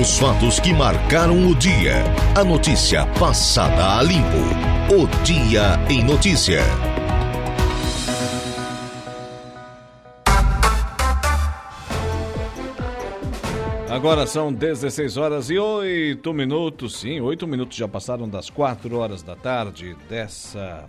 Os fatos que marcaram o dia. A notícia passada a limpo. O Dia em Notícia. Agora são 16 horas e 8 minutos. Sim, 8 minutos já passaram das 4 horas da tarde dessa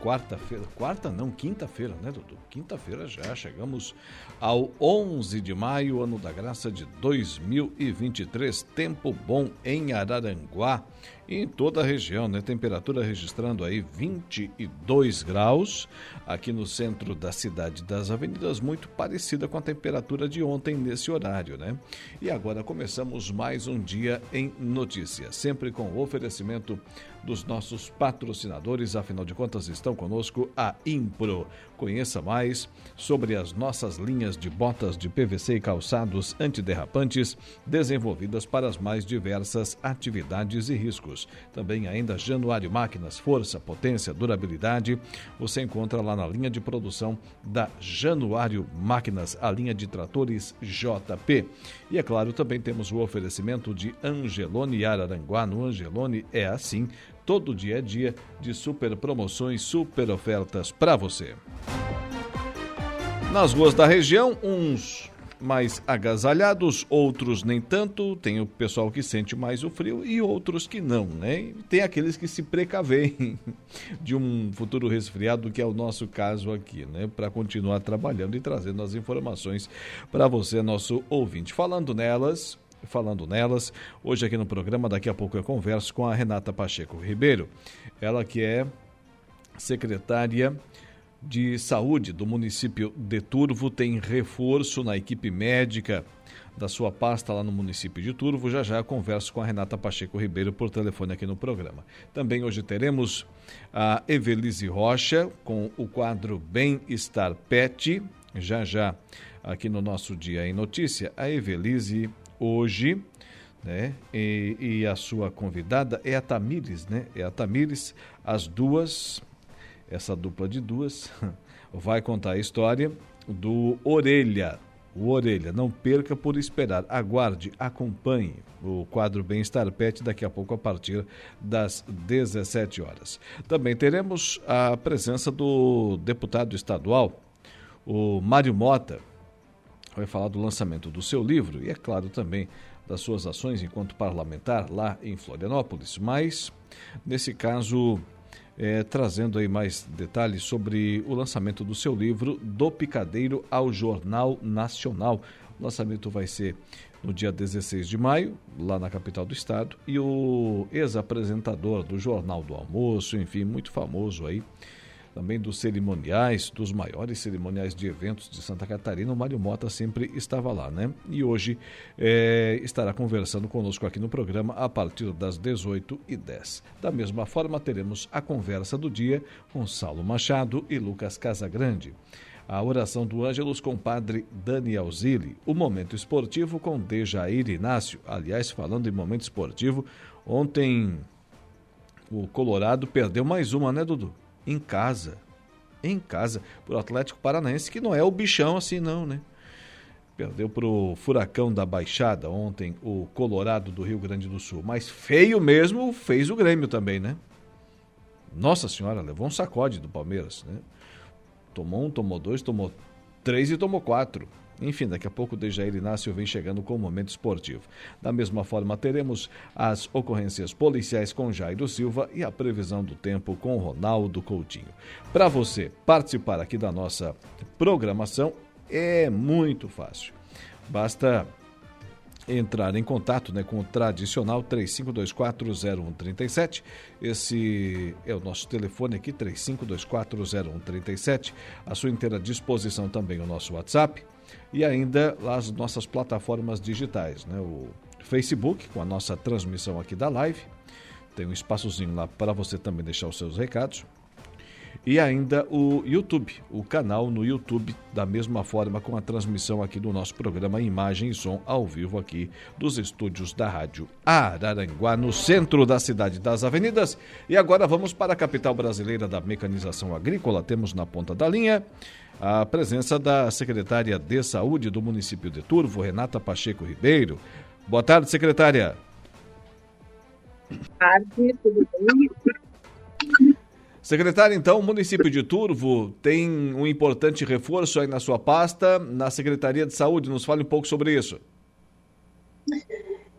quarta-feira. Quarta não, quinta-feira, né, Dudu? Quinta-feira já chegamos ao 11 de maio, ano da graça de 2023. Tempo bom em Araranguá e em toda a região, né? Temperatura registrando aí 22 graus. Aqui no centro da cidade das avenidas, muito parecida com a temperatura de ontem nesse horário, né? E agora começamos mais um dia em notícias, sempre com o oferecimento dos nossos patrocinadores, afinal de contas estão conosco a Impro. Conheça mais sobre as nossas linhas de botas de PVC e calçados antiderrapantes desenvolvidas para as mais diversas atividades e riscos. Também ainda Januário Máquinas, força, potência, durabilidade. Você encontra lá na linha de produção da Januário Máquinas, a linha de tratores JP. E é claro, também temos o oferecimento de Angelone Araranguá. No Angelone é assim, todo dia é dia de super promoções, super ofertas para você. Nas ruas da região, uns mais agasalhados, outros nem tanto. Tem o pessoal que sente mais o frio e outros que não, né? Tem aqueles que se precavem de um futuro resfriado, que é o nosso caso aqui, né? Para continuar trabalhando e trazendo as informações para você, nosso ouvinte. Falando nelas, falando nelas. Hoje aqui no programa, daqui a pouco eu converso com a Renata Pacheco Ribeiro, ela que é secretária de Saúde do município de Turvo tem reforço na equipe médica da sua pasta lá no município de Turvo. Já já converso com a Renata Pacheco Ribeiro por telefone aqui no programa. Também hoje teremos a Evelise Rocha com o quadro Bem-Estar Pet. Já já aqui no nosso Dia em Notícia, a Evelise hoje, né? E, e a sua convidada é a Tamires, né? É a Tamires, as duas essa dupla de duas, vai contar a história do Orelha. O Orelha, não perca por esperar. Aguarde, acompanhe o quadro Bem-Estar Pet daqui a pouco a partir das 17 horas. Também teremos a presença do deputado estadual, o Mário Mota, vai falar do lançamento do seu livro e, é claro, também das suas ações enquanto parlamentar lá em Florianópolis. Mas, nesse caso, é, trazendo aí mais detalhes sobre o lançamento do seu livro Do Picadeiro ao Jornal Nacional. O lançamento vai ser no dia 16 de maio, lá na capital do estado, e o ex-apresentador do Jornal do Almoço, enfim, muito famoso aí, também dos cerimoniais, dos maiores cerimoniais de eventos de Santa Catarina, o Mário Mota sempre estava lá, né? E hoje é, estará conversando conosco aqui no programa a partir das 18h10. Da mesma forma, teremos a conversa do dia com Saulo Machado e Lucas Casagrande. A oração do Ângelus com padre Daniel Zilli. O momento esportivo com Dejair Inácio. Aliás, falando em momento esportivo, ontem o Colorado perdeu mais uma, né, Dudu? Em casa. Em casa, o Atlético Paranaense, que não é o bichão assim, não, né? Perdeu para o Furacão da Baixada ontem, o Colorado do Rio Grande do Sul. Mas feio mesmo fez o Grêmio também, né? Nossa Senhora, levou um sacode do Palmeiras, né? Tomou um, tomou dois, tomou três e tomou quatro. Enfim, daqui a pouco o Dejair Inácio vem chegando com o momento esportivo. Da mesma forma, teremos as ocorrências policiais com Jairo Silva e a previsão do tempo com Ronaldo Coutinho. Para você participar aqui da nossa programação, é muito fácil. Basta entrar em contato né, com o tradicional 35240137. Esse é o nosso telefone aqui, 35240137. À sua inteira disposição também o nosso WhatsApp e ainda as nossas plataformas digitais, né? O Facebook, com a nossa transmissão aqui da live, tem um espaçozinho lá para você também deixar os seus recados. E ainda o YouTube, o canal no YouTube, da mesma forma com a transmissão aqui do nosso programa Imagem e Som ao vivo aqui dos estúdios da Rádio Araranguá, no centro da cidade das avenidas. E agora vamos para a capital brasileira da mecanização agrícola. Temos na ponta da linha a presença da secretária de Saúde do município de Turvo, Renata Pacheco Ribeiro. Boa tarde, secretária. Boa tarde, tudo bem? Secretária, então, o município de Turvo tem um importante reforço aí na sua pasta, na Secretaria de Saúde. Nos fale um pouco sobre isso.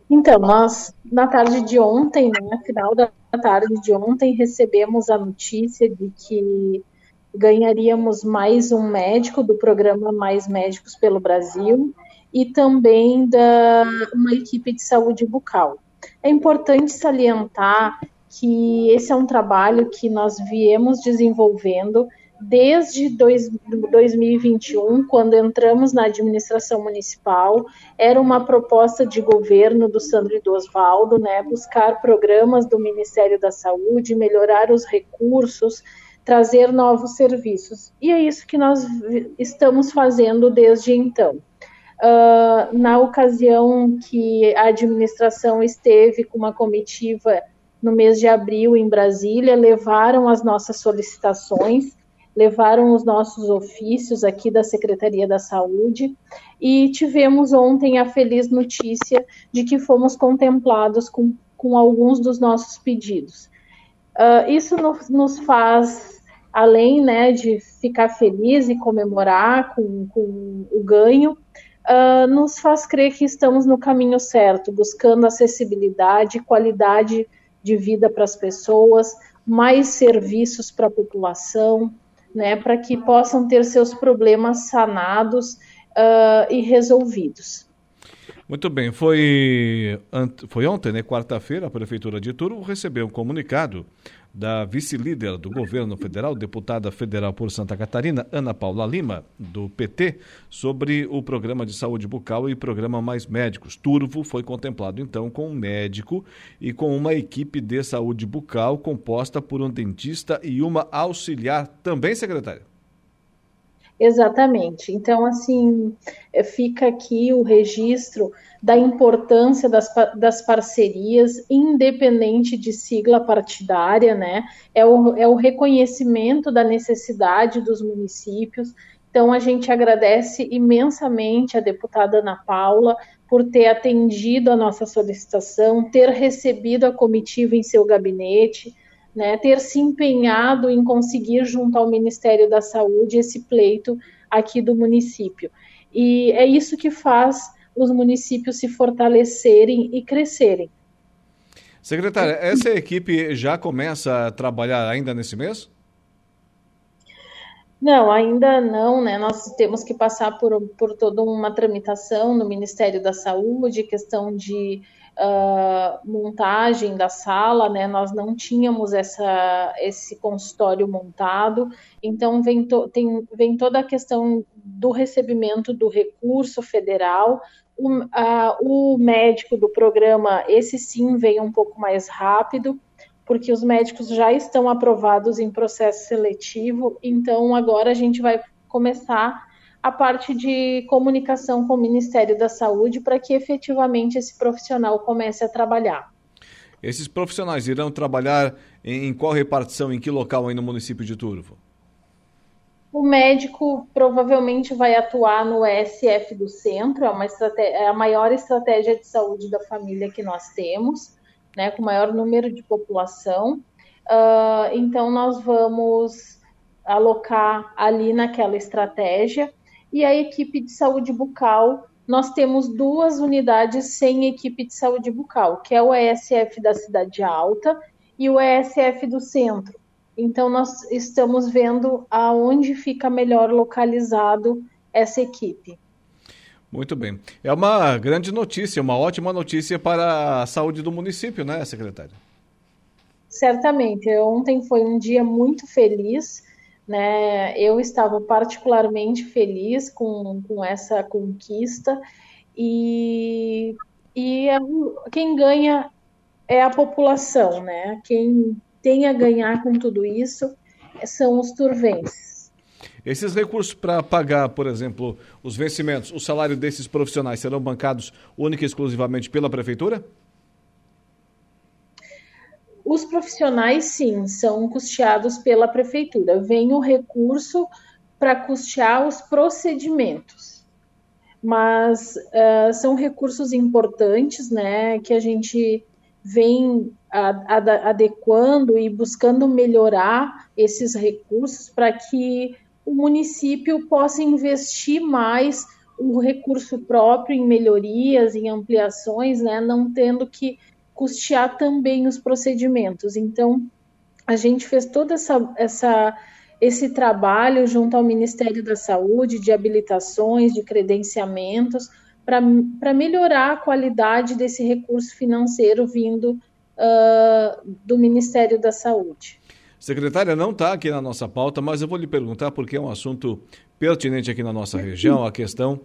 Então, nós, na tarde de ontem, né, final da tarde de ontem, recebemos a notícia de que ganharíamos mais um médico do programa Mais Médicos pelo Brasil e também da uma equipe de saúde bucal. É importante salientar que esse é um trabalho que nós viemos desenvolvendo desde dois, 2021, quando entramos na administração municipal, era uma proposta de governo do Sandro e do Osvaldo, né, buscar programas do Ministério da Saúde, melhorar os recursos, trazer novos serviços. E é isso que nós estamos fazendo desde então. Uh, na ocasião que a administração esteve com uma comitiva no mês de abril em Brasília, levaram as nossas solicitações, levaram os nossos ofícios aqui da Secretaria da Saúde e tivemos ontem a feliz notícia de que fomos contemplados com, com alguns dos nossos pedidos. Uh, isso nos, nos, faz, além né, de ficar feliz e comemorar com, com o ganho, uh, nos faz crer que estamos no caminho certo, buscando acessibilidade, qualidade de vida para as pessoas, mais serviços para a população, né, para que possam ter seus problemas sanados uh, e resolvidos. Muito bem, foi, foi ontem, né, quarta-feira, a Prefeitura de Turvo recebeu um comunicado da vice-líder do governo federal, deputada federal por Santa Catarina, Ana Paula Lima, do PT, sobre o programa de saúde bucal e programa Mais Médicos. Turvo foi contemplado, então, com um médico e com uma equipe de saúde bucal composta por um dentista e uma auxiliar, também secretária. Exatamente. Então, assim, fica aqui o registro da importância das, das parcerias, independente de sigla partidária, né? É o, é o reconhecimento da necessidade dos municípios. Então, a gente agradece imensamente a deputada Ana Paula por ter atendido a nossa solicitação, ter recebido a comitiva em seu gabinete né, ter se empenhado em conseguir, junto ao Ministério da Saúde, esse pleito aqui do município. E é isso que faz os municípios se fortalecerem e crescerem. Secretária, essa equipe já começa a trabalhar ainda nesse mês? Não, ainda não, né? Nós temos que passar por, por toda uma tramitação no Ministério da Saúde, questão de uh, montagem da sala, né? Nós não tínhamos essa, esse consultório montado, então vem, to, tem, vem toda a questão do recebimento do recurso federal. O, uh, o médico do programa, esse sim veio um pouco mais rápido, porque os médicos já estão aprovados em processo seletivo, então agora a gente vai começar a parte de comunicação com o Ministério da Saúde para que efetivamente esse profissional comece a trabalhar. Esses profissionais irão trabalhar em, qual repartição, em que local aí no município de Turvo? O médico provavelmente vai atuar no ESF do centro, é, uma é a maior estratégia de saúde da família que nós temos, né, com maior número de população. Uh, então, nós vamos alocar ali naquela estratégia e a equipe de saúde bucal. Nós temos duas unidades sem equipe de saúde bucal, que é o ESF da Cidade Alta e o ESF do Centro. Então, nós estamos vendo aonde fica melhor localizado essa equipe. Muito bem. É uma grande notícia, uma ótima notícia para a saúde do município, né, secretária? Certamente. Ontem foi um dia muito feliz né? Eu estava particularmente feliz com, com essa conquista e, e é quem ganha é a população, né? Quem tem a ganhar com tudo isso são os turvenses. Esses recursos para pagar, por exemplo, os vencimentos, o salário desses profissionais serão bancados única e exclusivamente pela prefeitura? Os profissionais, sim, são custeados pela prefeitura. Vem o recurso para custear os procedimentos. mas uh, são recursos importantes, né, que a gente vem adequando e buscando melhorar esses recursos para que o município possa investir mais o recurso próprio em melhorias, em ampliações, né, não tendo que custear também os procedimentos. Então, a gente fez toda essa, essa esse trabalho junto ao Ministério da Saúde de habilitações, de credenciamentos, para melhorar a qualidade desse recurso financeiro vindo uh, do Ministério da Saúde. Secretária, não está aqui na nossa pauta, mas eu vou lhe perguntar porque é um assunto pertinente aqui na nossa região, a questão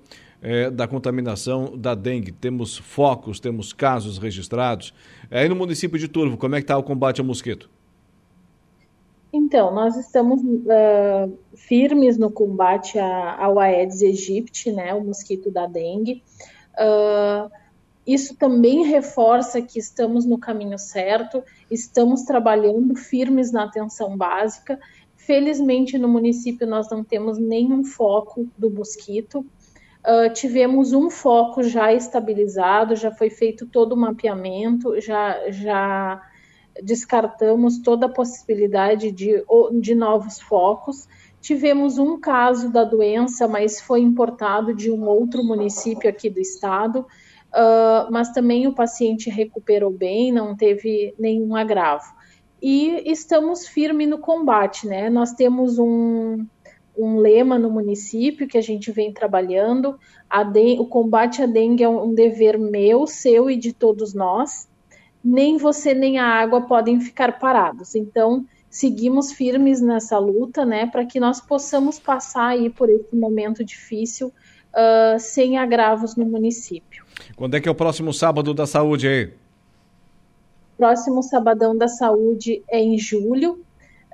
é, da contaminação da dengue. Temos focos, temos casos registrados. É, aí no município de Turvo, como é que está o combate ao mosquito? Então, nós estamos uh, firmes no combate a, ao Aedes aegypti, né, o mosquito da dengue. Uh, isso também reforça que estamos no caminho certo, estamos trabalhando firmes na atenção básica. Felizmente, no município, nós não temos nenhum foco do mosquito. Uh, tivemos um foco já estabilizado, já foi feito todo o mapeamento, já, já descartamos toda a possibilidade de, de novos focos. Tivemos um caso da doença, mas foi importado de um outro município aqui do estado, uh, mas também o paciente recuperou bem, não teve nenhum agravo. E estamos firmes no combate, né? Nós temos um, um lema no município que a gente vem trabalhando. o combate à dengue é um dever meu, seu e de todos nós nem você nem a água podem ficar parados. Então, seguimos firmes nessa luta, né, para que nós possamos passar aí por esse momento difícil uh, sem agravos no município. Quando é que é o próximo sábado da saúde aí? Próximo sabadão da saúde é em julho.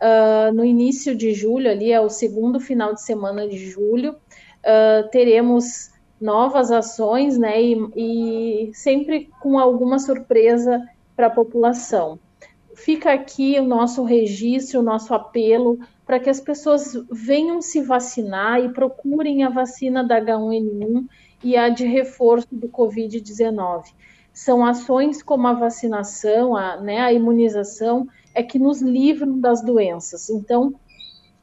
Uh, no início de julho, ali é o segundo final de semana de julho, uh, teremos novas ações, né? E, e sempre com alguma surpresa para a população. Fica aqui o nosso registro, o nosso apelo para que as pessoas venham se vacinar e procurem a vacina da H1N1 e a de reforço do Covid-19. São ações como a vacinação, a, né, a imunização, é que nos livram das doenças. Então,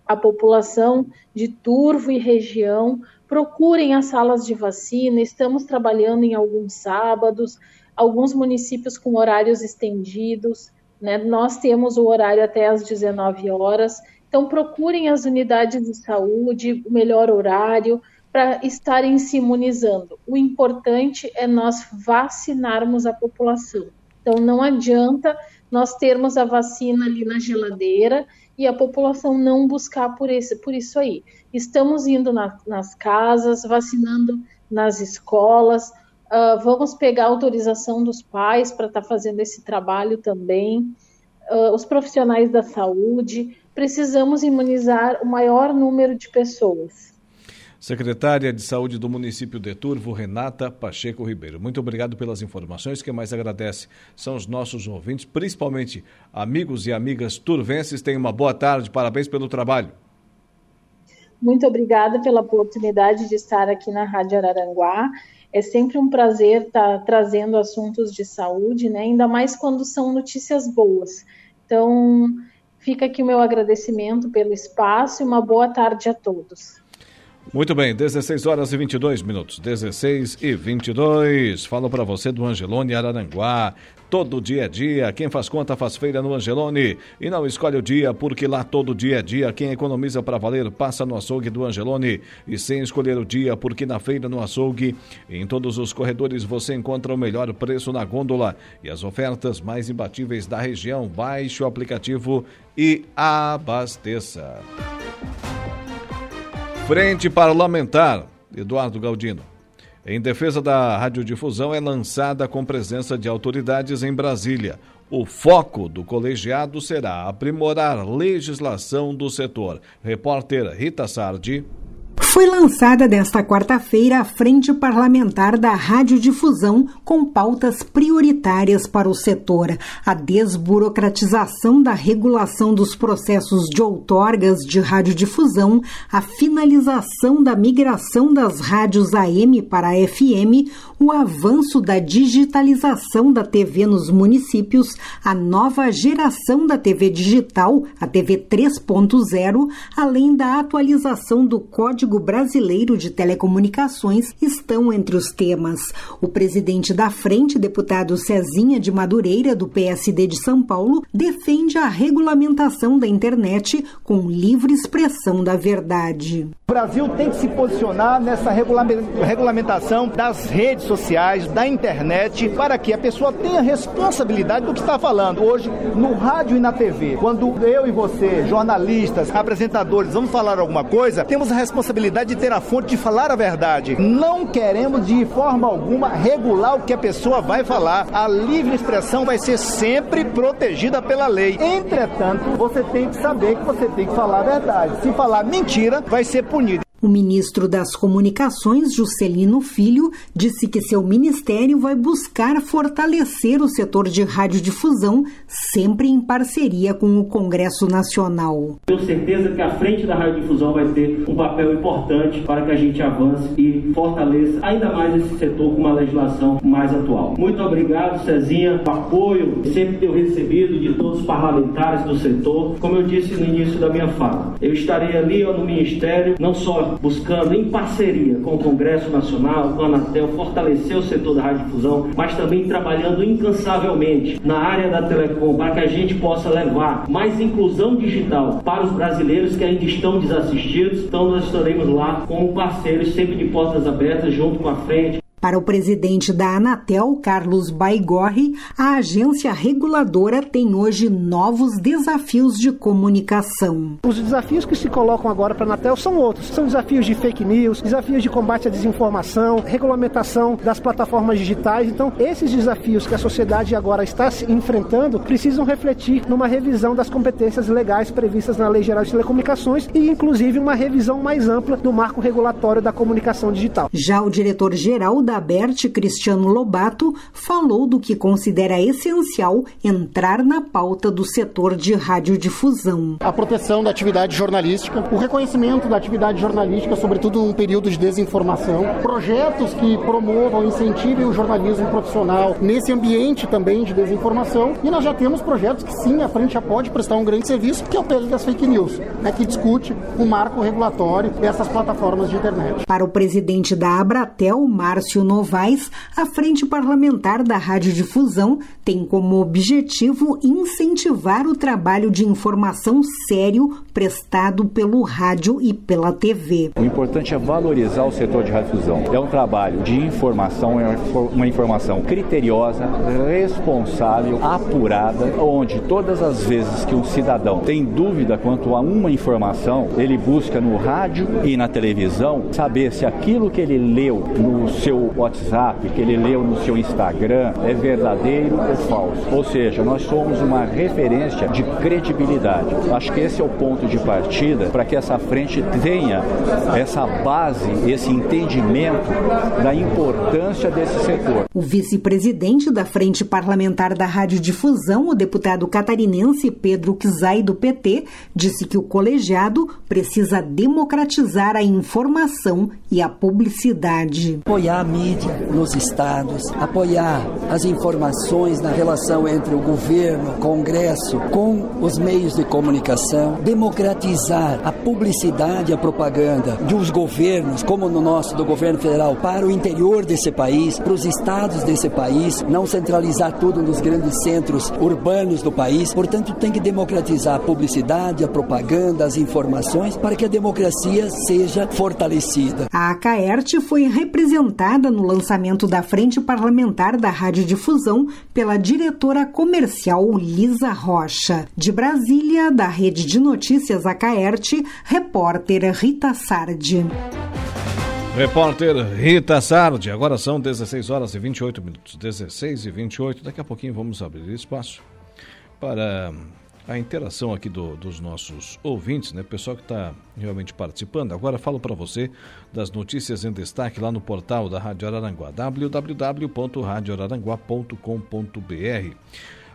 a população de Turvo e região procurem as salas de vacina. Estamos trabalhando em alguns sábados, alguns municípios com horários estendidos, né? Nós temos o horário até às 19 horas. Então, procurem as unidades de saúde, o melhor horário, para estarem se imunizando. O importante é nós vacinarmos a população. Então, não adianta nós termos a vacina ali na geladeira e a população não buscar por, esse, por isso aí. Estamos indo na, nas casas, vacinando nas escolas, Uh, vamos pegar autorização dos pais para estar tá fazendo esse trabalho também. Uh, os profissionais da saúde. Precisamos imunizar o maior número de pessoas. Secretária de Saúde do município de Turvo, Renata Pacheco Ribeiro. Muito obrigado pelas informações. Quem mais agradece são os nossos ouvintes, principalmente amigos e amigas turvenses. Tenham uma boa tarde. Parabéns pelo trabalho. Muito obrigada pela oportunidade de estar aqui na Rádio Araranguá. É sempre um prazer estar trazendo assuntos de saúde, né? ainda mais quando são notícias boas. Então, fica aqui o meu agradecimento pelo espaço e uma boa tarde a todos. Muito bem, 16 horas e 22 minutos. 16 e 22. Falo para você do Angelone Araranguá. Todo dia é dia. Quem faz conta faz feira no Angelone. E não escolhe o dia, porque lá todo dia é dia. Quem economiza para valer passa no açougue do Angelone. E sem escolher o dia, porque na feira no açougue, em todos os corredores você encontra o melhor preço na gôndola e as ofertas mais imbatíveis da região. Baixe o aplicativo e abasteça. Frente Parlamentar, Eduardo Galdino. Em defesa da radiodifusão é lançada com presença de autoridades em Brasília. O foco do colegiado será aprimorar legislação do setor. Repórter Rita Sardi. Foi lançada nesta quarta-feira a Frente Parlamentar da Radiodifusão com pautas prioritárias para o setor: a desburocratização da regulação dos processos de outorgas de radiodifusão, a finalização da migração das rádios AM para FM, o avanço da digitalização da TV nos municípios, a nova geração da TV digital, a TV 3.0, além da atualização do Código Brasileiro de Telecomunicações estão entre os temas. O presidente da frente, deputado Cezinha de Madureira, do PSD de São Paulo, defende a regulamentação da internet com livre expressão da verdade. O Brasil tem que se posicionar nessa regulamentação das redes sociais, da internet, para que a pessoa tenha responsabilidade do que está falando. Hoje, no rádio e na TV, quando eu e você, jornalistas, apresentadores, vamos falar alguma coisa, temos a responsabilidade de ter a fonte de falar a verdade. Não queremos de forma alguma regular o que a pessoa vai falar. A livre expressão vai ser sempre protegida pela lei. Entretanto, você tem que saber que você tem que falar a verdade. Se falar mentira, vai ser punido. O ministro das Comunicações, Juscelino Filho, disse que seu ministério vai buscar fortalecer o setor de radiodifusão, sempre em parceria com o Congresso Nacional. Tenho certeza que a frente da radiodifusão vai ter um papel importante para que a gente avance e fortaleça ainda mais esse setor com uma legislação mais atual. Muito obrigado, Cezinha, o apoio que sempre tenho recebido de todos os parlamentares do setor. Como eu disse no início da minha fala, eu estarei ali no Ministério, não só buscando, em parceria com o Congresso Nacional, com a Anatel, fortalecer o setor da radiodifusão, mas também trabalhando incansavelmente na área da telecom para que a gente possa levar mais inclusão digital para os brasileiros que ainda estão desassistidos. Então, nós estaremos lá como parceiros, sempre de portas abertas, junto com a frente. Para o presidente da Anatel, Carlos Baigorre, a agência reguladora tem hoje novos desafios de comunicação. Os desafios que se colocam agora para a Anatel são outros. São desafios de fake news, desafios de combate à desinformação, regulamentação das plataformas digitais. Então, esses desafios que a sociedade agora está se enfrentando precisam refletir numa revisão das competências legais previstas na Lei Geral de Telecomunicações e, inclusive, uma revisão mais ampla do marco regulatório da comunicação digital. Já o diretor-geral da ABERT, Cristiano Lobato, falou do que considera essencial entrar na pauta do setor de radiodifusão. A proteção da atividade jornalística, o reconhecimento da atividade jornalística, sobretudo num período de desinformação, projetos que promovam, incentivem o jornalismo profissional nesse ambiente também de desinformação. E nós já temos projetos que sim, a frente já pode prestar um grande serviço, que é o PL das fake news, né, que discute o marco regulatório dessas plataformas de internet. Para o presidente da Abratel, Márcio Márcio Novaes, a Frente Parlamentar da Radiodifusão tem como objetivo incentivar o trabalho de informação sério prestado pelo rádio e pela TV. O importante é valorizar o setor de radiodifusão. É um trabalho de informação, é uma informação criteriosa, responsável, apurada, onde todas as vezes que um cidadão tem dúvida quanto a uma informação, ele busca no rádio e na televisão saber se aquilo que ele leu no seu WhatsApp, que ele leu no seu Instagram, é verdadeiro ou falso. Ou seja, nós somos uma referência de credibilidade. Acho que esse é o ponto de partida para que essa frente tenha essa base, esse entendimento da importância desse setor. O vice-presidente da Frente Parlamentar da Radiodifusão, o deputado catarinense Pedro Kizai, do PT, disse que o colegiado precisa democratizar a informação e a publicidade. Apoiar mídia nos estados, apoiar as informações na relação entre o governo, Congresso, com os meios de comunicação, democratizar a publicidade e a propaganda dos governos, como no nosso do governo federal, para o interior desse país, para os estados desse país, não centralizar tudo nos grandes centros urbanos do país. Portanto, tem que democratizar a publicidade, a propaganda, as informações para que a democracia seja fortalecida. A Caerte foi representada no lançamento da Frente Parlamentar da Radiodifusão pela diretora comercial Lisa Rocha. De Brasília, da Rede de Notícias Acaerte, repórter Rita Sardi. Repórter Rita Sardi, agora são 16 horas e 28 minutos. 16 e 28, daqui a pouquinho vamos abrir espaço para a interação aqui do, dos nossos ouvintes, né? Pessoal que está realmente participando. Agora falo para você das notícias em destaque lá no portal da Rádio Araranguá, www.radioararanguá.com.br.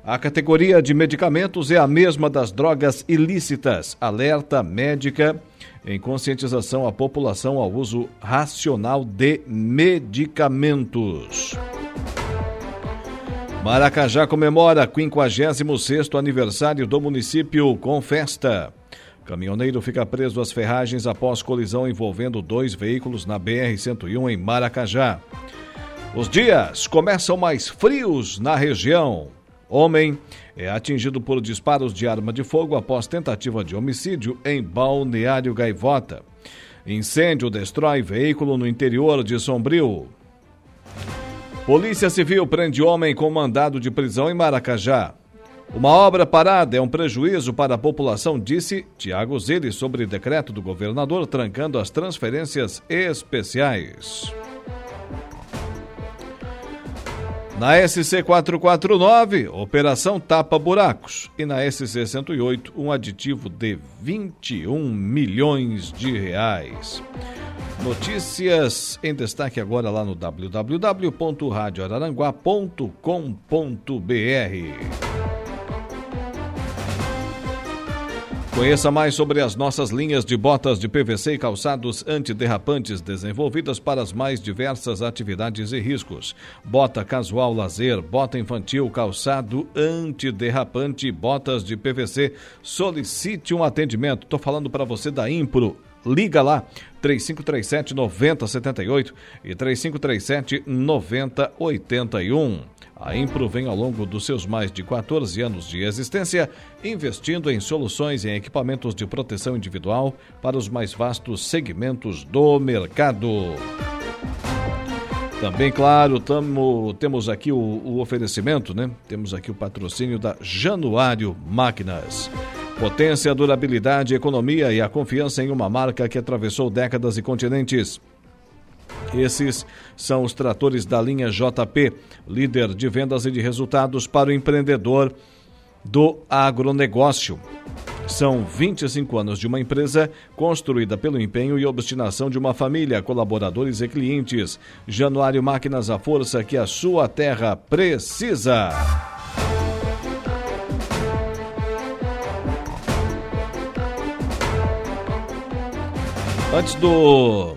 A categoria de medicamentos é a mesma das drogas ilícitas. Alerta médica em conscientização à população ao uso racional de medicamentos. Maracajá comemora 56º aniversário do município com festa. Caminhoneiro fica preso às ferragens após colisão envolvendo dois veículos na BR-101 em Maracajá. Os dias começam mais frios na região. Homem é atingido por disparos de arma de fogo após tentativa de homicídio em Balneário Gaivota. Incêndio destrói veículo no interior de Sombrio. Polícia Civil prende homem com mandado de prisão em Maracajá. Uma obra parada é um prejuízo para a população, disse Tiago Zilli sobre decreto do governador trancando as transferências especiais. Na SC 449, operação tapa buracos. E na SC 108, um aditivo de 21 milhões de reais. Notícias em destaque agora lá no www.radioararanguá.com.br. Conheça mais sobre as nossas linhas de botas de PVC e calçados antiderrapantes desenvolvidas para as mais diversas atividades e riscos. Bota casual lazer, bota infantil, calçado antiderrapante, botas de PVC. Solicite um atendimento. Estou falando para você da Impro. Liga lá, 3537 9078 e 3537 9081. A Impro vem ao longo dos seus mais de 14 anos de existência investindo em soluções e em equipamentos de proteção individual para os mais vastos segmentos do mercado. Também, claro, tamo, temos aqui o, o oferecimento, né? Temos aqui o patrocínio da Januário Máquinas. Potência, durabilidade, economia e a confiança em uma marca que atravessou décadas e continentes. Esses são os tratores da linha JP, líder de vendas e de resultados para o empreendedor do agronegócio. São 25 anos de uma empresa construída pelo empenho e obstinação de uma família, colaboradores e clientes. Januário Máquinas, a força que a sua terra precisa. Antes do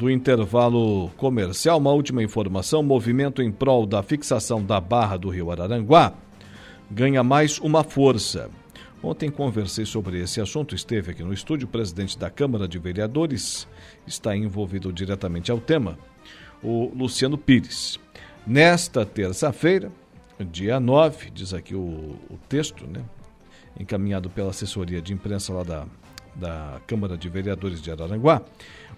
do intervalo comercial, uma última informação: movimento em prol da fixação da barra do Rio Araranguá ganha mais uma força. Ontem conversei sobre esse assunto, esteve aqui no estúdio o presidente da Câmara de Vereadores, está envolvido diretamente ao tema, o Luciano Pires. Nesta terça-feira, dia 9, diz aqui o, o texto, né, encaminhado pela assessoria de imprensa lá da, da Câmara de Vereadores de Araranguá,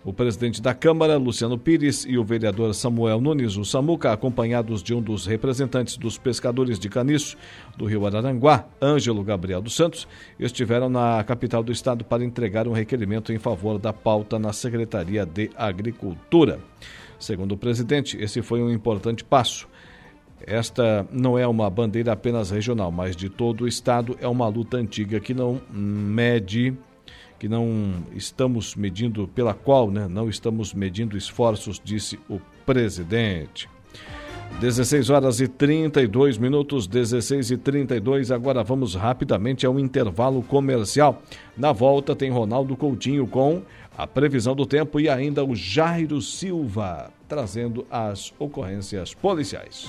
o presidente da Câmara, Luciano Pires, e o vereador Samuel Nunes, o Samuca, acompanhados de um dos representantes dos pescadores de caniço do Rio Araranguá, Ângelo Gabriel dos Santos, estiveram na capital do estado para entregar um requerimento em favor da pauta na Secretaria de Agricultura. Segundo o presidente, esse foi um importante passo. Esta não é uma bandeira apenas regional, mas de todo o estado. É uma luta antiga que não mede que não estamos medindo, pela qual né, não estamos medindo esforços, disse o presidente. 16 horas e 32 minutos, 16 e 32. Agora vamos rapidamente ao intervalo comercial. Na volta tem Ronaldo Coutinho com a previsão do tempo e ainda o Jairo Silva trazendo as ocorrências policiais.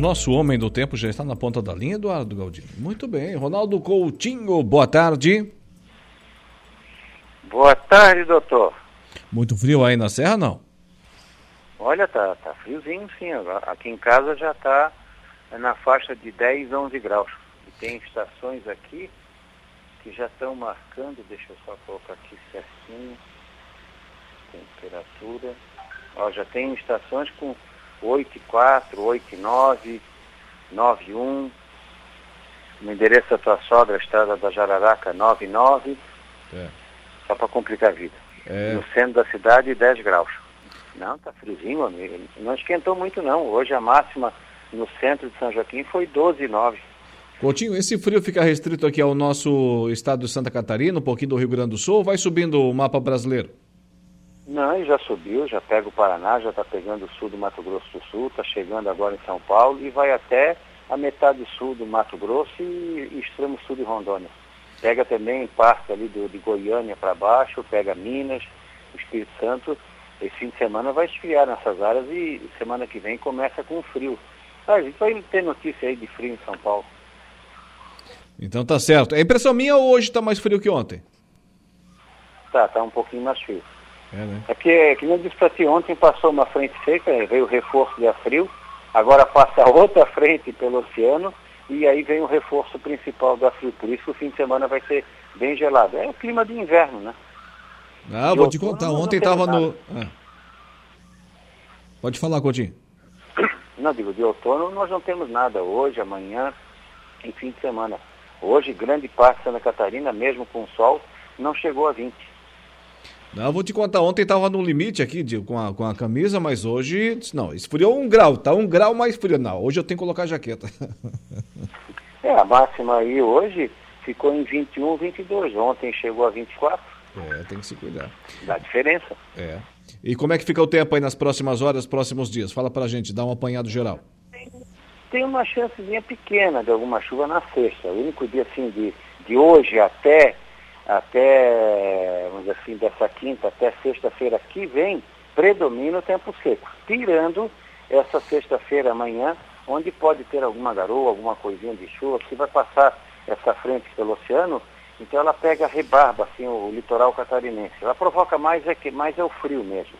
Nosso homem do tempo já está na ponta da linha, Eduardo Galdino. Muito bem. Ronaldo Coutinho, boa tarde. Boa tarde, doutor. Muito frio aí na Serra, não? Olha, tá, tá friozinho sim. Aqui em casa já está na faixa de 10, 11 graus. E tem estações aqui que já estão marcando, deixa eu só colocar aqui certinho, temperatura. Ó, já tem estações com 8,4, 8,9, 9,1. No endereço da tua sogra, Estrada da Jararaca, 99. É. Só para complicar a vida. É. No centro da cidade, 10 graus. Não, tá friozinho, amigo. Não esquentou muito não. Hoje a máxima no centro de São Joaquim foi 12,9. Coutinho, esse frio fica restrito aqui ao nosso estado de Santa Catarina, um pouquinho do Rio Grande do Sul, ou vai subindo o mapa brasileiro? Não, já subiu, já pega o Paraná, já está pegando o sul do Mato Grosso do Sul, está chegando agora em São Paulo e vai até a metade sul do Mato Grosso e, e extremo sul de Rondônia. Pega também parte ali do, de Goiânia para baixo, pega Minas, Espírito Santo. Esse fim de semana vai esfriar nessas áreas e semana que vem começa com frio. Ah, a gente vai ter notícia aí de frio em São Paulo. Então tá certo. É impressão minha ou hoje está mais frio que ontem? Tá, tá um pouquinho mais frio. É, né? é porque, nem eu disse para ti, ontem passou uma frente seca, veio o reforço de frio, agora passa outra frente pelo oceano e aí vem o reforço principal do frio. Por isso que o fim de semana vai ser bem gelado. É o clima de inverno, né? Ah, vou te contar. Ontem estava no. Ah. Pode falar, Coutinho. Não, digo, de outono nós não temos nada. Hoje, amanhã, em fim de semana. Hoje, grande parte de Santa Catarina, mesmo com sol, não chegou a 20. Não, vou te contar, ontem estava no limite aqui de, com, a, com a camisa, mas hoje, não, esfriou um grau, tá um grau mais frio. Não, hoje eu tenho que colocar jaqueta. é, a máxima aí hoje ficou em 21, 22. Ontem chegou a 24. É, tem que se cuidar. Dá diferença. É. E como é que fica o tempo aí nas próximas horas, próximos dias? Fala pra gente, dá um apanhado geral. Tem uma chancezinha pequena de alguma chuva na sexta. O único dia assim de, de hoje até até, vamos dizer assim, dessa quinta até sexta-feira que vem, predomina o tempo seco, tirando essa sexta-feira amanhã, onde pode ter alguma garoa, alguma coisinha de chuva, que vai passar essa frente pelo oceano, então ela pega rebarba, assim, o litoral catarinense. Ela provoca mais é que mais é o frio mesmo.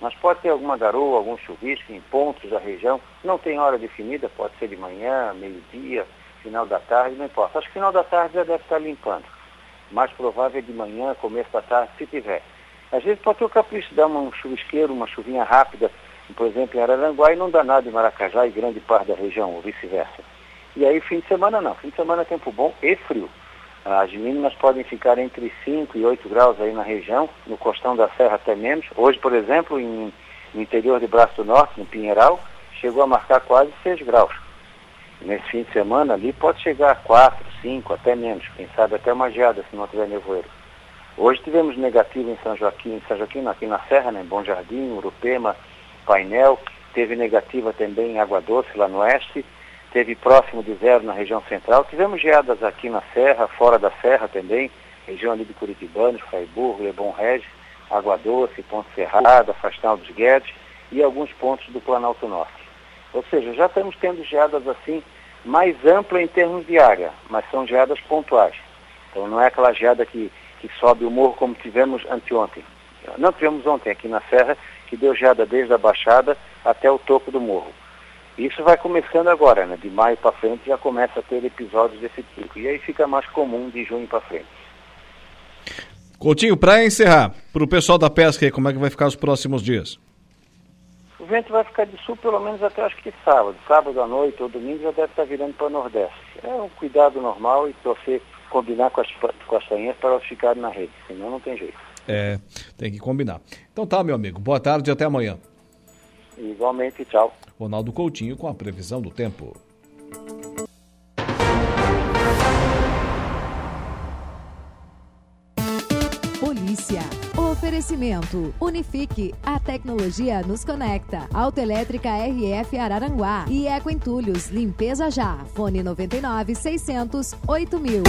Mas pode ter alguma garoa, algum chuvisco em pontos da região, não tem hora definida, pode ser de manhã, meio-dia, final da tarde, não importa. Acho que final da tarde já deve estar limpando mais provável é de manhã, começo da tarde, se tiver. Às vezes pode ter o capricho dar um chuvisqueiro, uma chuvinha rápida, por exemplo, em Araranguá e não dá nada em Maracajá e grande parte da região, ou vice-versa. E aí fim de semana não, fim de semana é tempo bom e frio. As mínimas podem ficar entre 5 e 8 graus aí na região, no costão da serra até menos. Hoje, por exemplo, em, no interior de Braço do Norte, no Pinheiral, chegou a marcar quase 6 graus nesse fim de semana ali pode chegar a 4, 5, até menos, quem sabe até uma geada se não tiver nevoeiro. Hoje tivemos negativo em São Joaquim, em São Joaquim, aqui na Serra, né, em Bom Jardim, Urupema, Painel, teve negativa também em Água Doce, lá no oeste, teve próximo de zero na região central. Tivemos geadas aqui na Serra, fora da Serra também, região ali de Curitibanos, Freiburg, Lebon Regis, Água Doce, Ponte Serrada, Afastão dos Guedes e alguns pontos do Planalto Norte. Ou seja, já estamos tendo geadas assim mais ampla em termos de área, mas são geadas pontuais. Então não é aquela geada que, que sobe o morro como tivemos anteontem. Não tivemos ontem aqui na Serra, que deu geada desde a Baixada até o topo do morro. Isso vai começando agora, né? De maio para frente já começa a ter episódios desse tipo. E aí fica mais comum de junho para frente. Coutinho, para encerrar, para o pessoal da pesca como é que vai ficar os próximos dias? O vento vai ficar de sul pelo menos até acho que sábado. Sábado à noite ou domingo já deve estar virando para o nordeste. É um cuidado normal e torcer, combinar com as, com as tainhas para elas ficarem na rede, senão não tem jeito. É, tem que combinar. Então tá, meu amigo. Boa tarde e até amanhã. Igualmente, tchau. Ronaldo Coutinho com a previsão do tempo. Polícia. Oferecimento. Unifique. A tecnologia nos conecta. Autoelétrica RF Araranguá. E Eco Entulhos. Limpeza já. Fone 99 600 8000.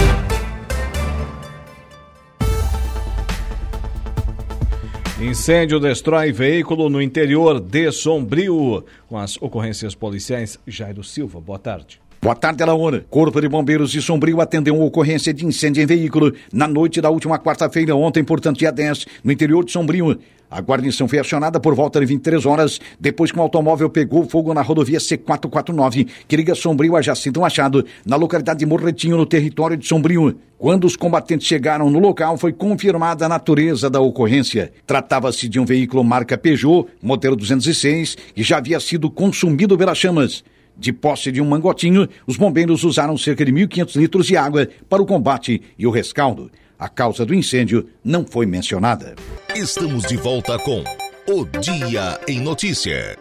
Incêndio destrói veículo no interior de Sombrio. Com as ocorrências policiais, Jairo Silva. Boa tarde. Boa tarde, Alaona. Corpo de Bombeiros de Sombrio atendeu uma ocorrência de incêndio em veículo na noite da última quarta-feira, ontem, portanto, dia 10, no interior de Sombrio. A guarnição foi acionada por volta de 23 horas, depois que um automóvel pegou fogo na rodovia C449, que liga Sombrio a Jacinto Machado, na localidade de Morretinho, no território de Sombrio. Quando os combatentes chegaram no local, foi confirmada a natureza da ocorrência. Tratava-se de um veículo marca Peugeot, modelo 206, que já havia sido consumido pelas chamas. De posse de um mangotinho, os bombeiros usaram cerca de 1.500 litros de água para o combate e o rescaldo. A causa do incêndio não foi mencionada. Estamos de volta com O Dia em Notícia.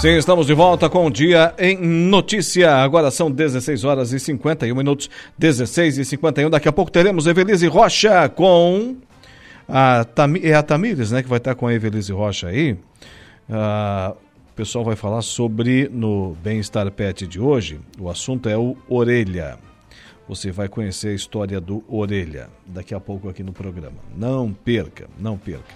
Sim, estamos de volta com o Dia em Notícia. Agora são 16 horas e 51 minutos, 16 e 51. Daqui a pouco teremos Evelise Rocha com. A Tam... É a Tamires, né, que vai estar com a Evelise Rocha aí. Ah, o pessoal vai falar sobre no Bem-Estar Pet de hoje. O assunto é o orelha. Você vai conhecer a história do Orelha daqui a pouco aqui no programa. Não perca, não perca.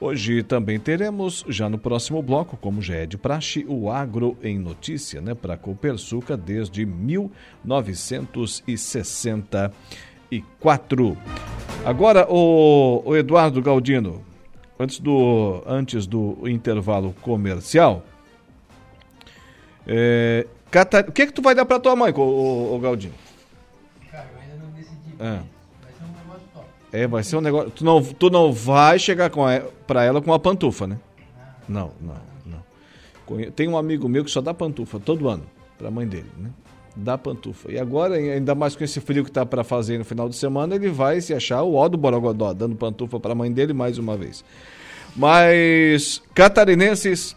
Hoje também teremos, já no próximo bloco, como já é de praxe, o Agro em Notícia, né, para a Copersuca desde 1964. Agora, o, o Eduardo Galdino, antes do, antes do intervalo comercial, é, Catar... o que é que tu vai dar para tua mãe, o, o Galdino? É. É, vai ser um negócio. Tu não, tu não vai chegar com ela, pra ela com uma pantufa, né? Não, não, não. Tem um amigo meu que só dá pantufa todo ano pra mãe dele, né? Dá pantufa. E agora, ainda mais com esse frio que tá para fazer no final de semana, ele vai se achar o ó do Borogodó, dando pantufa pra mãe dele mais uma vez. Mas catarinenses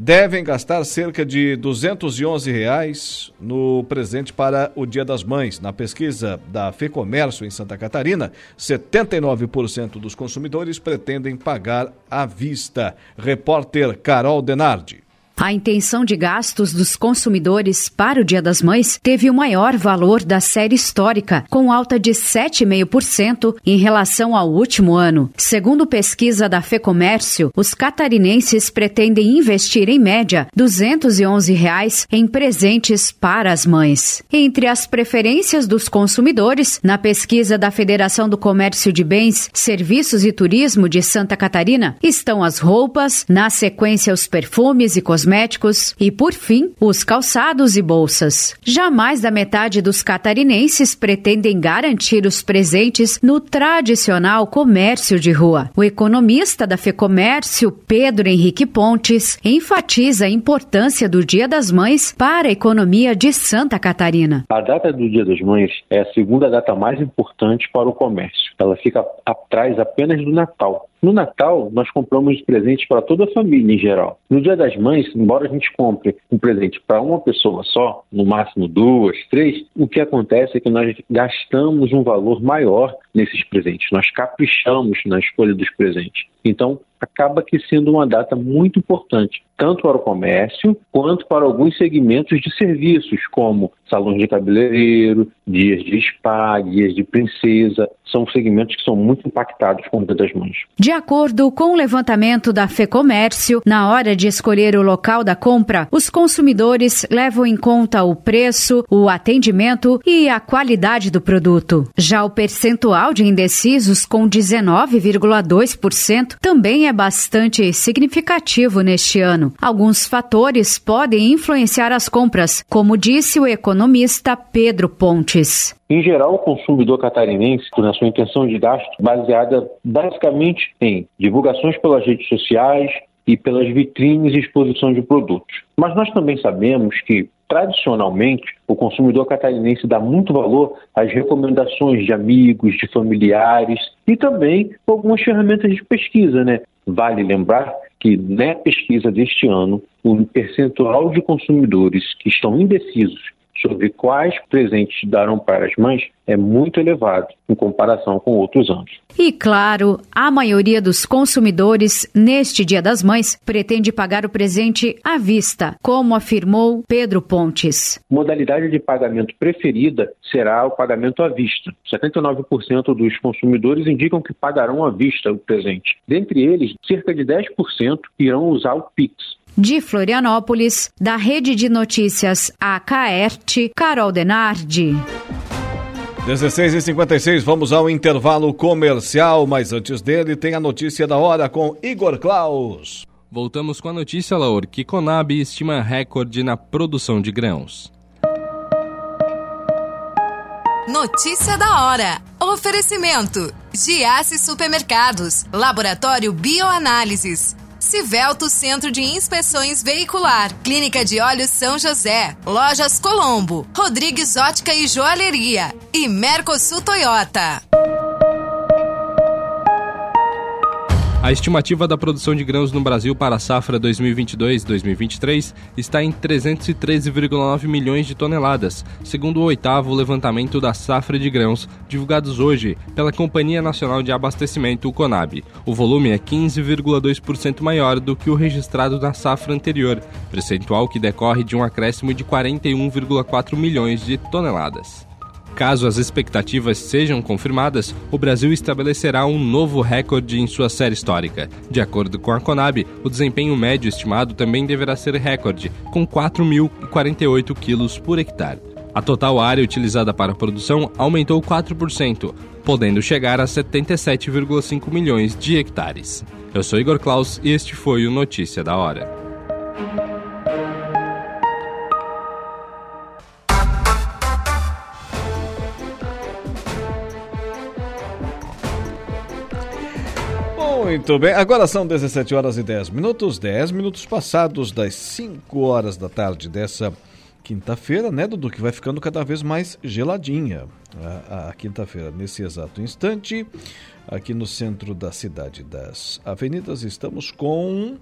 devem gastar cerca de 211 reais no presente para o Dia das Mães. Na pesquisa da FEComércio em Santa Catarina, 79% dos consumidores pretendem pagar à vista. Repórter Carol Denardi. A intenção de gastos dos consumidores para o Dia das Mães teve o maior valor da série histórica, com alta de 7,5% em relação ao último ano. Segundo pesquisa da FEComércio, os catarinenses pretendem investir em média 211 reais em presentes para as mães. Entre as preferências dos consumidores, na pesquisa da Federação do Comércio de Bens, Serviços e Turismo de Santa Catarina, estão as roupas, na sequência os perfumes e cosméticos cosméticos e, por fim, os calçados e bolsas. Já mais da metade dos catarinenses pretendem garantir os presentes no tradicional comércio de rua. O economista da FEComércio, Pedro Henrique Pontes, enfatiza a importância do Dia das Mães para a economia de Santa Catarina. A data do Dia das Mães é a segunda data mais importante para o comércio. Ela fica atrás apenas do Natal. No Natal, nós compramos presentes para toda a família em geral. No Dia das Mães, embora a gente compre um presente para uma pessoa só, no máximo duas, três, o que acontece é que nós gastamos um valor maior nesses presentes. Nós caprichamos na escolha dos presentes. Então, acaba que sendo uma data muito importante, tanto para o comércio quanto para alguns segmentos de serviços, como salões de cabeleireiro, dias de spa, dias de princesa. São segmentos que são muito impactados com o Dia das Mães. De acordo com o levantamento da FEComércio, na hora de escolher o local da compra, os consumidores levam em conta o preço, o atendimento e a qualidade do produto. Já o percentual de indecisos, com 19,2%, também é bastante significativo neste ano. Alguns fatores podem influenciar as compras, como disse o economista Pedro Pontes. Em geral, o consumidor catarinense, na sua intenção de gasto, baseada basicamente em divulgações pelas redes sociais e pelas vitrines e exposição de produtos. Mas nós também sabemos que tradicionalmente, o consumidor catarinense dá muito valor às recomendações de amigos, de familiares e também algumas ferramentas de pesquisa, né? Vale lembrar que na pesquisa deste ano, o percentual de consumidores que estão indecisos sobre quais presentes darão para as mães é muito elevado em comparação com outros anos. E claro, a maioria dos consumidores neste Dia das Mães pretende pagar o presente à vista, como afirmou Pedro Pontes. Modalidade de pagamento preferida será o pagamento à vista. 79% dos consumidores indicam que pagarão à vista o presente. Dentre eles, cerca de 10% irão usar o Pix. De Florianópolis, da Rede de Notícias AKERT, Carol Denardi. 16 e 56 vamos ao intervalo comercial, mas antes dele tem a notícia da hora com Igor Klaus. Voltamos com a notícia, Laur, que Conab estima recorde na produção de grãos. Notícia da hora. Oferecimento: Giasse Supermercados, Laboratório Bioanálises. Civelto Centro de Inspeções Veicular, Clínica de Olhos São José, Lojas Colombo, Rodrigues Ótica e Joalheria e Mercosul Toyota. A estimativa da produção de grãos no Brasil para a safra 2022-2023 está em 313,9 milhões de toneladas, segundo o oitavo levantamento da safra de grãos, divulgados hoje pela Companhia Nacional de Abastecimento, o CONAB. O volume é 15,2% maior do que o registrado na safra anterior, percentual que decorre de um acréscimo de 41,4 milhões de toneladas. Caso as expectativas sejam confirmadas, o Brasil estabelecerá um novo recorde em sua série histórica. De acordo com a Conab, o desempenho médio estimado também deverá ser recorde, com 4.048 quilos por hectare. A total área utilizada para a produção aumentou 4%, podendo chegar a 77,5 milhões de hectares. Eu sou Igor Klaus e este foi o Notícia da Hora. Muito bem, agora são 17 horas e 10 minutos, 10 minutos passados das 5 horas da tarde dessa quinta-feira, né, Dudu? Que vai ficando cada vez mais geladinha a, a quinta-feira. Nesse exato instante, aqui no centro da cidade das avenidas, estamos com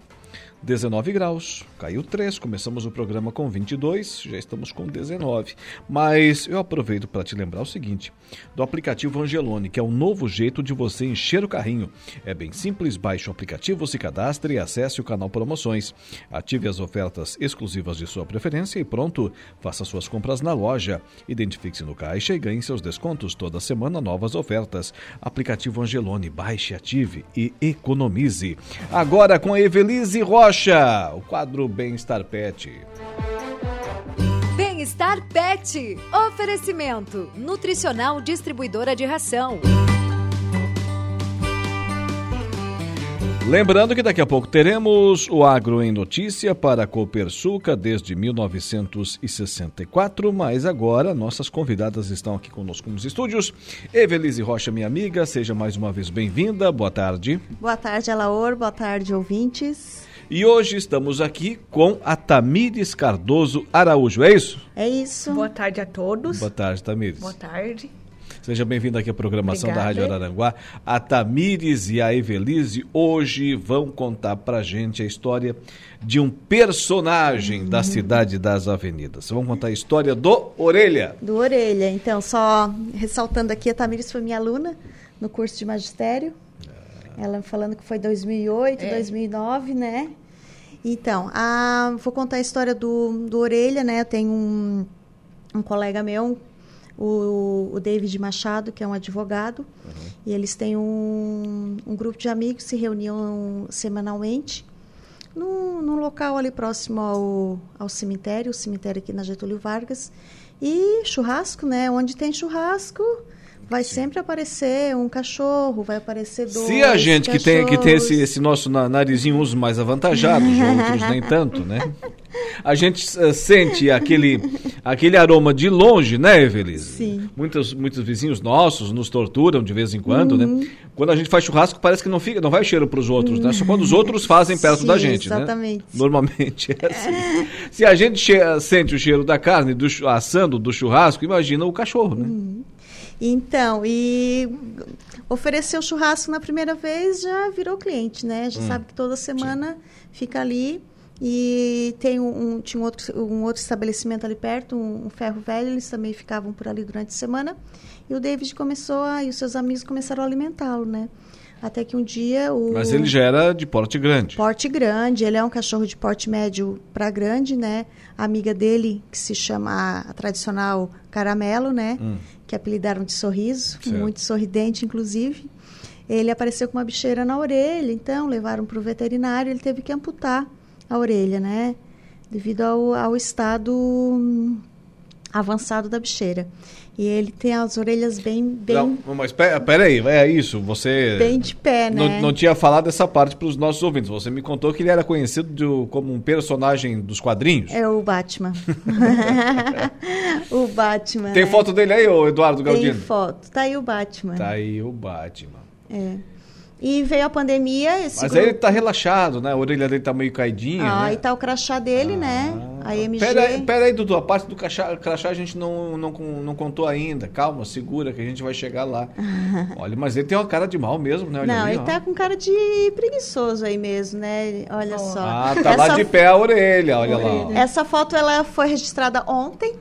19 graus, caiu 3, começamos o programa com 22, já estamos com 19. Mas eu aproveito para te lembrar o seguinte: do aplicativo Angelone, que é um novo jeito de você encher o carrinho. É bem simples, baixe o aplicativo, se cadastre e acesse o canal Promoções. Ative as ofertas exclusivas de sua preferência e pronto, faça suas compras na loja. Identifique-se no caixa e ganhe seus descontos toda semana, novas ofertas. Aplicativo Angelone, baixe, ative e economize. Agora com a Evelise Rocha, o quadro Bem-Estar Pet. Bem-Estar Pet. Oferecimento. Nutricional Distribuidora de Ração. Lembrando que daqui a pouco teremos o Agro em Notícia para a Copersuca desde 1964, mas agora nossas convidadas estão aqui conosco nos estúdios. Evelise Rocha, minha amiga, seja mais uma vez bem-vinda. Boa tarde. Boa tarde, Alaor. Boa tarde, ouvintes. E hoje estamos aqui com a Tamires Cardoso Araújo, é isso? É isso. Boa tarde a todos. Boa tarde, Tamires. Boa tarde. Seja bem-vindo aqui à programação Obrigada. da Rádio Araranguá. A Tamires e a Evelise hoje vão contar pra gente a história de um personagem Uhum. da cidade das avenidas. Vamos contar a história do Orelha. Do Orelha. Então, só ressaltando aqui, a Tamires foi minha aluna no curso de magistério. Ela falando que foi 2008, É. 2009, né? Então, a, vou contar a história do, do Orelha, né? Tem um, um colega meu, o, o David Machado, que é um advogado, e eles têm um, um grupo de amigos que se reuniam semanalmente num, num local ali próximo ao, ao cemitério, o cemitério aqui na Getúlio Vargas. E churrasco, né? Onde tem churrasco, vai sempre aparecer um cachorro, vai aparecer dois Se a gente que tem, que tem esse, esse nosso na- narizinho uns mais avantajados, outros nem tanto, né? A gente eh, sente aquele, aquele aroma de longe, né, Evelise? Sim. Muitos, muitos vizinhos nossos nos torturam de vez em quando, Uhum. né? Quando a gente faz churrasco, parece que não fica, não vai cheiro para os outros, né? Só quando os outros fazem perto da Sim, gente, exatamente. né? Normalmente é assim. Se a gente sente o cheiro da carne do assando do churrasco, imagina o cachorro, né? Então, e ofereceu churrasco na primeira vez, já virou cliente, né? Já Hum. sabe que toda semana fica ali. E tem um, um- tinha um outro, um outro estabelecimento ali perto, um, um ferro velho, eles também ficavam por ali durante a semana. E o David começou a, e os seus amigos começaram a alimentá-lo, né? Até que um dia o. Mas ele já era de porte grande. Porte grande, ele é um cachorro de porte médio para grande, né? A amiga dele, que se chama a, tradicional Caramelo, né? Hum. Que apelidaram de sorriso, Certo. muito sorridente, inclusive. Ele apareceu com uma bicheira na orelha, então levaram para o veterinário, ele teve que amputar a orelha, né? Devido ao, ao estado hum, avançado da bicheira. E ele tem as orelhas bem, bem, Não, mas pera, pera aí, é isso, você... bem de pé, né? Não, não tinha falado essa parte para os nossos ouvintes. Você me contou que ele era conhecido de- como um personagem dos quadrinhos. É o Batman. o Batman. Tem é. foto dele aí, ô Eduardo Tem Galdino? foto. Tá aí o Batman. Tá aí o Batman. É. E veio a pandemia, esse Mas grupo... aí ele tá relaxado, né? A orelha dele tá meio caidinha, Ah, né? e tá o crachá dele, né? A MG. Pera, aí- pera aí, Dudu, a parte do crachá, crachá a gente não, não, não contou ainda. Calma, segura que a gente vai chegar lá. Olha, mas ele tem uma cara de mal mesmo, né? Olha Não, ali, ele ó. tá com cara de preguiçoso aí mesmo, né? Olha só. Ah, tá lá de pé a orelha, olha lá. ó. Essa foto ela foi registrada ontem.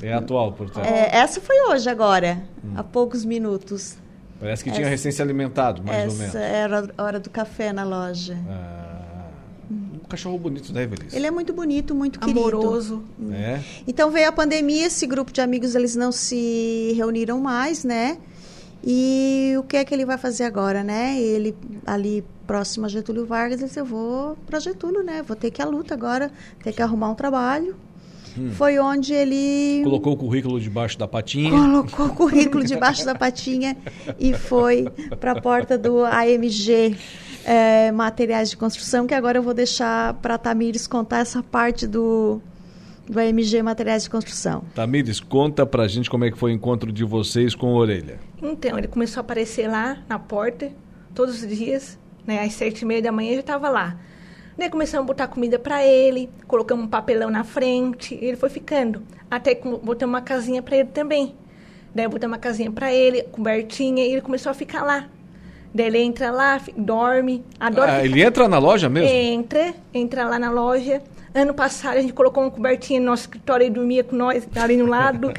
É atual, portanto. É, essa foi hoje agora, Hum. há poucos minutos. Parece que tinha essa- recém se alimentado, mais ou menos. Essa era a hora do café na loja. Um cachorro bonito, né, Evelise? Ele é muito bonito, muito Amoroso. querido. É. Então veio a pandemia, esse grupo de amigos eles não se reuniram mais, né? E o que é que ele vai fazer agora, né? Ele ali próximo a Getúlio Vargas, ele disse, eu vou para Getúlio, né? Vou ter que ir à luta agora, ter que arrumar um trabalho. Hum. Foi onde ele Colocou o currículo debaixo da patinha. colocou o currículo debaixo da patinha e foi para a porta do AMG é, Materiais de Construção, que agora eu vou deixar para a Tamires contar essa parte do, do AMG Materiais de Construção. Tamires, conta pra gente como é que foi o encontro de vocês com a orelha. Então, ele começou a aparecer lá na porta, todos os dias, né? Às sete e meia da manhã já estava lá. Daí começamos a botar comida para ele, colocamos um papelão na frente, ele foi ficando. Até que botamos uma casinha para ele também. Daí botamos uma casinha para ele, cobertinha, e ele começou a ficar lá. Daí ele entra lá, dorme, adora Ah, ele entra na loja mesmo? Entra, entra lá na loja. Ano passado a gente colocou uma cobertinha no nosso escritório e dormia com nós ali no lado.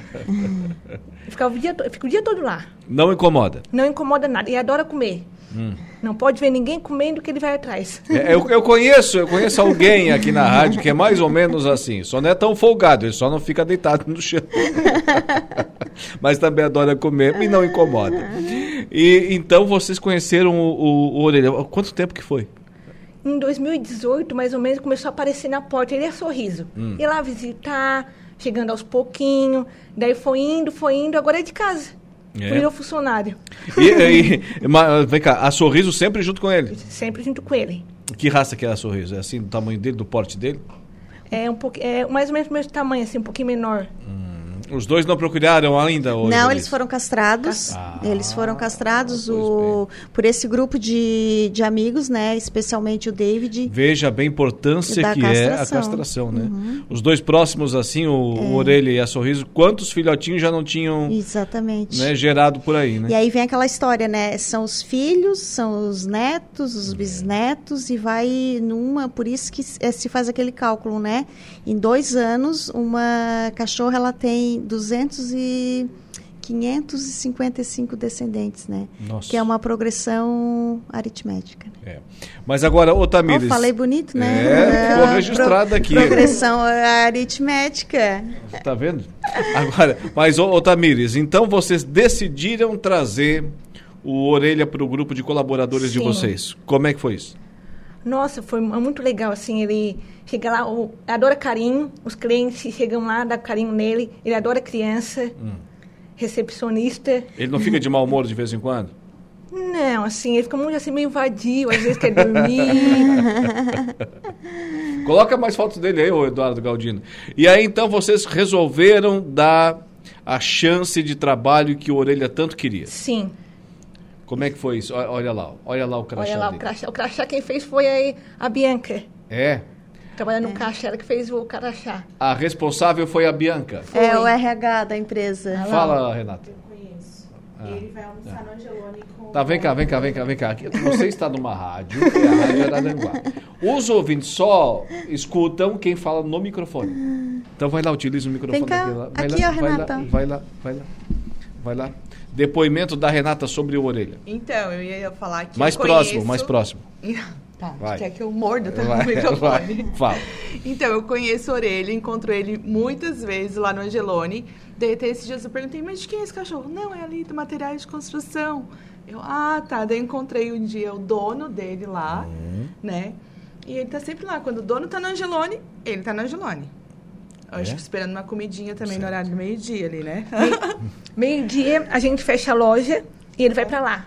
Ficava o dia, fica o dia todo lá. Não incomoda. Não incomoda nada. E adora comer. Hum. Não pode ver ninguém comendo que ele vai atrás. É, eu, eu conheço, eu conheço alguém aqui na rádio que é mais ou menos assim. Só não é tão folgado, ele só não fica deitado no chão. Mas também adora comer e não incomoda. E então vocês conheceram o, o, o Orelha. Quanto tempo que foi? Em 2018, mais ou menos, começou a aparecer na porta. Ele é sorriso. Hum. Lá visitar, chegando aos pouquinhos. Daí foi indo, foi indo. Agora é de casa. É. Virou funcionário. E, e- ma- vem cá, a Sorriso sempre junto com ele. Sempre junto com ele. Que raça que é a Sorriso? É assim, do tamanho dele, do porte dele? É, um pouco, é mais ou menos do mesmo tamanho, assim, um pouquinho menor. Os dois não procuraram ainda? ô Não, eles foram castrados. Eles foram castrados o, por esse grupo de, de amigos, né? Especialmente o David. Veja bem a importância que é a castração. castração, né? Uhum. Os dois próximos, assim, o, o É. Orelha e a Sorriso, quantos filhotinhos já não tinham Exatamente. né, gerado por aí, né? E aí vem aquela história, né? São os filhos, são os netos, os bisnetos, e vai numa. Por isso que eh, se faz aquele cálculo, né? Em dois anos, uma cachorra ela tem 200 e 555 descendentes, né? Nossa. Que é uma progressão aritmética. É. Mas agora, ô Tamires... Oh, falei bonito, né? É, ficou Ah, registrado pro- aqui. Progressão aritmética. Tá vendo? Agora, mas, ô, ô Tamires, então vocês decidiram trazer o Orelha para o grupo de colaboradores de Sim. vocês. Como é que foi isso? Nossa, foi mu- muito legal, assim, ele chega lá, o, adora carinho, os clientes chegam lá, dá carinho nele, ele adora criança, Hum. recepcionista. Ele não fica de mau humor de vez em quando? Não, assim, ele fica muito assim, meio vadio, às vezes quer dormir. Coloca mais fotos dele aí, ô Eduardo Galdino. E aí, então, vocês resolveram dar a chance de trabalho que o Orelha tanto queria. Sim. Como é que foi isso? Olha lá, olha lá o crachá Olha lá, o dele. crachá, o crachá quem fez foi a Bianca, É, trabalhando no caixa, ela que fez o crachá. a responsável foi a Bianca. É o RH da empresa. Fala, Renata. Ah, Ele vai almoçar no Angelone com... Tá, vem cá, vem cá, vem cá, vem cá. Aqui, Você está numa rádio, é a Rádio Araranguá. Os ouvintes só escutam quem fala no microfone. Então vai lá, utiliza o microfone. Vem cá, lá. Vai aqui, lá, ó, vai Renata. Lá, vai lá, vai lá, vai lá. Depoimento da Renata sobre o orelha. Então, eu ia falar que. Mais eu próximo, conheço- mais próximo. Tá, Vai. quer que eu morda tá, Vai, no microfone? vai, fala. Então, eu conheço a Orelha, encontro ele muitas vezes lá no Angelone. Daí até esses dias eu perguntei, mas de quem é esse cachorro? Não, é ali do materiais de construção. Eu, ah, tá. Daí eu encontrei um dia o dono dele lá, Uhum. né? E ele tá sempre lá. Quando o dono tá no Angelone, ele tá no Angelone. Eu acho É? que esperando uma comidinha também no horário do meio-dia ali, né? Meio-dia a gente fecha a loja e ele vai pra lá.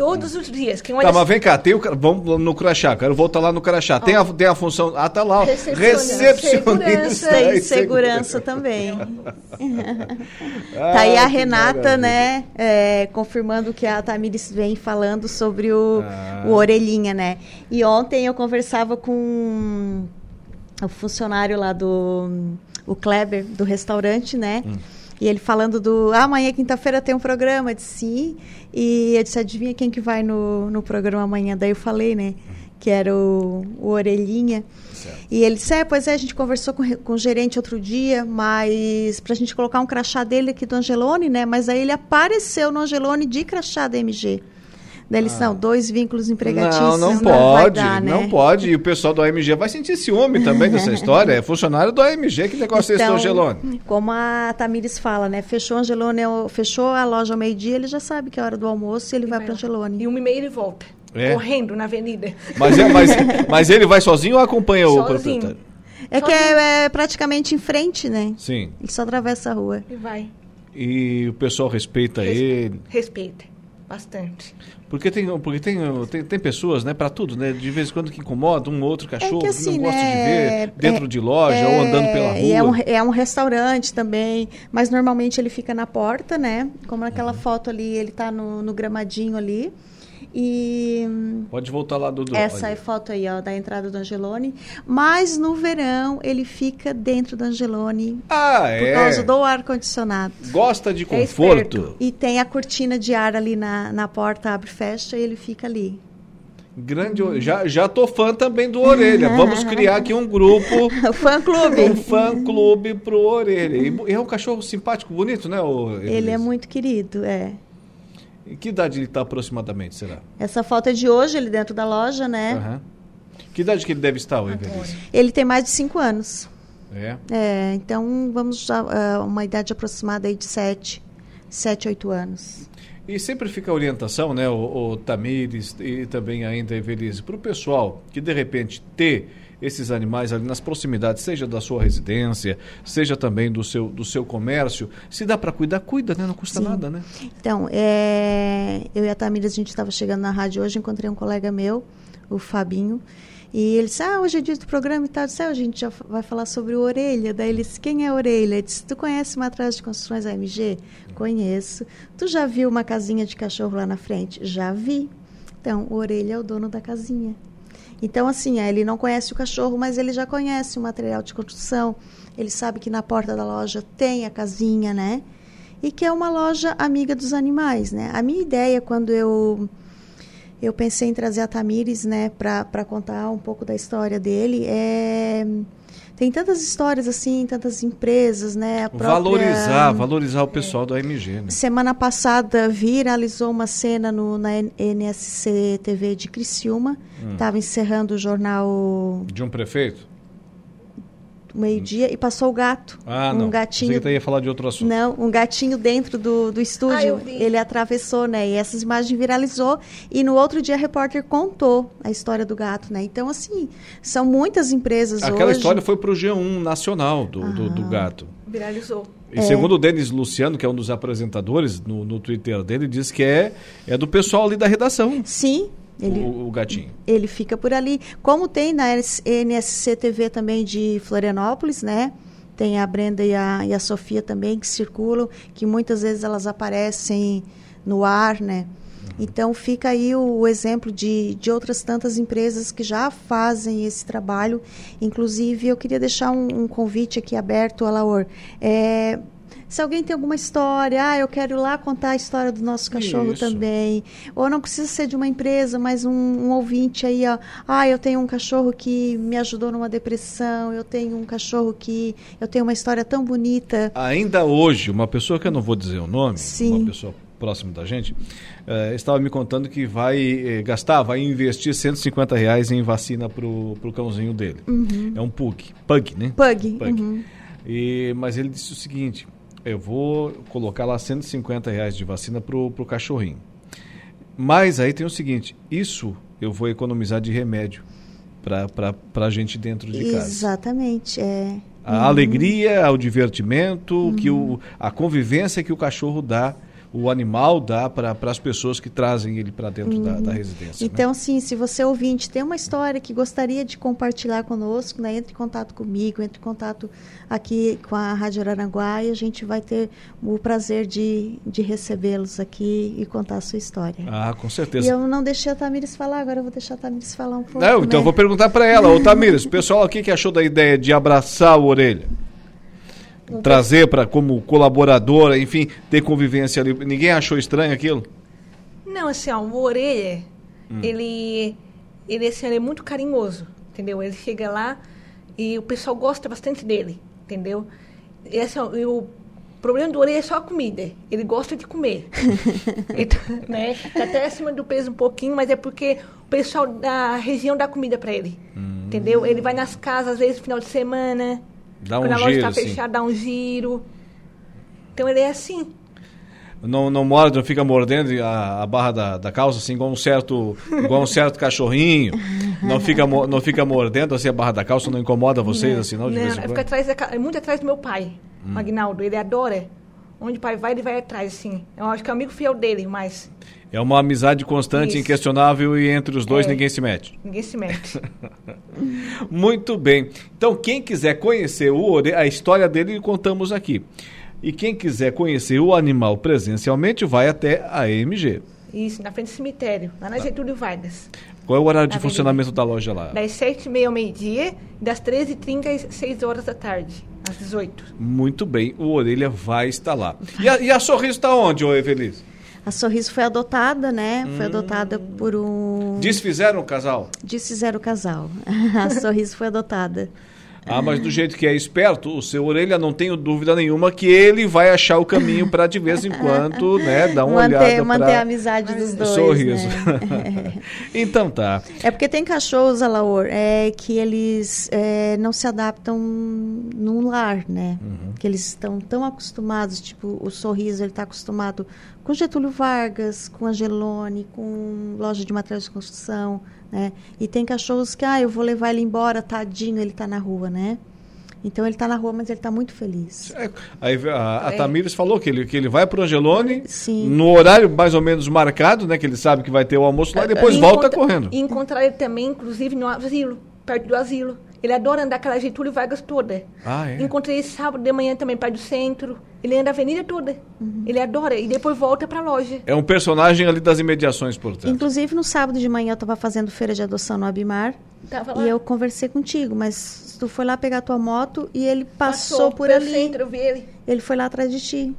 Todos os dias. Quem olha Tá, mas vem cá, tem o, vamos no Crachá, quero voltar lá no Crachá. Tem, a, tem a função. Ah, tá lá. ó. Recepcionista. Recepcionista. e e segurança também. Ah, tá aí a que Renata, maravilha. né, é, confirmando que a Tamires vem falando sobre o, Ah. o Orelhinha, né? E ontem eu conversava com o funcionário lá do o Kleber, do restaurante, né? Hum. E ele falando do ah, amanhã, quinta-feira, tem um programa. Eu disse sim. E eu disse, adivinha quem que vai no, no programa amanhã? Daí eu falei, né? Que era o, o Orelhinha. E ele disse, é, pois é, a gente conversou com, com o gerente outro dia, mas pra gente colocar um crachá dele aqui do Angelone, né? Mas aí ele apareceu no Angelone de crachá da MG. Daí ele disse, não, dois vínculos empregatícios Não, não vai pode, dar, né? não pode. E o pessoal do AMG vai sentir ciúme também dessa história. É funcionário do AMG, que negócio é esse do Angelone? Como a Tamires fala, né? Fechou o Angelone, ao- fechou a loja ao meio-dia, ele já sabe que é hora do almoço e ele vai para Angelone. E uma e meia ele volta. É? Correndo na avenida. Mas, é- mas, mas ele vai sozinho ou acompanha o Sozinho. proprietário? É que é, é praticamente em frente, né? Sim. Ele só atravessa a rua. E vai. E o pessoal respeita ele. Respeita. Bastante. Porque tem, porque tem, tem, tem pessoas, né, para tudo, né? De vez em quando que incomodam um outro cachorro que, assim, não gosta né, de ver dentro é- de loja é- ou andando pela rua. e é um, é um restaurante também, mas normalmente ele fica na porta, né? Como naquela Uhum. foto ali, ele tá no, no gramadinho ali. E Pode voltar lá, Dudu. essa Olha. é foto aí, ó, da entrada do Angelone. Mas no verão ele fica dentro do Angelone Ah, por é? causa do ar-condicionado. Gosta de É conforto. esperto. E tem a cortina de ar ali na, na porta, abre e fecha, e ele fica ali. Grande, já, já tô fã também do Orelha. Vamos criar aqui um grupo. fã clube. Um fã clube pro Orelha. E e é um cachorro simpático, bonito, né? O, Ele é muito querido, é. Em que idade ele tá aproximadamente, será? Essa foto é de hoje, ele dentro da loja, né? Aham. Que idade que ele deve estar, o Evelise? Ele tem mais de 5 anos. É. É, então vamos já ah, uma idade aproximada aí de 7, 7, 8 anos. E sempre fica a orientação, né, o, o Tamires e também ainda a Evelise, para o pessoal que de repente ter esses animais ali nas proximidades, seja da sua residência, seja também do seu, do seu comércio, se dá para cuidar, cuida, né? Não custa Sim. nada, né? Então, é, eu e a Tamires, a gente estava chegando na rádio hoje, encontrei um colega meu, o Fabinho, e ele disse, ah, hoje é dia do programa e tal. Eu disse, ah, a gente já vai falar sobre o Orelha. Daí ele disse, quem é Orelha? Ele disse, tu conhece uma atrás de construções AMG? Conheço. Tu já viu uma casinha de cachorro lá na frente? Já vi. Então, o Orelha é o dono da casinha. Então, assim, é, ele não conhece o cachorro, mas ele já conhece o material de construção. Ele sabe que na porta da loja tem a casinha, né? E que é uma loja amiga dos animais, né? A minha ideia, quando eu eu pensei em trazer a Tamires, né, para contar um pouco da história dele, é tem tantas histórias assim, tantas empresas, né? Própria- Valorizar, valorizar o pessoal do AMG, né? Semana passada viralizou uma cena no, na NSC TV de Criciúma. Hum. Estava encerrando o jornal De um prefeito? Meio-dia e passou o gato. Ah, um não. gatinho. Pensei que ia falar de outro assunto. Não, um gatinho dentro do, do Ah, estúdio. vi. ele atravessou, né? E essas imagens viralizou. E no outro dia a repórter contou a história do gato, né? Então, assim, são muitas empresas Aquela hoje. história foi pro G1 nacional do, do, do gato. Viralizou. E segundo o Denis Luciano, que é um dos apresentadores, no, no Twitter dele, diz que é, é do pessoal ali da redação. Sim. Ele, O, o gatinho. ele fica por ali. Como tem na NS- NSC TV também de Florianópolis, né? Tem a Brenda e a, e a Sofia também que circulam, que muitas vezes elas aparecem no ar, né? Então fica aí o, o exemplo de, de outras tantas empresas que já fazem esse trabalho. Inclusive, eu queria deixar um, um convite aqui aberto, Alaor. É, se alguém tem alguma história, ah, eu quero ir lá contar a história do nosso cachorro Isso. também. Ou não precisa ser de uma empresa, mas um, um ouvinte aí, ó. Ah, eu tenho um cachorro que me ajudou numa depressão, eu tenho um cachorro que. Eu tenho uma história tão bonita. Ainda hoje, uma pessoa que eu não vou dizer o nome, Sim. uma pessoa próxima da gente, eh, estava me contando que vai eh, gastar, vai investir 150 reais em vacina pro, pro cãozinho dele. Uhum. É um pug, pug, né? Pug. uhum. E, mas ele disse o seguinte: eu vou colocar lá 150 reais de vacina pro, pro cachorrinho. Mas aí tem o seguinte: isso eu vou economizar de remédio. para a gente dentro de casa. Exatamente. É. A uhum. alegria, o divertimento, uhum. que o, a convivência que o cachorro dá o animal dá para as pessoas que trazem ele para dentro da, da, uhum. residência. Né? Então, né? sim, se você ouvinte tem uma história que gostaria de compartilhar conosco, né, entre em contato comigo, entre em contato aqui com a Rádio Araranguá e a gente vai ter o prazer de, de recebê-los aqui e contar a sua história. Ah, com certeza. E eu não deixei a Tamires falar, agora eu vou deixar a Tamires falar um pouco. Não, então né? eu vou perguntar para ela. Ô Tamires, o pessoal aqui que achou da ideia de abraçar o orelha? Trazer para como colaboradora, enfim, ter convivência ali. Ninguém achou estranho aquilo? Não, assim, ó, o Orelha, hum. ele, ele, assim, ele é muito carinhoso, entendeu? Ele chega lá e o pessoal gosta bastante dele, entendeu? E, assim, ó, e o problema do Orelha é só a comida. Ele gosta de comer. então, né? Tá até acima do peso um pouquinho, mas é porque o pessoal da região dá comida para ele, hum. entendeu? Ele vai nas casas, às vezes, no final de semana Dá um Quando a loja está assim. fechada, dá um giro. Então ele é assim. Não, não morde, não fica mordendo a, a barra da, da calça, assim, igual um certo, igual um certo cachorrinho. Não fica, não fica mordendo assim a barra da calça, não incomoda vocês, não, assim, não? De não, vez em fica atrás, é muito atrás do meu pai, hum. Magnaldo. Ele adora. Onde o pai vai, ele vai atrás, assim. Eu acho que é amigo fiel dele, mas... É uma amizade constante, Isso. inquestionável e entre os dois é, ninguém se mete. Ninguém se mete. Muito bem. Então, quem quiser conhecer o, a história dele, contamos aqui. E quem quiser conhecer o animal presencialmente, vai até a EMG. Isso, na frente do cemitério, lá na tá. Getúlio Vargas. Qual é o horário de funcionamento da loja lá? Das 7h30 ao meio-dia, das 13h30 às 6 horas da tarde, às 18 Muito bem, o Orelha vai estar lá. E a, e a Sorriso está onde, ô Evelise? A Sorriso foi adotada, né? Hum. Foi adotada por um. Desfizeram o casal? Desfizeram o casal. a Sorriso foi adotada. Ah, mas do jeito que é esperto, o seu orelha, não tenho dúvida nenhuma que ele vai achar o caminho para de vez em quando, né, dar uma manter, olhada manter pra... a amizade dos dois. Sorriso. Né? então tá. É porque tem cachorros, Alaor, é que eles é, não se adaptam num lar, né? Uhum. Que eles estão tão acostumados, tipo, o sorriso, ele está acostumado com Getúlio Vargas, com Angelone, com loja de materiais de construção, né? E tem cachorros que, ah, eu vou levar ele embora, tadinho, ele está na rua, né? Então ele está na rua, mas ele está muito feliz. É, aí a, a é. Tamires falou que ele, que ele vai para o Angelone Sim. no horário mais ou menos marcado, né? Que ele sabe que vai ter o almoço lá e depois e volta correndo. E encontrar ele também, inclusive, no asilo, perto do asilo. Ele adora andar aquela Getúlio Vargas toda. Ah, é? Encontrei ele sábado de manhã também, perto do centro. Ele anda a avenida toda. Uhum. Ele adora. E depois volta para a loja. É um personagem ali das imediações, portanto. Inclusive, no sábado de manhã eu estava fazendo feira de adoção no Abimar. Tava lá. E eu conversei contigo, mas tu foi lá pegar a tua moto e ele passou, passou por ali. Centro, eu vi ele. Ele foi lá atrás de ti.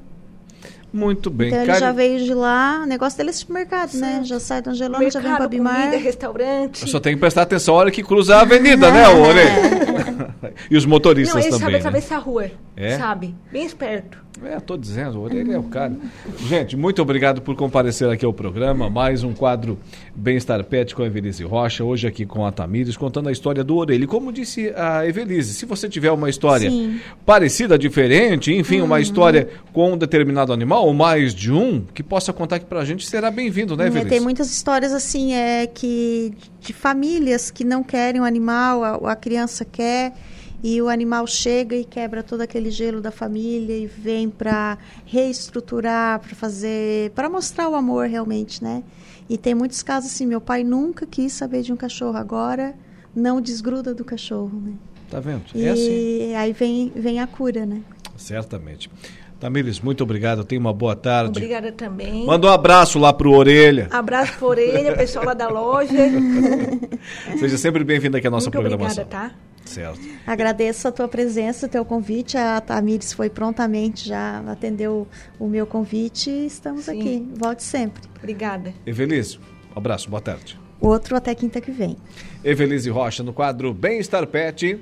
Muito bem. Então ele já veio de lá. O negócio dele é supermercado, né? Já sai do Angelone, já vem para Bimar. comida, restaurante. Eu só tem que prestar atenção a hora que cruzar a avenida, né, Orelha? e os motoristas Não, ele também. sabe né? atravessar a rua. É? Sabe. Bem esperto. É, tô dizendo, o Orelha é o cara. Gente, muito obrigado por comparecer aqui ao programa. Mais um quadro Bem-Estar Pet com a Evelise Rocha. Hoje aqui com a Tamires, contando a história do Orelha. E como disse a Evelise, se você tiver uma história Sim. parecida, diferente, enfim, Uhum. uma história com um determinado animal, ou mais de um, que possa contar aqui pra gente, será bem-vindo, né, É, Evelise? tem muitas histórias assim, é que de famílias que não querem o animal, a, a criança quer e o animal chega e quebra todo aquele gelo da família e vem para reestruturar, para fazer, para mostrar o amor realmente, né? E tem muitos casos assim, meu pai nunca quis saber de um cachorro, agora não desgruda do cachorro, né? Tá vendo? E É assim. aí vem vem a cura, né? Certamente. Tamires, muito obrigado. Tenha uma boa tarde. Obrigada também. Manda um abraço lá pro Orelha. Abraço por orelha, pessoal lá da loja. Seja sempre bem-vindo aqui à nossa Muito programação. obrigada, tá? Certo. Agradeço a tua presença, o teu convite. A Tamires foi prontamente já atendeu o meu convite e estamos Sim. aqui. Volte sempre. Obrigada. Evelise, um abraço, boa tarde. Outro até quinta que vem. Evelise Rocha no quadro Bem-Estar Pet.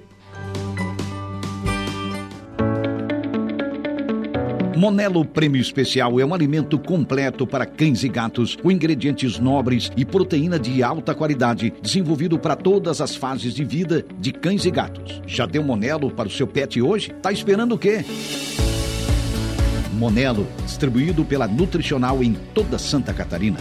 Monelo Prêmio Especial é um alimento completo para cães e gatos, com ingredientes nobres e proteína de alta qualidade, desenvolvido para todas as fases de vida de cães e gatos. Já deu Monelo para o seu pet hoje? Tá esperando o quê? Monelo, distribuído pela Nutricional em toda Santa Catarina.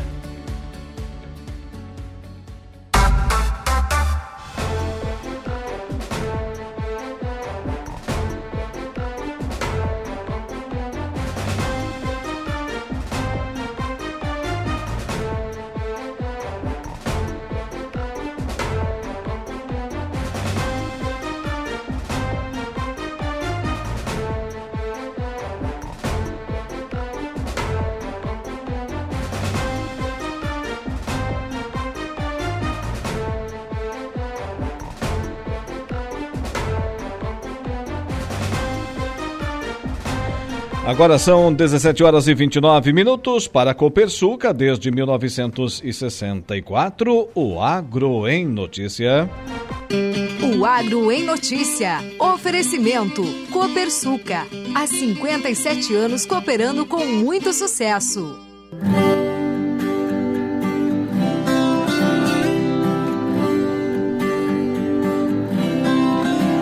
Agora são 17 horas e 29 minutos para a Copersuca, desde 1964, o Agro em Notícia. O Agro em Notícia. Oferecimento. Copersuca. Há 57 anos cooperando com muito sucesso.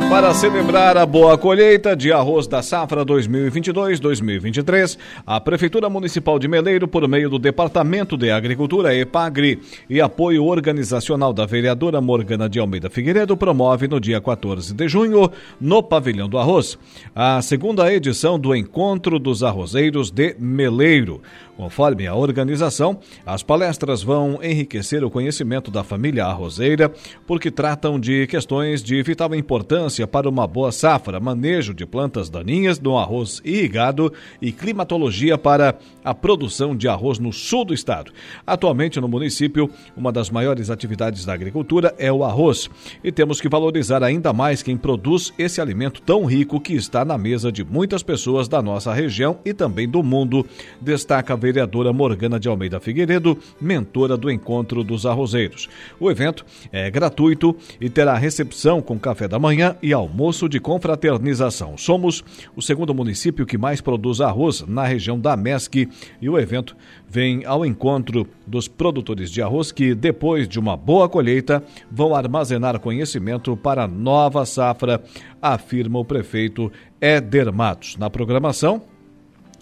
Para celebrar a boa colheita de arroz da safra 2022-2023, a Prefeitura Municipal de Meleiro, por meio do Departamento de Agricultura EPAGRI e apoio organizacional da vereadora Morgana de Almeida Figueiredo, promove no dia 14 de junho, no Pavilhão do Arroz, a segunda edição do Encontro dos Arrozeiros de Meleiro. Conforme a organização, as palestras vão enriquecer o conhecimento da família arrozeira, porque tratam de questões de vital importância para uma boa safra, manejo de plantas daninhas no arroz irrigado e climatologia para a produção de arroz no sul do estado. Atualmente, no município, uma das maiores atividades da agricultura é o arroz, e temos que valorizar ainda mais quem produz esse alimento tão rico que está na mesa de muitas pessoas da nossa região e também do mundo, destaca a vereadora Morgana de Almeida Figueiredo, mentora do Encontro dos Arrozeiros. O evento é gratuito e terá recepção com café da manhã e almoço de confraternização. Somos o segundo município que mais produz arroz na região da MESC e o evento vem ao encontro dos produtores de arroz que, depois de uma boa colheita, vão armazenar conhecimento para a nova safra, afirma o prefeito Éder Matos. Na programação,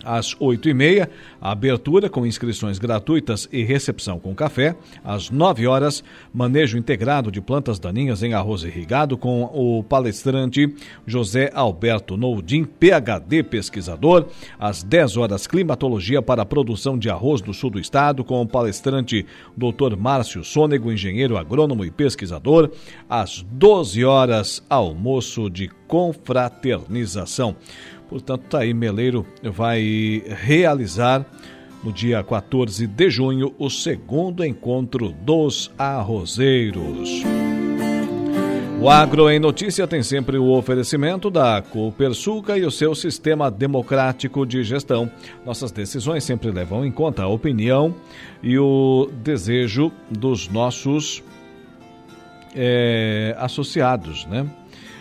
às 8h30, a abertura com inscrições gratuitas e recepção com café. Às 9 horas, manejo integrado de plantas daninhas em arroz irrigado com o palestrante José Alberto Noudim, PhD pesquisador. Às 10 horas, climatologia para a produção de arroz do sul do estado com o palestrante Dr. Márcio Sônego, engenheiro agrônomo e pesquisador. Às 12 horas, almoço de confraternização. Portanto, tá aí, Meleiro vai realizar no dia 14 de junho o segundo encontro dos arrozeiros. O Agro em Notícia tem sempre o oferecimento da Copersuca e o seu sistema democrático de gestão. Nossas decisões sempre levam em conta a opinião e o desejo dos nossos é, associados, né?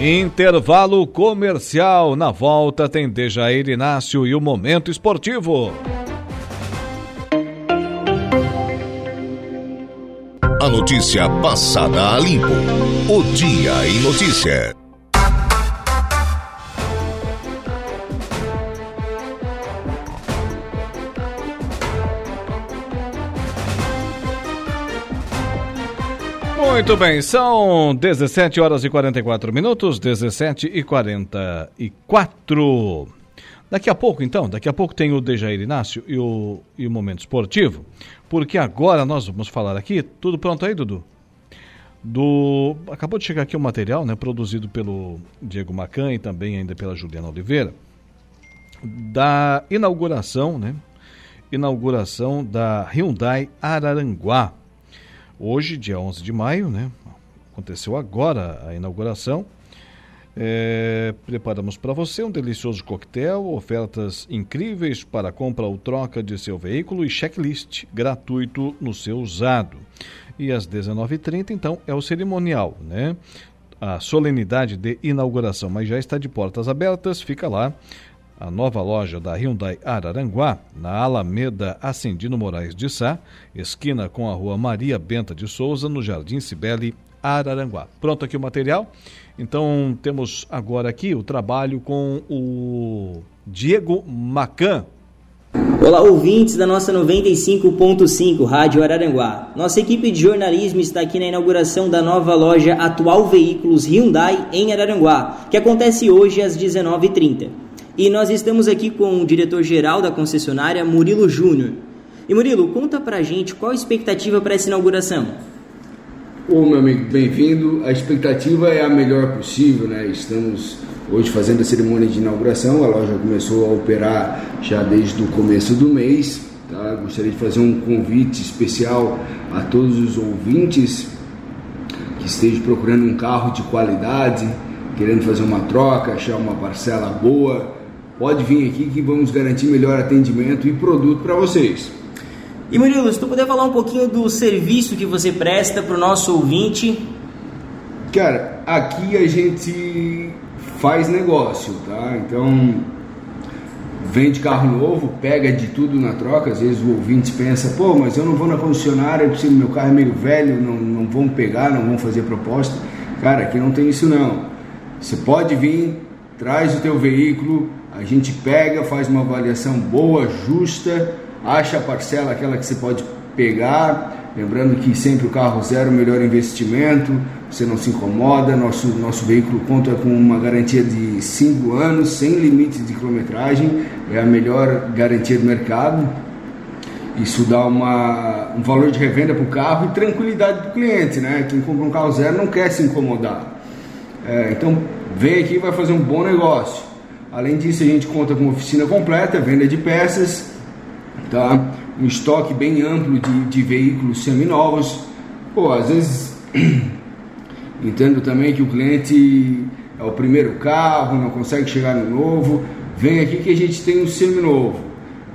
Intervalo comercial. Na volta tem Dejair Inácio e o Momento Esportivo. A notícia passada a limpo. O Dia em Notícia. Muito bem, são 17 horas e 44 minutos, 17 e 44. Daqui a pouco, então, daqui a pouco tem o Dejair Inácio e o, e o Momento Esportivo, porque agora nós vamos falar aqui, tudo pronto aí, Dudu? Do, acabou de chegar aqui o material, né, produzido pelo Diego Macan e também ainda pela Juliana Oliveira, da inauguração, né, inauguração da Hyundai Araranguá, Hoje, dia 11 de maio, né? Aconteceu agora a inauguração. É, preparamos para você um delicioso coquetel, ofertas incríveis para compra ou troca de seu veículo e checklist gratuito no seu usado. E às 19h30, então, é o cerimonial, né? A solenidade de inauguração, mas já está de portas abertas, fica lá a nova loja da Hyundai Araranguá, na Alameda Ascendino Moraes de Sá, esquina com a rua Maria Benta de Souza, no Jardim Cibele, Araranguá. Pronto aqui o material? Então temos agora aqui o trabalho com o Diego Macan. Olá, ouvintes da nossa 95.5 Rádio Araranguá. Nossa equipe de jornalismo está aqui na inauguração da nova loja Atual Veículos Hyundai em Araranguá, que acontece hoje às 19h30. E nós estamos aqui com o diretor-geral da concessionária, Murilo Júnior. E Murilo, conta pra gente qual a expectativa para essa inauguração. Ô meu amigo, bem-vindo. A expectativa é a melhor possível, né? Estamos hoje fazendo a cerimônia de inauguração. A loja começou a operar já desde o começo do mês. Tá? Gostaria de fazer um convite especial a todos os ouvintes que estejam procurando um carro de qualidade, querendo fazer uma troca, achar uma parcela boa. Pode vir aqui que vamos garantir melhor atendimento e produto para vocês. E Murilo, se tu puder falar um pouquinho do serviço que você presta para o nosso ouvinte. Cara, aqui a gente faz negócio, tá? Então, vende carro novo, pega de tudo na troca. Às vezes o ouvinte pensa, pô, mas eu não vou na concessionária, porque meu carro é meio velho, não, não vão pegar, não vão fazer proposta. Cara, aqui não tem isso não. Você pode vir, traz o teu veículo, a gente pega, faz uma avaliação boa, justa, acha a parcela aquela que você pode pegar, lembrando que sempre o carro zero é o melhor investimento, você não se incomoda, nosso, nosso veículo conta com uma garantia de 5 anos, sem limite de quilometragem, é a melhor garantia do mercado. Isso dá uma, um valor de revenda para o carro e tranquilidade para o cliente, né? Quem compra um carro zero não quer se incomodar. É, então, vem aqui e vai fazer um bom negócio. Além disso, a gente conta com oficina completa, venda de peças, tá? um estoque bem amplo de, de veículos seminovos. Pô, às vezes entendo também que o cliente é o primeiro carro, não consegue chegar no novo. Vem aqui que a gente tem um seminovo.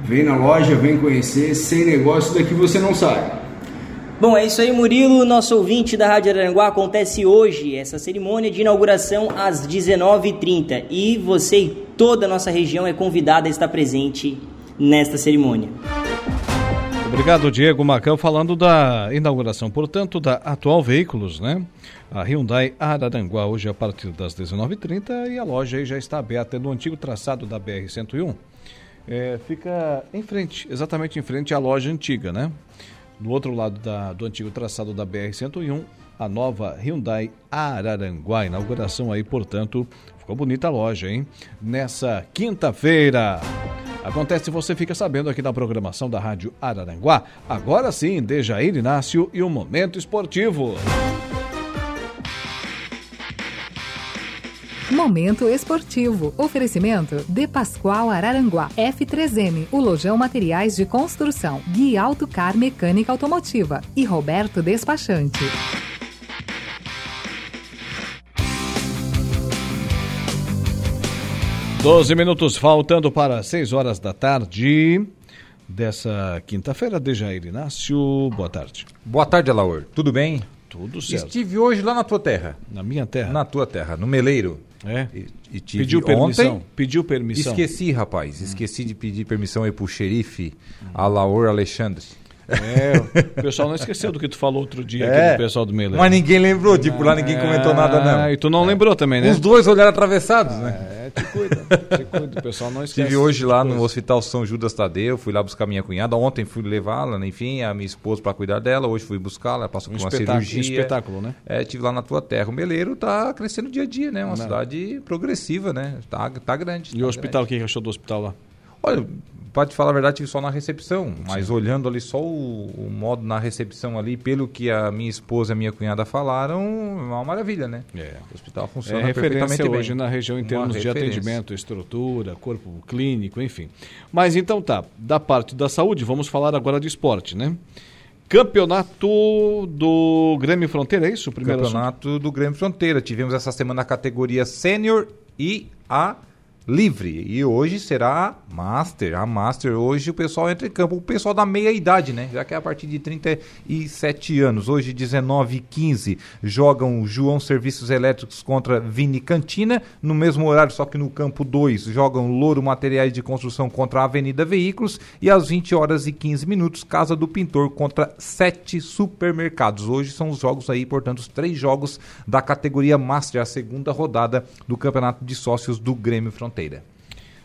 Vem na loja, vem conhecer, sem negócio daqui você não sai. Bom, é isso aí, Murilo. Nosso ouvinte da Rádio Aranguá acontece hoje, essa cerimônia de inauguração às 19h30. E você toda a nossa região é convidada a estar presente nesta cerimônia. Obrigado, Diego Macão, falando da inauguração, portanto, da atual Veículos, né? A Hyundai Araranguá, hoje a partir das 19h30 e a loja aí já está aberta no antigo traçado da BR-101. É, fica em frente, exatamente em frente à loja antiga, né? Do outro lado da, do antigo traçado da BR-101, a nova Hyundai Araranguá. Inauguração aí, portanto, ficou bonita a loja, hein? Nessa quinta-feira. Acontece você fica sabendo aqui na programação da Rádio Araranguá. Agora sim, Dejair Inácio e o Momento Esportivo. Momento Esportivo. Oferecimento De Pascoal Araranguá. F3M, o Lojão Materiais de Construção. Gui Autocar Mecânica Automotiva. E Roberto Despachante. 12 minutos faltando para 6 horas da tarde dessa quinta-feira. Dejair Inácio, boa tarde. Boa tarde, Alaor. Tudo bem? Tudo certo. Estive hoje lá na tua terra. Na minha terra? Na tua terra, no Meleiro. É? E, e tive Pediu permissão? Ontem, Pediu permissão? Esqueci, rapaz. Esqueci de pedir permissão aí pro xerife Alaor Alexandre. É, o pessoal não esqueceu do que tu falou outro dia é, aqui do pessoal do Meleiro. Mas ninguém lembrou, tipo, lá ninguém comentou nada, não. E tu não lembrou também, né? Os dois olharam atravessados, né? É, te cuida, te cuida, o pessoal não esquece. Estive hoje lá no Hospital São Judas Tadeu, fui lá buscar minha cunhada. Ontem fui levá-la, enfim, a minha esposa para cuidar dela. Hoje fui buscá-la, passou um por uma Um cirurgia. espetáculo, né? É, estive lá na tua terra. O Meleiro tá crescendo dia a dia, né? Uma não. cidade progressiva, né? Tá, tá grande. E tá o hospital, o que achou do hospital lá? Olha, para te falar a verdade, tive só na recepção, mas Sim. olhando ali só o, o, modo na recepção ali, pelo que a minha esposa e a minha cunhada falaram, é uma maravilha, né? É. O hospital funciona é perfeitamente hoje bem. na região em termos de atendimento, estrutura, corpo clínico, enfim. Mas então tá, da parte da saúde, vamos falar agora de esporte, né? Campeonato do Grêmio Fronteira, é isso? O primeiro Campeonato assunto? do Grêmio Fronteira. Tivemos essa semana a categoria Sênior e a livre. E hoje será Master. A Master, hoje o pessoal entra em campo. O pessoal da meia idade, né? Já que é a partir de 37 anos. Hoje, 19 e 15, jogam João Serviços Elétricos contra Vini Cantina. No mesmo horário, só que no campo 2, jogam Louro Materiais de Construção contra Avenida Veículos. E às 20 horas e 15 minutos, Casa do Pintor contra Sete Supermercados. Hoje são os jogos aí, portanto, os três jogos da categoria Master, a segunda rodada do Campeonato de Sócios do Grêmio Fronteira.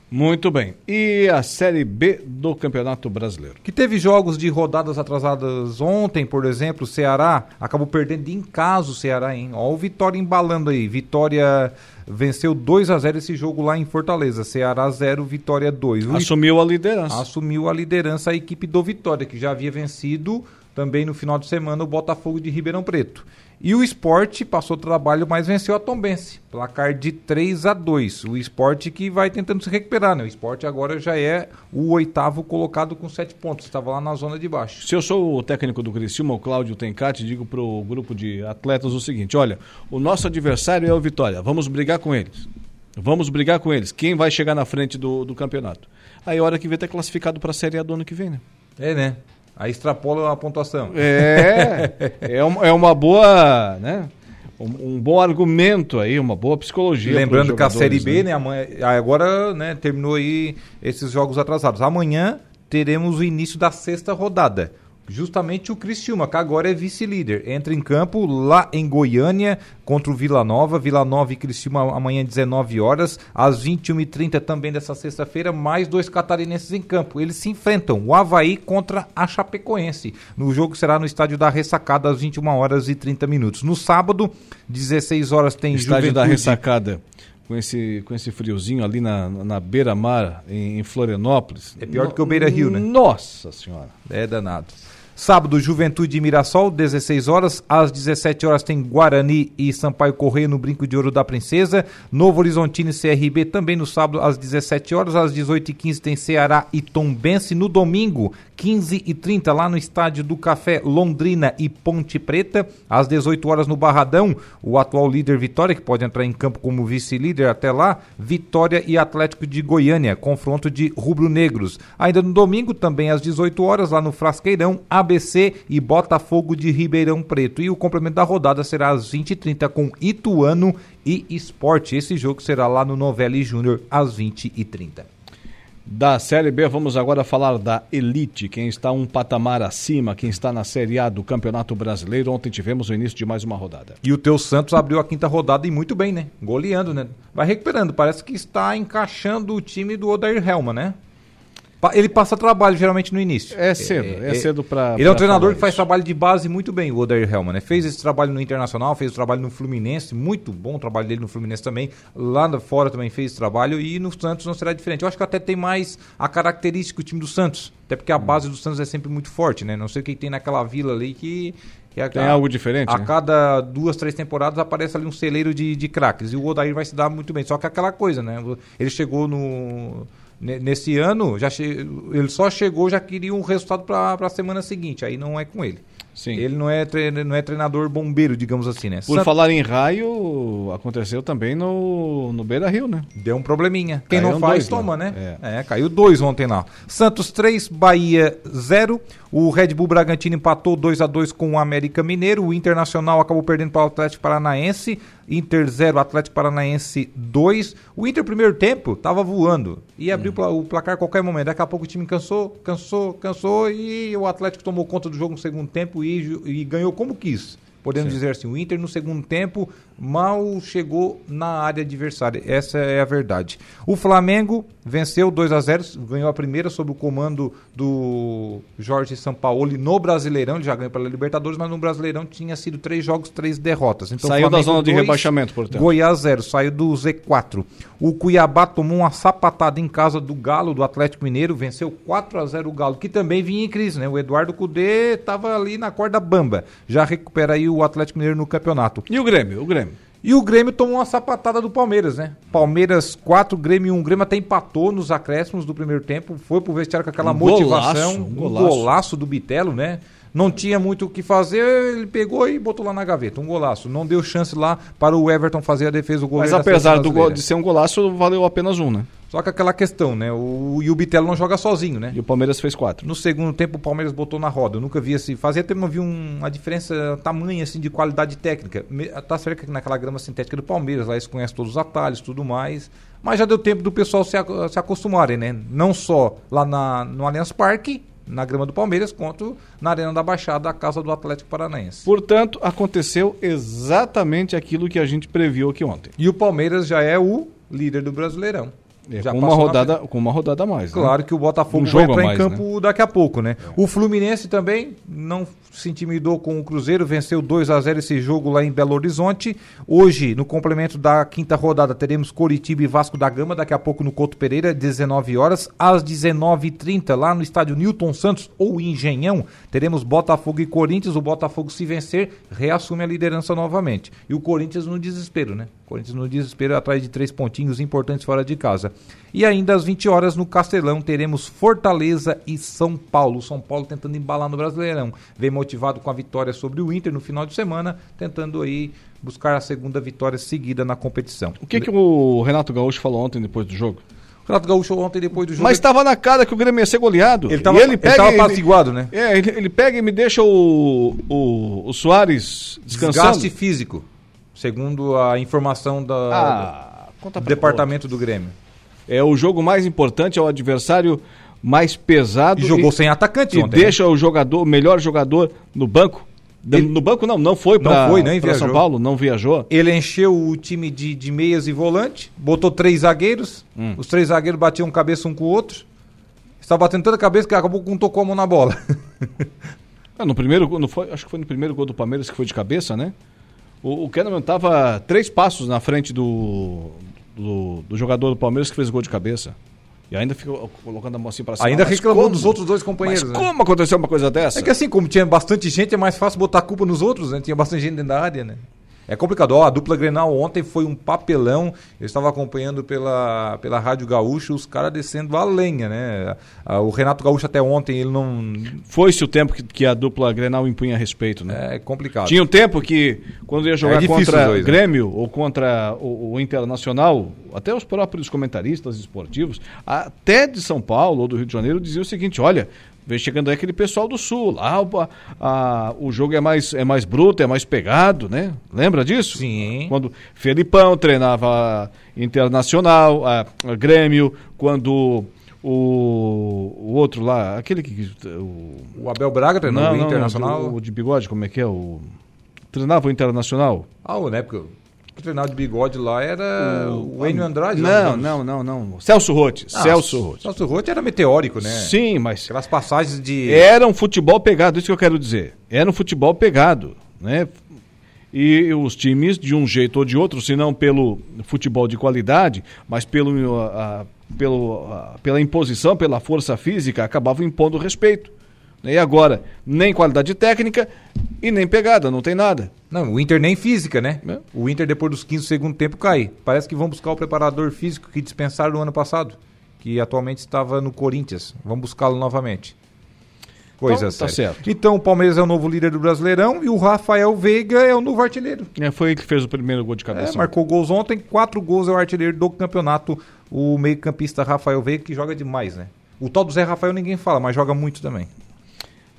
Muito bem. E a Série B do Campeonato Brasileiro? Que teve jogos de rodadas atrasadas ontem, por exemplo, o Ceará acabou perdendo em casa o Ceará, hein? Ó o Vitória embalando aí. Vitória venceu 2 a 0 esse jogo lá em Fortaleza. Ceará 0, Vitória 2. O Assumiu a liderança. Assumiu a liderança a equipe do Vitória, que já havia vencido também no final de semana o Botafogo de Ribeirão Preto. E o esporte passou trabalho, mas venceu a Tombense. Placar de 3 a 2 O esporte que vai tentando se recuperar, né? O esporte agora já é o oitavo colocado com 7 pontos. Estava lá na zona de baixo. Se eu sou o técnico do Criciúma, o Cláudio Tencati, digo para o grupo de atletas o seguinte: olha, o nosso adversário é o Vitória, vamos brigar com eles. Vamos brigar com eles. Quem vai chegar na frente do, do campeonato? Aí a hora que vem ter classificado para a Série A do ano que vem, né? É, né? Aí extrapola a pontuação. É, é, uma, é uma boa, né? Um, um, bom argumento aí, uma boa psicologia. Lembrando que a Série B, né? Amanhã, agora né, terminou aí esses jogos atrasados. Amanhã teremos o início da sexta rodada justamente o Criciúma, que agora é vice-líder. Entra em campo lá em Goiânia contra o Vila Nova. Vila Nova e Criciúma amanhã 19 horas. Às 21h30 também dessa sexta-feira, mais dois catarinenses em campo. Eles se enfrentam, o Havaí contra a Chapecoense. No jogo será no estádio da Ressacada às 21 horas e 30 minutos. No sábado, 16 horas tem Estádio Juventude... da Ressacada com esse, com esse friozinho ali na, na beira-mar, em, em, Florianópolis. É pior no, do que o beira-rio, né? Nossa Senhora. É danado. Sábado, Juventude e Mirassol, 16 horas. Às 17 horas tem Guarani e Sampaio Correia no Brinco de Ouro da Princesa. Novo Horizontino e CRB também no sábado, às 17 horas. Às 18h15 tem Ceará e Tombense. No domingo, 15h30, lá no Estádio do Café, Londrina e Ponte Preta. Às 18 horas no Barradão, o atual líder Vitória, que pode entrar em campo como vice-líder até lá, Vitória e Atlético de Goiânia, confronto de rubro-negros. Ainda no domingo, também às 18 horas, lá no Frasqueirão, a ABC e Botafogo de Ribeirão Preto. E o complemento da rodada será às 20h30 com Ituano e Esporte. Esse jogo será lá no Novelli Júnior às 20h30. Da Série B, vamos agora falar da Elite, quem está um patamar acima, quem está na Série A do Campeonato Brasileiro. Ontem tivemos o início de mais uma rodada. E o teu Santos abriu a quinta rodada e muito bem, né? Goleando, né? Vai recuperando, parece que está encaixando o time do Odair Helma, né? Ele passa trabalho geralmente no início. É cedo, é, é, é cedo para. Ele é um treinador que faz trabalho de base muito bem, o Odair Helman. Né? Fez esse trabalho no Internacional, fez o trabalho no Fluminense, muito bom o trabalho dele no Fluminense também. Lá fora também fez esse trabalho e no Santos não será diferente. Eu acho que até tem mais a característica do time do Santos. Até porque a hum. base do Santos é sempre muito forte, né? Não sei o que tem naquela vila ali que. que a, tem algo diferente. A né? cada duas, três temporadas aparece ali um celeiro de, de craques. E o Odair vai se dar muito bem. Só que aquela coisa, né? Ele chegou no nesse ano, já ele só chegou, já queria um resultado para a semana seguinte. Aí não é com ele. Sim. Ele não é, não é treinador bombeiro, digamos assim, né? Por falar em raio, aconteceu também no, no Beira Rio, né? Deu um probleminha. Quem não faz, dois, toma, né? né? É. é. caiu dois ontem lá. Santos 3, Bahia 0. O Red Bull Bragantino empatou 2 a 2 com o América Mineiro. O Internacional acabou perdendo para o Atlético Paranaense. Inter 0, Atlético Paranaense 2. O Inter, primeiro tempo, estava voando. E abriu hum. o placar a qualquer momento. Daqui a pouco o time cansou, cansou, cansou. E o Atlético tomou conta do jogo no segundo tempo e, e ganhou como quis. Podemos Sim. dizer assim, o Inter no segundo tempo mal chegou na área adversária. Essa é a verdade. O Flamengo venceu 2 a 0 ganhou a primeira sob o comando do Jorge Sampaoli no Brasileirão. Ele já ganhou pela Libertadores, mas no Brasileirão tinha sido três jogos, três derrotas. Então, saiu Flamengo da zona 2, de rebaixamento, portanto. Goiás 0, saiu do Z4. O Cuiabá tomou uma sapatada em casa do Galo, do Atlético Mineiro, venceu 4 a 0 o Galo, que também vinha em crise, né? O Eduardo Cudê estava ali na corda bamba. Já recupera aí o Atlético Mineiro no campeonato. E o Grêmio? O Grêmio? E o Grêmio tomou uma sapatada do Palmeiras, né? Palmeiras 4, Grêmio 1. O Grêmio até empatou nos acréscimos do primeiro tempo. Foi pro vestiário com aquela um motivação. Golaço, um, golaço. um golaço do Bitelo, né? Não tinha muito o que fazer, ele pegou e botou lá na gaveta. Um golaço. Não deu chance lá para o Everton fazer a defesa do goleiro. Mas apesar do de ser um golaço, valeu apenas um, né? Só que aquela questão, né? O, e o Bitelo não joga sozinho, né? E o Palmeiras fez quatro. No segundo tempo, o Palmeiras botou na roda. Eu nunca vi assim. Fazia tempo não vi um, uma diferença tamanha assim de qualidade técnica. Tá certo que naquela grama sintética do Palmeiras, lá eles conhecem todos os atalhos tudo mais. Mas já deu tempo do pessoal se, se acostumarem, né? Não só lá na, no Allianz Parque, na grama do Palmeiras, quanto na Arena da Baixada, a casa do Atlético Paranaense. Portanto, aconteceu exatamente aquilo que a gente previu aqui ontem. E o Palmeiras já é o líder do Brasileirão. É, Já com, uma passou na rodada, com uma rodada a mais. né? Claro que o Botafogo Um vai entrar mais, em campo né? daqui a pouco, né? O Fluminense também não se intimidou com o Cruzeiro, venceu 2 a 0 esse jogo lá em Belo Horizonte. Hoje, no complemento da quinta rodada, teremos Coritiba e Vasco da Gama, daqui a pouco no Couto Pereira, 19 horas. Às 19h30, lá no estádio Newton Santos ou Engenhão, teremos Botafogo e Corinthians. O Botafogo, se vencer, reassume a liderança novamente. E o Corinthians no desespero, né? Corinthians no desespero, atrás de três pontinhos importantes fora de casa. E ainda às 20 horas no Castelão teremos Fortaleza e São Paulo. O São Paulo tentando embalar no Brasileirão. Vem motivado com a vitória sobre o Inter no final de semana, tentando aí buscar a segunda vitória seguida na competição. O que, que o Renato Gaúcho falou ontem depois do jogo? O Renato Gaúcho ontem depois do jogo. Mas estava na cara que o Grêmio ia ser goleado. Ele tava- E ele tava apaziguado, né? É, ele, ele pega e me deixa o, o, o Soares descansando. Desgaste físico, segundo a informação da, Ah, do departamento do Grêmio. É o jogo mais importante, é o adversário mais pesado. E jogou sem atacante E ontem, né? deixa o jogador, o melhor jogador no banco. No banco não, não foi Não para São. Paulo, não viajou. Ele encheu o time de, de meias e volante, botou três zagueiros, Hum. os três zagueiros batiam cabeça um com o outro. Estava batendo tanta cabeça que acabou que um tocou a mão na bola. Ah, no primeiro, não foi, acho que foi no primeiro gol do Palmeiras que foi de cabeça, né? O, o Kahneman estava três passos na frente do, do, do jogador do Palmeiras que fez o gol de cabeça. E ainda ficou colocando a mão assim pra cima. Ainda reclamou como? dos outros dois companheiros. Mas né? como aconteceu uma coisa dessa? É que assim, como tinha bastante gente, é mais fácil botar a culpa nos outros, né? Tinha bastante gente dentro da área, né? É complicado. Ó, a dupla Grenal ontem foi um papelão. Eu estava acompanhando pela, pela Rádio Gaúcho, os caras descendo a lenha, né? O Renato Gaúcho até ontem, ele não... Foi-se o tempo que, que a dupla Grenal impunha respeito, né? É complicado. Tinha um tempo que, quando ia jogar É contra dois, né? Grêmio ou contra o, o Internacional, até os próprios comentaristas esportivos, até de São Paulo ou do Rio de Janeiro, diziam o seguinte: olha, vem chegando aí aquele pessoal do Sul, lá o, a- o jogo é mais, é mais bruto, é mais pegado, né? Lembra disso? Sim. Quando Felipão treinava Internacional, a, a Grêmio, quando. O, o outro lá, aquele que. O, O Abel Braga treinou não, o Internacional. não, o de bigode, como é que é? O, treinava o Internacional? Ah, o, né? O que treinava de bigode lá era o, Enio Andrade. Não, não, não, não. Celso Rotti. Ah, Celso Rotti. Celso Rotti era meteórico, né? Sim, mas. Aquelas passagens de. Era um futebol pegado, isso que eu quero dizer. Era um futebol pegado, né? E os times, de um jeito ou de outro, se não pelo futebol de qualidade, mas pelo, a- pelo, a- pela imposição, pela força física, acabavam impondo respeito. E agora, nem qualidade técnica e nem pegada, não tem nada. Não, o Inter nem física, né? O Inter, depois dos 15 do segundo tempo, cai. Parece que vão buscar o preparador físico que dispensaram no ano passado, que atualmente estava no Corinthians. Vão buscá-lo novamente. Coisa Então, tá séria. certo. Então o Palmeiras é o novo líder do Brasileirão e o Rafael Veiga é o novo artilheiro. É, foi ele que fez o primeiro gol de cabeça. É, marcou gols ontem, quatro gols é o artilheiro do campeonato, o meio-campista Rafael Veiga, que joga demais, né? O tal do Zé Rafael ninguém fala, mas joga muito também.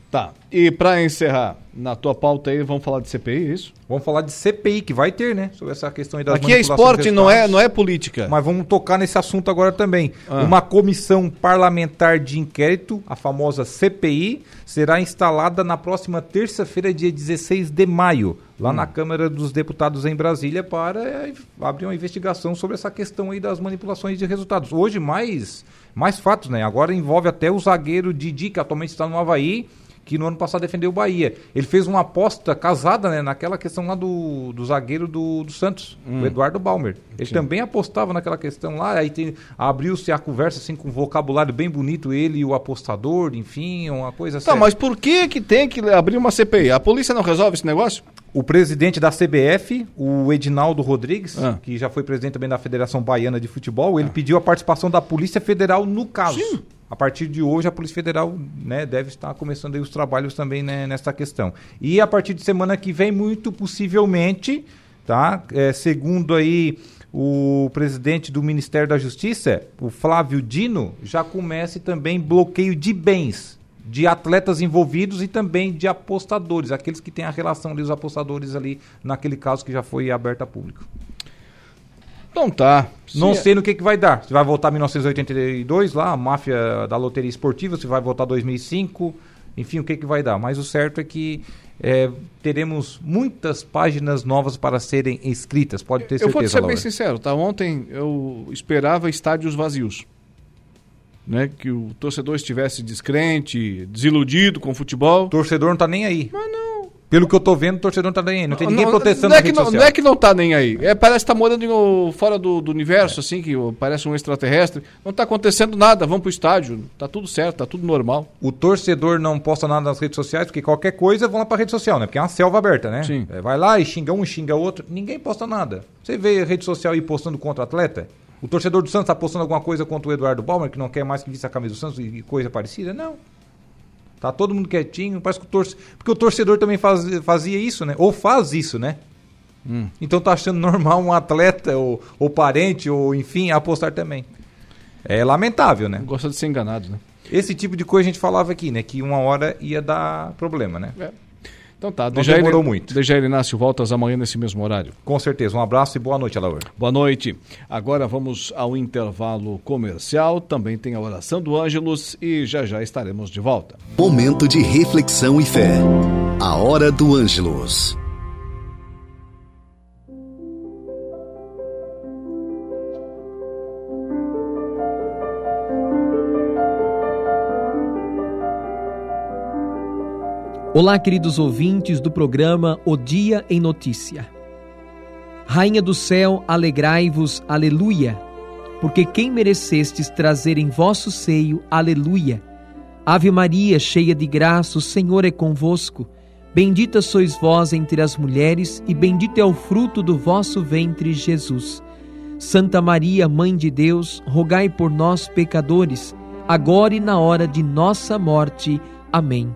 Tá. E pra encerrar, na tua pauta aí, vamos falar de CPI, é isso? Vamos falar de CPI, que vai ter, né? Sobre essa questão aí das Aqui é esporte, não é, não é política. Mas vamos tocar nesse assunto agora também. Ah. Uma comissão parlamentar de inquérito, a famosa CPI, será instalada na próxima terça-feira, dia 16 de maio, lá Hum. na Câmara dos Deputados em Brasília, para eh, abrir uma investigação sobre essa questão aí das manipulações de resultados. Hoje, mais, mais fatos, né? Agora envolve até o zagueiro Didi, que atualmente está no Havaí, que no ano passado defendeu o Bahia. Ele fez uma aposta casada né, naquela questão lá do, do zagueiro do, do Santos, Hum. o Eduardo Balmer. Ele Sim. também apostava naquela questão lá, aí abriu-se a conversa assim com um vocabulário bem bonito, ele e o apostador, enfim, uma coisa Tá, séria. mas por que que tem que abrir uma CPI? A polícia não resolve esse negócio? O presidente da CBF, o Edinaldo Rodrigues, Ah. que já foi presidente também da Federação Baiana de Futebol, ele pediu a participação da Polícia Federal no caso. A partir de hoje, a Polícia Federal né, deve estar começando os trabalhos também né, nessa questão. E a partir de semana que vem, muito possivelmente, tá? É, segundo aí o presidente do Ministério da Justiça, o Flávio Dino, já comece também bloqueio de bens de atletas envolvidos e também de apostadores, aqueles que têm a relação ali, os apostadores ali, naquele caso que já foi aberto a público. Então tá. Não Se- sei no que, que vai dar. Se vai voltar 1982 lá, a máfia da loteria esportiva, se vai voltar 2005, enfim, o que, que vai dar. Mas o certo é que é, teremos muitas páginas novas para serem escritas, pode ter certeza. Eu vou te ser Laura. bem sincero, tá? Ontem eu esperava estádios vazios. Né? Que o torcedor estivesse descrente, desiludido com o futebol. O torcedor não tá nem aí. Mas não. Pelo que eu tô vendo, o torcedor não tá nem aí. Não tem ninguém Não- protestando não é que não, não é que não tá nem aí. É, parece que tá morando em fora do, do universo, assim, que parece um extraterrestre. Não tá acontecendo nada, vamos pro estádio. Tá tudo certo, tá tudo normal. O torcedor não posta nada nas redes sociais, porque qualquer coisa vão lá pra rede social, né? Porque é uma selva aberta, né? Sim. É, vai lá e xinga um, xinga outro. Ninguém posta nada. Você vê a rede social aí postando contra atleta? O torcedor do Santos tá postando alguma coisa contra o Eduardo Balmer, que não quer mais que vista a camisa do Santos e coisa parecida? Não. Tá todo mundo quietinho, parece que o torcedor. Porque o torcedor também faz, fazia isso, né? Ou faz isso, né? Hum. Então tá achando normal um atleta, ou, ou parente, ou enfim, apostar também. É lamentável, né? Gosta de ser enganado, né? Esse tipo de coisa a gente falava aqui, né? Que uma hora ia dar problema, né? Então tá, Não Dejair, demorou muito. Dejair Inácio, voltas amanhã nesse mesmo horário. Com certeza. Um abraço e boa noite, Alaor. Boa noite. Agora vamos ao intervalo comercial. Também tem a oração do Ângelos e já já estaremos de volta. Momento de reflexão e fé. A hora do Ângelos. Olá, queridos ouvintes do programa O Dia em Notícia. Rainha do céu, alegrai-vos, aleluia, porque quem merecestes trazer em vosso seio, aleluia. Ave Maria, cheia de graça, o Senhor é convosco. Bendita sois vós entre as mulheres, e bendito é o fruto do vosso ventre, Jesus. Santa Maria, Mãe de Deus, rogai por nós, pecadores, agora e na hora de nossa morte. Amém.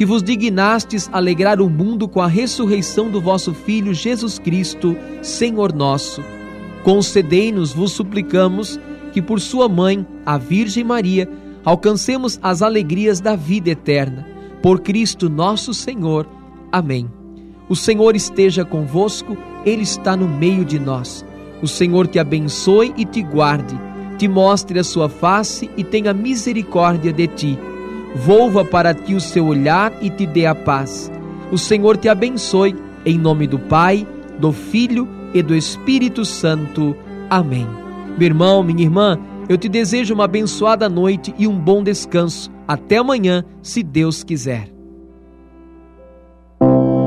que vos dignastes alegrar o mundo com a ressurreição do vosso Filho Jesus Cristo, Senhor nosso, concedei-nos, vos suplicamos, que por sua mãe, a Virgem Maria, alcancemos as alegrias da vida eterna. Por Cristo nosso Senhor. Amém. O Senhor esteja convosco, Ele está no meio de nós. O Senhor te abençoe e te guarde, te mostre a sua face e tenha misericórdia de ti. Volva para ti o seu olhar e te dê a paz. O Senhor te abençoe, em nome do Pai, do Filho e do Espírito Santo. Amém. Meu irmão, minha irmã, eu te desejo uma abençoada noite e um bom descanso. Até amanhã, se Deus quiser.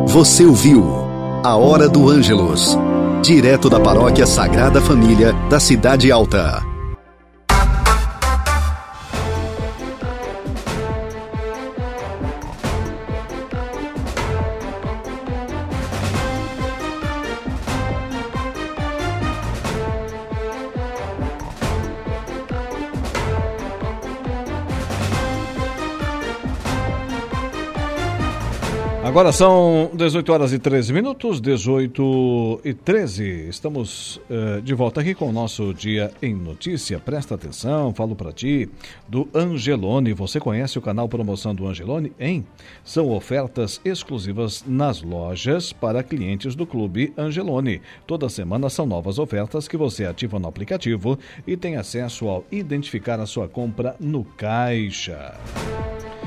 Você ouviu A Hora do Ângelos, direto da Paróquia Sagrada Família da Cidade Alta. Agora são 18 horas e 13 minutos, 18 e 13. Estamos eh, de volta aqui com o nosso Dia em Notícia. Presta atenção, falo para ti do Angelone. Você conhece o canal Promoção do Angelone? Hein? São ofertas exclusivas nas lojas para clientes do Clube Angelone. Toda semana são novas ofertas que você ativa no aplicativo e tem acesso ao identificar a sua compra no caixa. É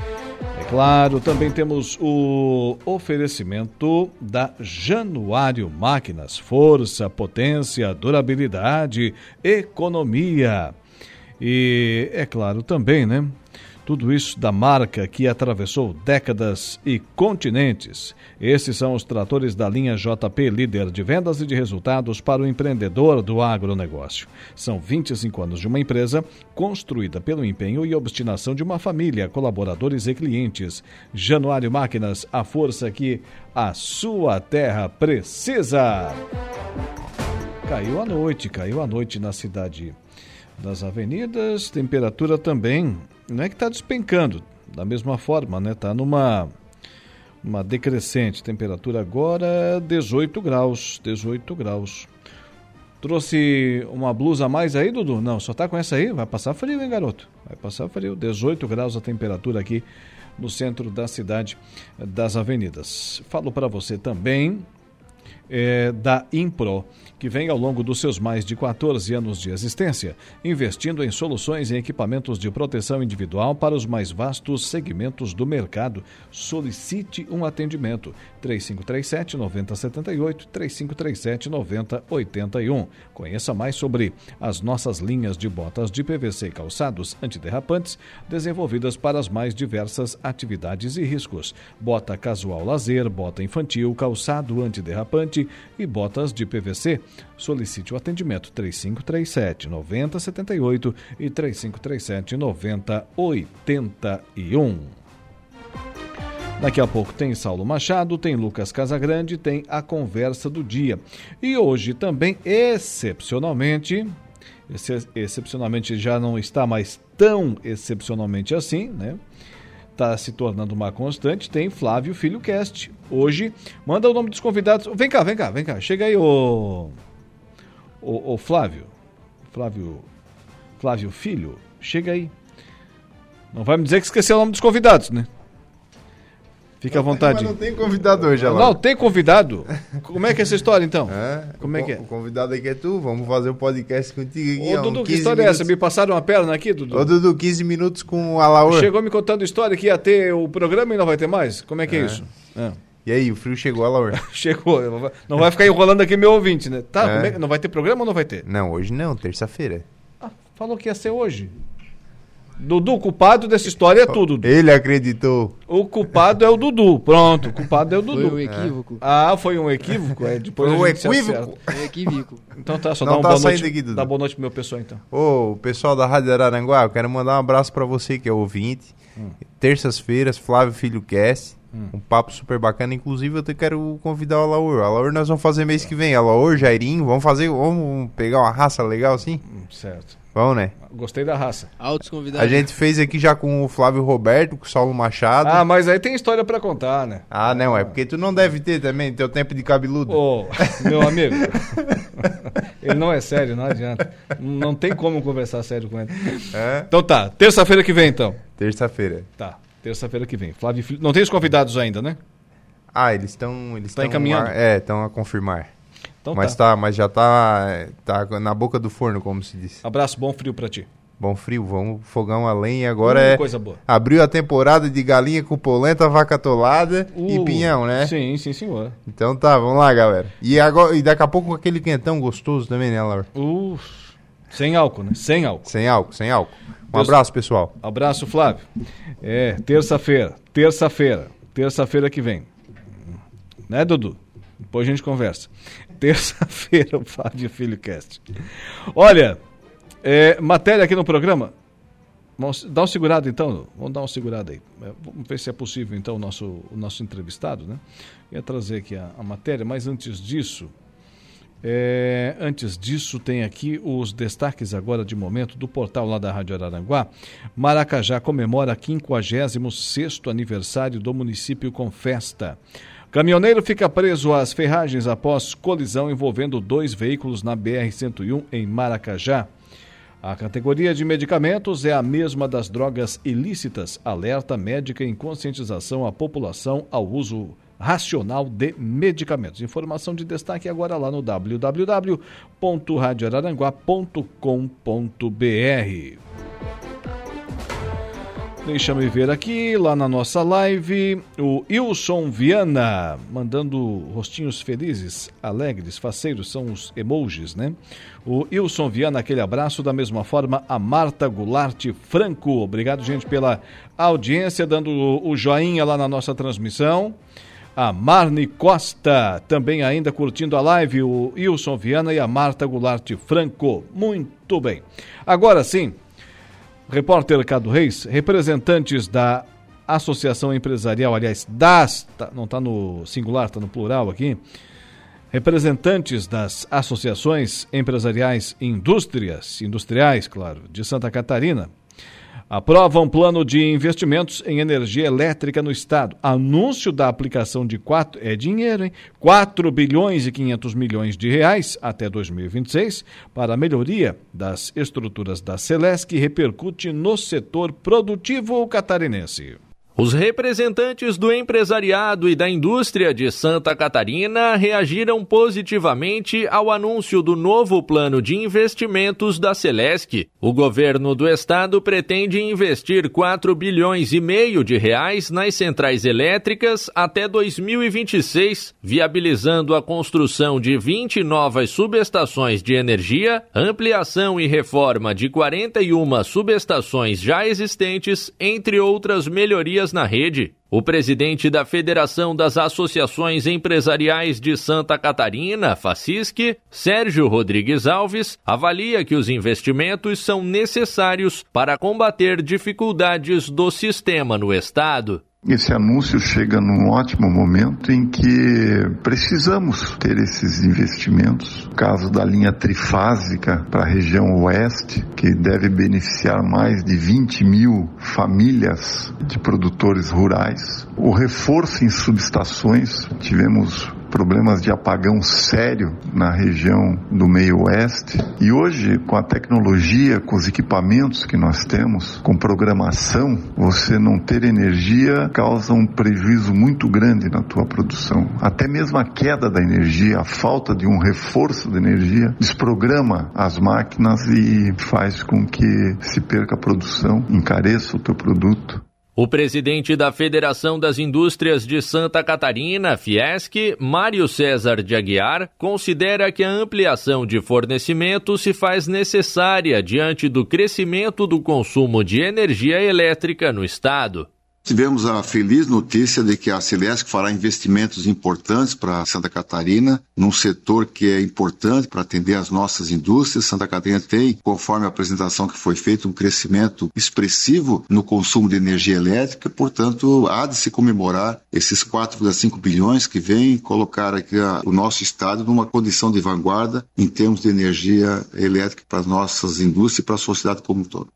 claro, também temos o oferecimento da Januário Máquinas. Força, potência, durabilidade, economia. E, é claro, também, né? Tudo isso da marca que atravessou décadas e continentes. Esses são os tratores da linha JP, líder de vendas e de resultados para o empreendedor do agronegócio. São 25 anos de uma empresa construída pelo empenho e obstinação de uma família, colaboradores e clientes. Januário Máquinas, a força que a sua terra precisa. Caiu a noite, caiu a noite na cidade das avenidas, temperatura também não é que está despencando, da mesma forma, né? Está numa uma decrescente. Temperatura agora 18 graus, 18 graus. Trouxe uma blusa a mais aí, Dudu? Não, só tá com essa aí? Vai passar frio, hein, garoto? Vai passar frio. 18 graus a temperatura aqui no centro da cidade das avenidas. Falo para você também é, da Impro que vem ao longo dos seus mais de 14 anos de existência, investindo em soluções e equipamentos de proteção individual para os mais vastos segmentos do mercado. Solicite um atendimento 3537 9078 3537 9081. Conheça mais sobre as nossas linhas de botas de PVC e calçados antiderrapantes desenvolvidas para as mais diversas atividades e riscos. Bota casual lazer, bota infantil, calçado antiderrapante e botas de PVC Solicite o atendimento 3537 9078 e 3537 9081. Daqui a pouco tem Saulo Machado, tem Lucas Casagrande, tem a conversa do dia. E hoje também, excepcionalmente, excepcionalmente já não está mais tão excepcionalmente assim, né? está se tornando uma constante, tem Flávio Filho Cast. Hoje, manda o nome dos convidados. Vem cá, vem cá, vem cá. Chega aí, ô. Ô, ô Flávio. Flávio. Flávio Filho, chega aí. Não vai me dizer que esqueceu o nome dos convidados, né? Fica à vontade. Mas não tem convidado hoje, Não, tem convidado. Como é que é essa história, então? É, Como é que é? O convidado aqui é tu, vamos fazer o um podcast contigo aqui. Ô, Dudu, que história minutos. é essa? Me passaram uma perna aqui, Dudu? Ô, Dudu, 15 minutos com o Alaor. Chegou me contando história que ia ter o programa e não vai ter mais? Como é que é, é isso? É. E aí, o frio chegou, Alaor? chegou. Não vai ficar enrolando aqui meu ouvinte, né? Tá, é. É? não vai ter programa ou não vai ter? Não, hoje não, terça-feira. Ah, falou que ia ser hoje. Dudu, o culpado dessa história é tudo. Ele acreditou. O culpado é o Dudu. Pronto, o culpado é o Dudu. Foi um equívoco. É. Ah, foi um equívoco? É, depois foi um equívoco. Foi um equívoco. Então tá, só Não dá, um tá boa noite, aqui, Dudu. dá boa noite pro meu pessoal então. Ô, pessoal da Rádio Araranguá, eu quero mandar um abraço para você que é ouvinte. Hum. Terças-feiras, Flávio Filho Cast. Hum. Um papo super bacana. Inclusive, eu te quero convidar o Alaor. O Alaor nós vamos fazer mês que vem. Alaor, Jairinho, vamos fazer. Vamos pegar uma raça legal assim? Hum, certo. Vamos, né? Gostei da raça. Altos convidados. A gente fez aqui já com o Flávio Roberto, com o Saulo Machado. Ah, mas aí tem história para contar, né? Ah, não, é porque tu não deve ter também teu tempo de cabeludo. Ô, oh, meu amigo. ele não é sério, não adianta. Não tem como conversar sério com ele. É? Então tá, terça-feira que vem então. Terça-feira. Tá, terça-feira que vem. Flávio Filho. Não tem os convidados ainda, né? Ah, eles estão. Eles tá encaminhando? É, estão a confirmar. Então mas tá. tá. mas já tá, tá na boca do forno, como se diz. Abraço, bom frio para ti. Bom frio, vamos fogão a lenha. Agora uh, é. Coisa boa. Abriu a temporada de galinha com polenta, vaca tolada uh, e pinhão, né? Sim, sim, senhor. Então tá, vamos lá, galera. E, agora, e daqui a pouco aquele quentão gostoso também, né, Laura? Uh, sem álcool, né? Sem álcool. Sem álcool, sem álcool. Um abraço, pessoal. Abraço, Flávio. É, terça-feira, terça-feira, terça-feira que vem. Né, Dudu? Depois a gente conversa terça-feira, o Fábio Filho Cast. Olha, é, matéria aqui no programa. Vamos dar uma segurada então, vamos dar uma segurada aí. É, vamos ver se é possível então o nosso, o nosso entrevistado, né? Ia trazer aqui a, a matéria, mas antes disso, é, antes disso, tem aqui os destaques agora de momento do portal lá da Rádio Araranguá. Maracajá comemora 56 aniversário do município com festa. Caminhoneiro fica preso às ferragens após colisão envolvendo dois veículos na BR-101 em Maracajá. A categoria de medicamentos é a mesma das drogas ilícitas. Alerta médica em conscientização à população ao uso racional de medicamentos. Informação de destaque agora lá no www.radioararanguá.com.br. Deixa-me ver aqui, lá na nossa live, o Wilson Viana, mandando rostinhos felizes, alegres, faceiros, são os emojis, né? O Wilson Viana, aquele abraço, da mesma forma a Marta Goulart Franco. Obrigado, gente, pela audiência, dando o joinha lá na nossa transmissão. A Marne Costa, também ainda curtindo a live, o Wilson Viana e a Marta Goulart Franco. Muito bem. Agora sim, repórter Cado Reis, representantes da Associação Empresarial, aliás, das, tá, não está no singular, está no plural aqui, representantes das associações empresariais indústrias, industriais, claro, de Santa Catarina, aprova um plano de investimentos em energia elétrica no estado. Anúncio da aplicação de quatro é dinheiro, hein? 4 bilhões e 500 milhões de reais até 2026 para a melhoria das estruturas da Celesc repercute no setor produtivo catarinense. Os representantes do empresariado e da indústria de Santa Catarina reagiram positivamente ao anúncio do novo plano de investimentos da Celesc. O governo do estado pretende investir 4 bilhões e meio de reais nas centrais elétricas até 2026, viabilizando a construção de 20 novas subestações de energia, ampliação e reforma de 41 subestações já existentes, entre outras melhorias na rede. O presidente da Federação das Associações Empresariais de Santa Catarina, FACISC, Sérgio Rodrigues Alves, avalia que os investimentos são necessários para combater dificuldades do sistema no estado. Esse anúncio chega num ótimo momento em que precisamos ter esses investimentos. caso da linha trifásica para a região oeste, que deve beneficiar mais de 20 mil famílias de produtores rurais. O reforço em subestações, tivemos problemas de apagão sério na região do meio oeste. E hoje, com a tecnologia, com os equipamentos que nós temos, com programação, você não ter energia causa um prejuízo muito grande na tua produção. Até mesmo a queda da energia, a falta de um reforço de energia, desprograma as máquinas e faz com que se perca a produção, encareça o teu produto. O presidente da Federação das Indústrias de Santa Catarina, Fiesc, Mário César de Aguiar, considera que a ampliação de fornecimento se faz necessária diante do crescimento do consumo de energia elétrica no estado. Tivemos a feliz notícia de que a Celesc fará investimentos importantes para Santa Catarina, num setor que é importante para atender as nossas indústrias. Santa Catarina tem, conforme a apresentação que foi feita, um crescimento expressivo no consumo de energia elétrica, portanto, há de se comemorar esses 4,5 bilhões que vêm colocar aqui a, o nosso estado numa condição de vanguarda em termos de energia elétrica para as nossas indústrias e para a sociedade como um todo.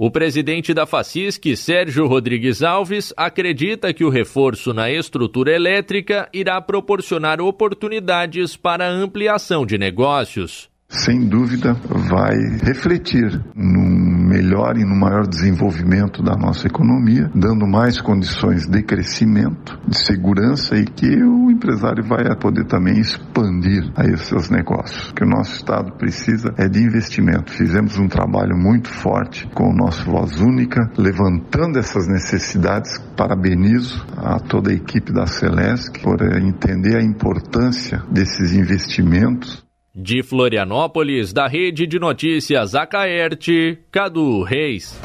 O presidente da FACISC, Sérgio Rodrigues Alves, acredita que o reforço na estrutura elétrica irá proporcionar oportunidades para ampliação de negócios. Sem dúvida, vai refletir num melhor e no maior desenvolvimento da nossa economia, dando mais condições de crescimento, de segurança e que o empresário vai poder também expandir a esses negócios. O que o nosso Estado precisa é de investimento. Fizemos um trabalho muito forte com o nosso Voz Única, levantando essas necessidades. Parabenizo a toda a equipe da Celesc por entender a importância desses investimentos de Florianópolis, da Rede de Notícias Acaerte, Cadu Reis.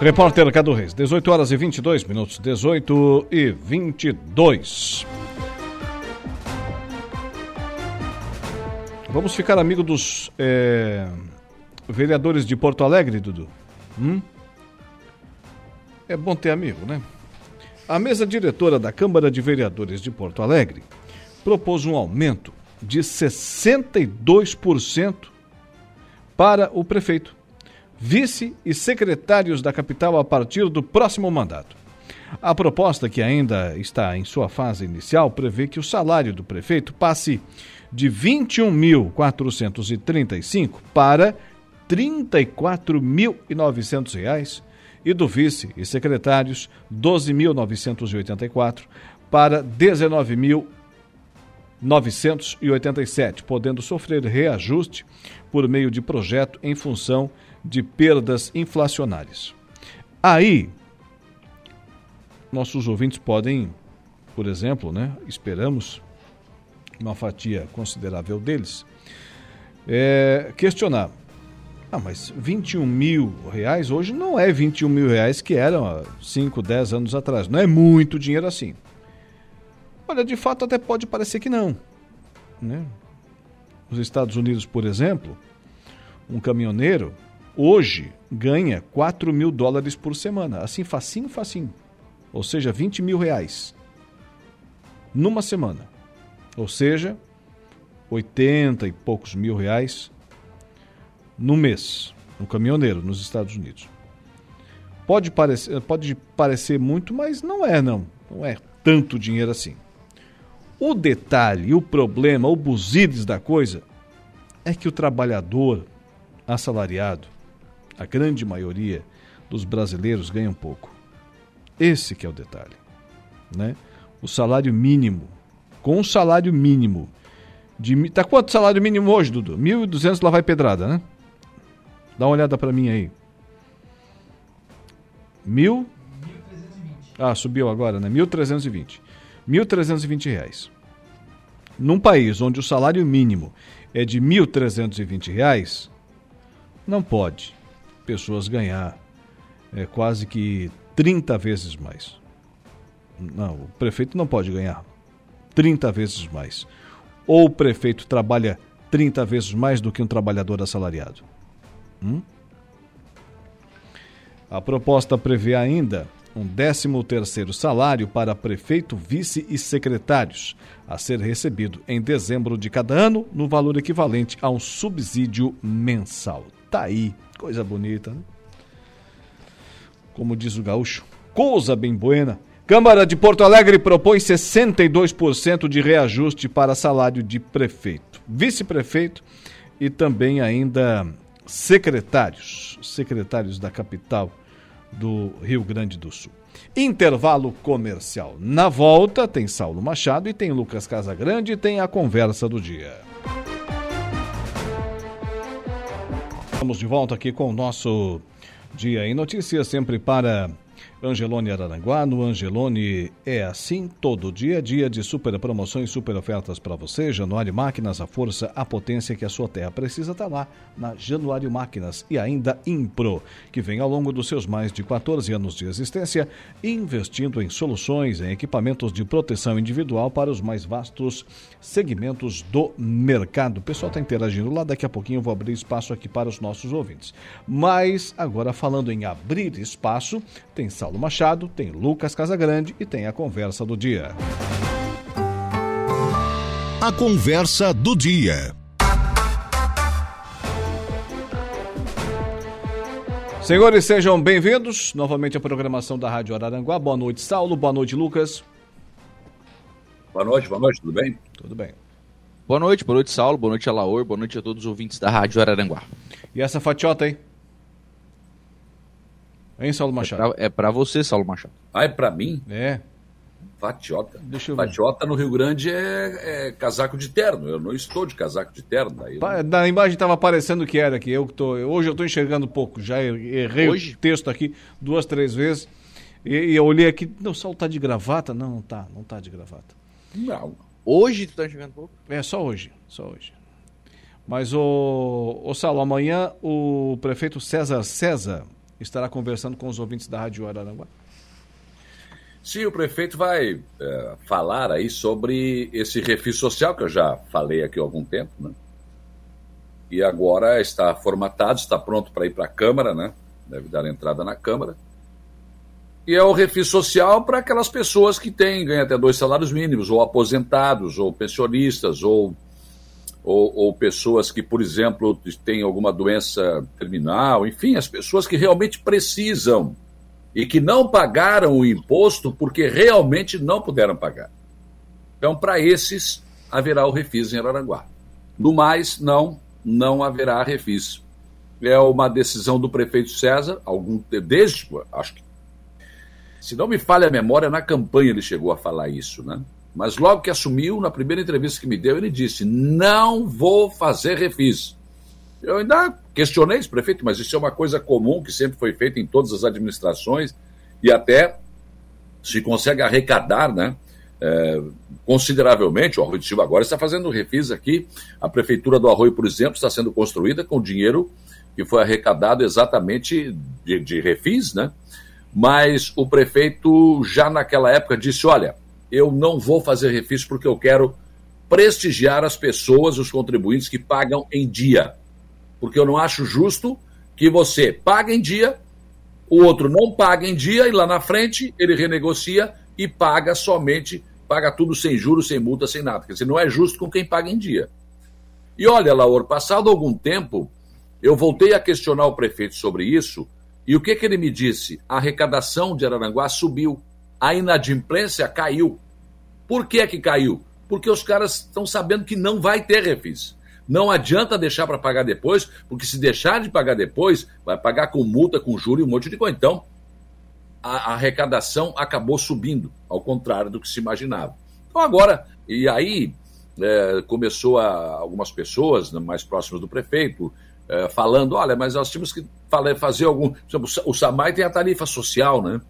Repórter Cadu Reis, 18 horas e 22 minutos, 18 e 22. Vamos ficar amigo dos é, vereadores de Porto Alegre, Dudu? Hum? É bom ter amigo, né? A mesa diretora da Câmara de Vereadores de Porto Alegre propôs um aumento de 62% para o prefeito, vice e secretários da capital a partir do próximo mandato. A proposta, que ainda está em sua fase inicial, prevê que o salário do prefeito passe de R$ 21.435 para R$ 34.900 e do vice e secretários R$ 12.984 para R$ 19.000 987, podendo sofrer reajuste por meio de projeto em função de perdas inflacionárias. Aí, nossos ouvintes podem, por exemplo, né, esperamos uma fatia considerável deles, é, questionar. Ah, mas 21 mil reais hoje não é 21 mil reais que eram há 5, 10 anos atrás. Não é muito dinheiro assim. Olha, de fato até pode parecer que não. Né? Nos Estados Unidos, por exemplo, um caminhoneiro hoje ganha 4 mil dólares por semana. Assim, facinho, facinho. Ou seja, 20 mil reais. Numa semana. Ou seja, 80 e poucos mil reais no mês. Um caminhoneiro nos Estados Unidos. Pode parecer, pode parecer muito, mas não é, não. Não é tanto dinheiro assim. O detalhe, o problema, o buzides da coisa é que o trabalhador assalariado, a grande maioria dos brasileiros ganha um pouco. Esse que é o detalhe, né? O salário mínimo, com o salário mínimo de tá quanto salário mínimo hoje, Dudu? 1.200 lá vai pedrada, né? Dá uma olhada para mim aí. Mil? Ah, subiu agora, né? 1.320. 1.320 reais. Num país onde o salário mínimo é de 1.320 reais, não pode pessoas ganhar é, quase que 30 vezes mais. Não, o prefeito não pode ganhar 30 vezes mais. Ou o prefeito trabalha 30 vezes mais do que um trabalhador assalariado. Hum? A proposta prevê ainda um 13º salário para prefeito, vice e secretários, a ser recebido em dezembro de cada ano, no valor equivalente a um subsídio mensal. Tá aí, coisa bonita, né? Como diz o gaúcho, coisa bem buena. Câmara de Porto Alegre propõe 62% de reajuste para salário de prefeito, vice-prefeito e também ainda secretários, secretários da capital do Rio Grande do Sul. Intervalo comercial. Na volta tem Saulo Machado e tem Lucas Casagrande e tem a conversa do dia. Estamos de volta aqui com o nosso Dia em Notícias, sempre para Angelone Araranguá. No Angelone é assim todo dia, dia de super promoções, super ofertas para você. Januário Máquinas, a força, a potência que a sua terra precisa está lá na Januário Máquinas e ainda Impro, que vem ao longo dos seus mais de 14 anos de existência investindo em soluções, em equipamentos de proteção individual para os mais vastos segmentos do mercado. O pessoal está interagindo lá, daqui a pouquinho eu vou abrir espaço aqui para os nossos ouvintes. Mas agora falando em abrir espaço, tem Saulo Machado, tem Lucas Casagrande e tem a conversa do dia. A conversa do dia. Senhores, sejam bem-vindos novamente à programação da Rádio Araranguá. Boa noite, Saulo. Boa noite, Lucas. Boa noite, boa noite, tudo bem? Tudo bem. Boa noite, boa noite, Saulo. Boa noite, Alaor. Boa noite a todos os ouvintes da Rádio Araranguá. E essa fatiota aí? Hein, Saulo Machado? É pra, é você, Saulo Machado. Ah, é pra mim? É. Fatiota. Deixa eu ver. Fatiota no Rio Grande é, é casaco de terno. Eu não estou de casaco de terno. Daí eu Pa- Na imagem estava aparecendo que era aqui. Eu que tô, hoje eu estou enxergando pouco. Já errei Hoje? o texto aqui duas, três vezes. E, e eu olhei aqui. Não, o Saulo tá de gravata? Não, não tá. Não tá de gravata. Não. Hoje tu tá enxergando pouco? É, só hoje. Só hoje. Mas, o, o Saulo, amanhã o prefeito César César estará conversando com os ouvintes da Rádio Araranguá. Sim, o prefeito vai é, falar aí sobre esse refis social, que eu já falei aqui há algum tempo, né? E agora está formatado, está pronto para ir para a Câmara, né? Deve dar entrada na Câmara. E é o refis social para aquelas pessoas que têm, ganham até dois salários mínimos, ou aposentados, ou pensionistas, ou, ou, ou pessoas que, por exemplo, têm alguma doença terminal, enfim, as pessoas que realmente precisam e que não pagaram o imposto porque realmente não puderam pagar. Então, para esses, haverá o refis em Araranguá. No mais, não, não haverá refis. É uma decisão do prefeito César, algum desde, acho que, se não me falha a memória, na campanha ele chegou a falar isso, né? Mas logo que assumiu, na primeira entrevista que me deu, ele disse: não vou fazer refis. Eu ainda questionei esse prefeito, mas isso é uma coisa comum que sempre foi feita em todas as administrações e até se consegue arrecadar, né? é, consideravelmente. O Arroio de Silva agora está fazendo refis aqui. A prefeitura do Arroio, por exemplo, está sendo construída com dinheiro que foi arrecadado exatamente de, de refis, né? Mas o prefeito já naquela época disse: olha, eu não vou fazer refis porque eu quero prestigiar as pessoas, os contribuintes que pagam em dia. Porque eu não acho justo que você pague em dia, o outro não paga em dia e lá na frente ele renegocia e paga somente paga tudo sem juros, sem multa, sem nada. Quer dizer, não é justo com quem paga em dia. E olha, Laor, passado algum tempo, eu voltei a questionar o prefeito sobre isso, e o que, que ele me disse? A arrecadação de Araranguá subiu, a inadimplência caiu. Por que que caiu? Porque os caras estão sabendo que não vai ter refis. Não adianta deixar para pagar depois, porque se deixar de pagar depois, vai pagar com multa, com juro e um monte de coisa. Então, a, arrecadação acabou subindo, ao contrário do que se imaginava. Então agora, e aí é, começou a, algumas pessoas né, mais próximas do prefeito é, falando, olha, mas nós tínhamos que fazer algum... O SAMAI tem a tarifa social, né?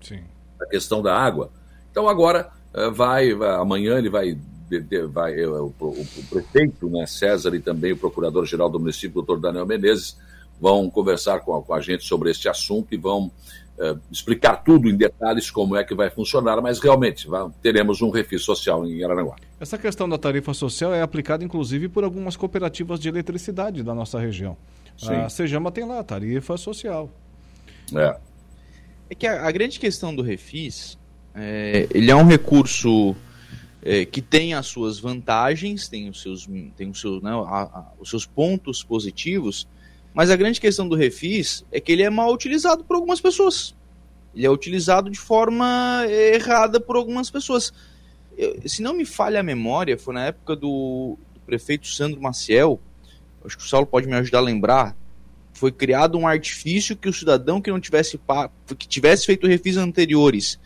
Sim. A questão da água. Então agora é, vai, vai, amanhã ele vai vai, é, o, o, o, prefeito, né, César, e também o procurador-geral do município, doutor Daniel Menezes, vão conversar com a, com a gente sobre este assunto e vão uh, explicar tudo em detalhes como é que vai funcionar, mas realmente vai, teremos um refis social em Araranguá. Essa questão da tarifa social é aplicada inclusive por algumas cooperativas de eletricidade da nossa região. Sim. A Sejama tem lá a tarifa social. É. É que a, a grande questão do refis, é, ele é um recurso é, que tem as suas vantagens, tem os seus, tem os seus, né, a, a, os seus pontos positivos, mas a grande questão do refis é que ele é mal utilizado por algumas pessoas. Ele é utilizado de forma errada por algumas pessoas. Eu, se não me falha a memória, foi na época do, do prefeito Sandro Maciel, acho que o Saulo pode me ajudar a lembrar, foi criado um artifício que o cidadão que não tivesse pago, que tivesse feito refis anteriores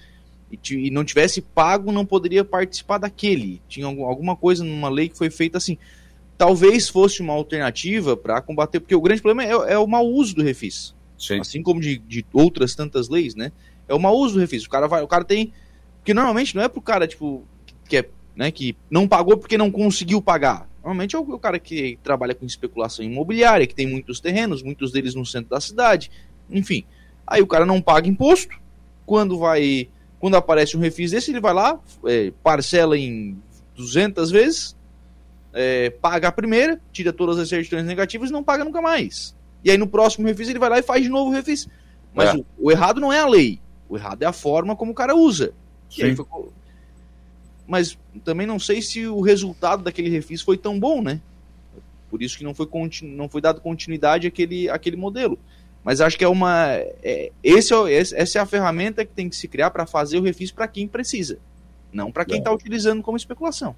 e, e, não tivesse pago não poderia participar daquele. Tinha alguma coisa numa lei que foi feita assim talvez fosse uma alternativa para combater, porque o grande problema é, é, o mau uso do refis. Sim. Assim como de, de, outras tantas leis, né? É o mau uso do refis. O cara vai, o cara tem. Porque normalmente não é pro cara, tipo, que, é, né, que não pagou porque não conseguiu pagar. Normalmente é o, o cara que trabalha com especulação imobiliária, que tem muitos terrenos, muitos deles no centro da cidade. Enfim. Aí o cara não paga imposto. Quando vai. Quando aparece um refis desse, ele vai lá, é, parcela em 200 vezes, é, paga a primeira, tira todas as certidões negativas e não paga nunca mais. E aí no próximo refis ele vai lá e faz de novo o refis. Mas é. o, o, errado não é a lei, o errado é a forma como o cara usa. Ficou... Mas também não sei se o resultado daquele refis foi tão bom, né? Por isso que não foi, não foi dado continuidade àquele, àquele modelo. Mas acho que é uma. É, esse é, essa é a ferramenta que tem que se criar para fazer o refis para quem precisa, não para quem está utilizando como especulação.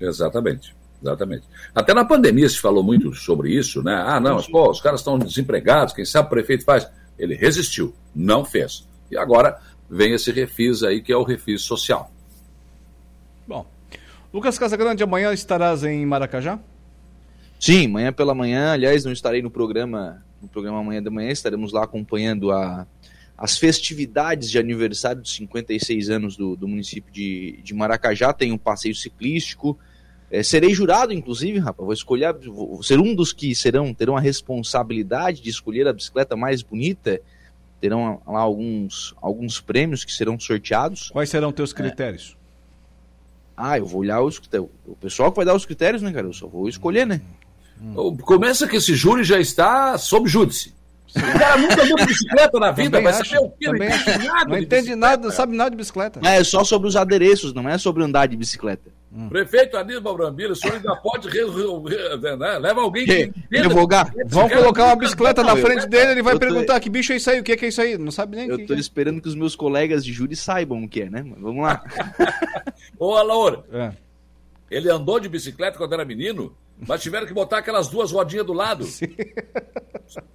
Exatamente. Exatamente. Até na pandemia se falou muito sobre isso, né? Ah, não, pô, os caras estão desempregados, quem sabe o prefeito faz. Ele resistiu, não fez. E agora vem esse refis aí, que é o refis social. Bom. Lucas Casagrande, amanhã estarás em Maracajá? Sim, amanhã pela manhã, aliás, não estarei no programa, no programa amanhã da manhã, estaremos lá acompanhando a, as festividades de aniversário dos 56 anos do, do município de, de Maracajá, tem um passeio ciclístico, é, serei jurado, inclusive, rapaz. Vou escolher, vou ser um dos que serão terão a responsabilidade de escolher a bicicleta mais bonita. Terão lá alguns, alguns prêmios que serão sorteados. Quais serão teus critérios? É. Ah, eu vou olhar os O pessoal que vai dar os critérios, né, cara? Eu só vou escolher, né? Hum. Começa que esse júri já está sob júdice. O cara nunca andou de bicicleta na vida, vai saber o quê? Não entende nada, não entende nada, não sabe nada de bicicleta. É, só sobre os adereços, não é sobre andar de bicicleta. Hum. Prefeito Aníbal Brambila, o senhor ainda pode resolver, né? leva alguém que Revogar. Vão colocar uma bicicleta na frente dele, ele vai tô... perguntar que bicho é isso aí, o que é, isso aí? Não sabe nem Eu que tô que é. esperando que os meus colegas de júri saibam o que é, né? Vamos lá. Ô, Alaor, é. ele andou de bicicleta quando era menino? Mas tiveram que botar aquelas duas rodinhas do lado. Sim.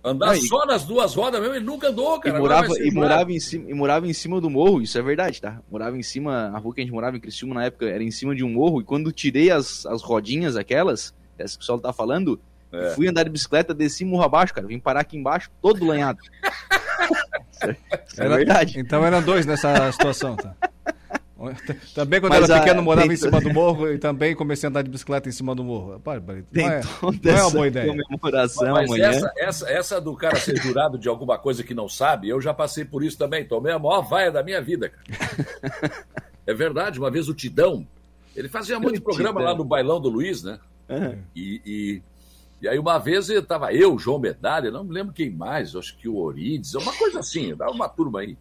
Andar Não, só nas duas rodas mesmo, ele nunca andou, cara. E morava, e, morava em cima, e morava em cima do morro, isso é verdade, tá? Morava em cima, a rua que a gente morava em Criciúma na época era em cima de um morro, e quando tirei as, as rodinhas aquelas, essa que o Saulo tá falando, é. fui andar de bicicleta, desci morro abaixo, cara. Vim parar aqui embaixo, todo lanhado. é Era, verdade. Então eram dois nessa situação, tá? Também quando Mas era pequeno, morava em cima do morro e também comecei a andar de bicicleta em cima do morro. Pá, não, é, não é uma boa ideia. Comemoração Mas amanhã. Essa, essa, essa do cara ser jurado de alguma coisa que não sabe, eu já passei por isso também. Tomei a maior vaia da minha vida, cara. é verdade, uma vez o Tidão, ele fazia muito programa lá no Bailão do Luiz, né? Uhum. E, e, e, aí uma vez estava eu, João Medalha, não me lembro quem mais, acho que o Orides, uma coisa assim, dava uma turma aí.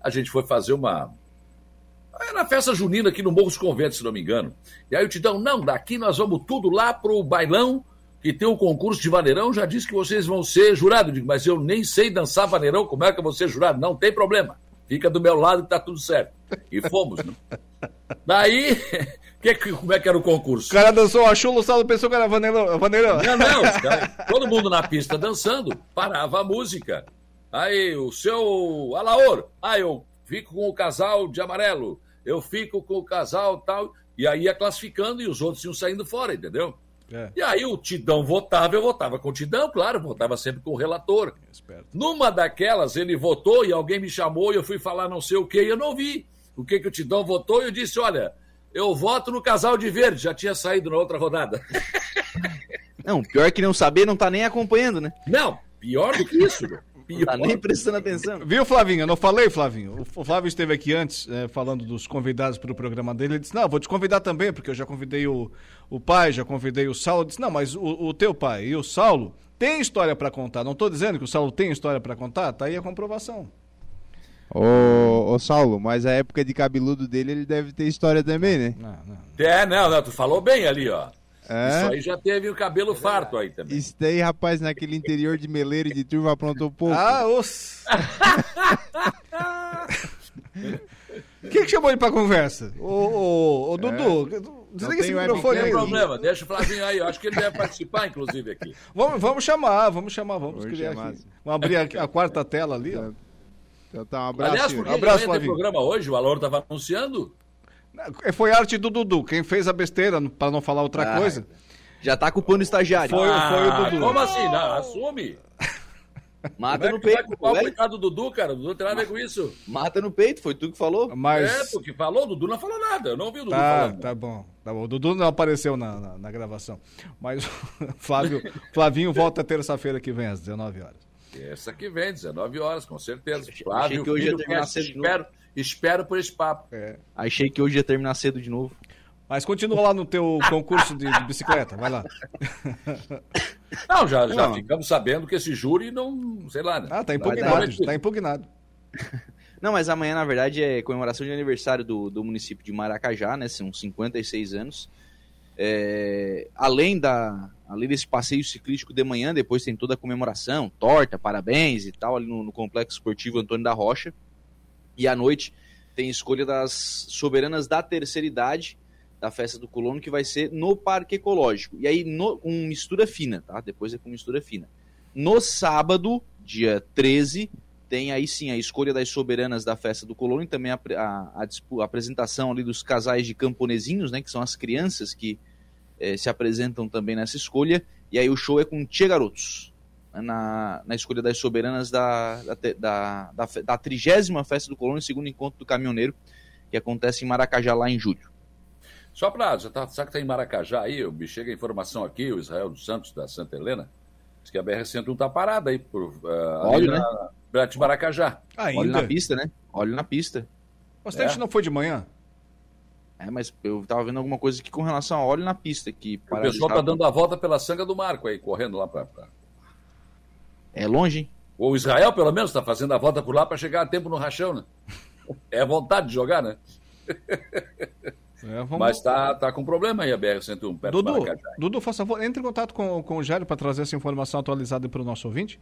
A gente foi fazer uma, era festa junina aqui no Morro dos Conventos, se não me engano. E aí o Tidão, não, daqui nós vamos tudo lá pro bailão, que tem o um concurso de vaneirão, já disse que vocês vão ser jurado. Eu digo, mas eu nem sei dançar vaneirão, como é que eu vou ser jurado? Não tem problema. Fica do meu lado que tá tudo certo. E fomos, né? Daí, que, como é que era o concurso? O cara dançou a chula, o Saulo pensou que era vaneirão. vaneirão. Não, não, cara, todo mundo na pista dançando, parava a música. Aí o seu Alaor, aí eu fico com o casal de amarelo eu fico com o casal tal. E aí ia classificando e os outros iam saindo fora, entendeu? É. E aí o Tidão votava, eu votava com o Tidão, claro, votava sempre com o relator. Numa daquelas, ele votou e alguém me chamou e eu fui falar não sei o que e eu não vi o que, que o Tidão votou e eu disse, olha, eu voto no casal de verde, já tinha saído na outra rodada. Não, pior que não saber, não tá nem acompanhando, né? Não, pior do que isso. Não tá nem prestando atenção. Viu, Flavinho? Eu não falei, Flavinho. O Flávio esteve aqui antes, é, falando dos convidados para o programa dele. Ele disse: Não, vou te convidar também, porque eu já convidei o, o pai, já convidei o Saulo. Ele disse: Não, mas o, o teu pai e o Saulo têm história para contar. Não estou dizendo que o Saulo tem história para contar, tá aí a comprovação. Ô, ô, Saulo, mas a época de cabeludo dele ele deve ter história também, né? Não, não. É, não, não, tu falou bem ali, ó. É? Isso aí já teve o cabelo farto aí também. Isso daí, rapaz, naquele interior de Meleiro e de Turva aprontou pouco. Ah, os... Quem que chamou ele pra conversa? Ô, ô, ô Dudu, é. desliga esse microfone aí. Não tem problema, deixa o Flavinho aí. Eu acho que ele deve participar, inclusive, aqui. Vamos, vamos chamar, vamos chamar, vamos, criar chamar. aqui. Vamos abrir a, a, quarta tela ali, ó. Então tá, um abraço. Aliás, porque um abraço, Flavinho. programa hoje, o Alor estava anunciando. Foi arte do Dudu. Quem fez a besteira, para não falar outra ah, coisa. Já tá culpando o estagiário. Foi, ah, foi o ah, Dudu. Como assim? Não, assume. Mata é no peito. Qual o coitado do Dudu, cara? O Dudu tem nada a ver com isso. Mata no peito, foi tu que falou. Mas... É, tu que falou, o Dudu não falou nada. Eu não ouvi o Dudu tá, falando. Tá bom, tá bom. O Dudu não apareceu na, na, na gravação. Mas Flávio, Flavinho volta terça-feira que vem, às 19 horas. Terça que vem, 19 horas, com certeza. Flávio, que hoje ia terminar cedo espero, espero por esse papo. É. Achei que hoje ia terminar cedo de novo. Mas continua lá no teu concurso de, de bicicleta, vai lá. Não, já, já não. ficamos sabendo que esse júri não, sei lá. Né? Ah, tá impugnado, tá impugnado. Não, mas amanhã, na verdade, é comemoração de aniversário do, do município de Maracajá, né? São 56 anos. É, além, da, além desse passeio ciclístico de manhã, depois tem toda a comemoração, torta, parabéns e tal, ali no, no Complexo Esportivo Antônio da Rocha. E à noite tem escolha das soberanas da terceira idade da festa do colono, que vai ser no Parque Ecológico. E aí, no, com mistura fina, tá? Depois é com mistura fina. No sábado, dia 13, tem aí sim a escolha das soberanas da festa do colono e também a, a, a, a apresentação ali dos casais de camponesinhos, né? Que são as crianças que eh, se apresentam também nessa escolha. E aí o show é com Tia Garotos, na, na escolha das soberanas da, da, da, da, da trigésima festa do Colônia, segundo encontro do caminhoneiro, que acontece em Maracajá, lá em julho. Só para, já tá, sabe que tá em Maracajá aí, me chega a informação aqui, o Israel dos Santos, da Santa Helena, diz que a BR-101 tá parada aí, por, uh, Olha, né? na, de Maracajá. Ainda? Olha na pista, né? Olha na pista. O acidente é. não foi de manhã? É, mas eu tava vendo alguma coisa aqui com relação a óleo na pista. Que o pessoal tá dando a volta pela sanga do Marco aí, correndo lá para. É longe, hein? O Israel, pelo menos, está fazendo a volta por lá para chegar a tempo no rachão, né? É vontade de jogar, né? É, vamos... Mas tá, tá com problema aí a BR-101, perto Dudu, Dudu, faça favor, entre em contato com, com o Jairo para trazer essa informação atualizada para o nosso ouvinte.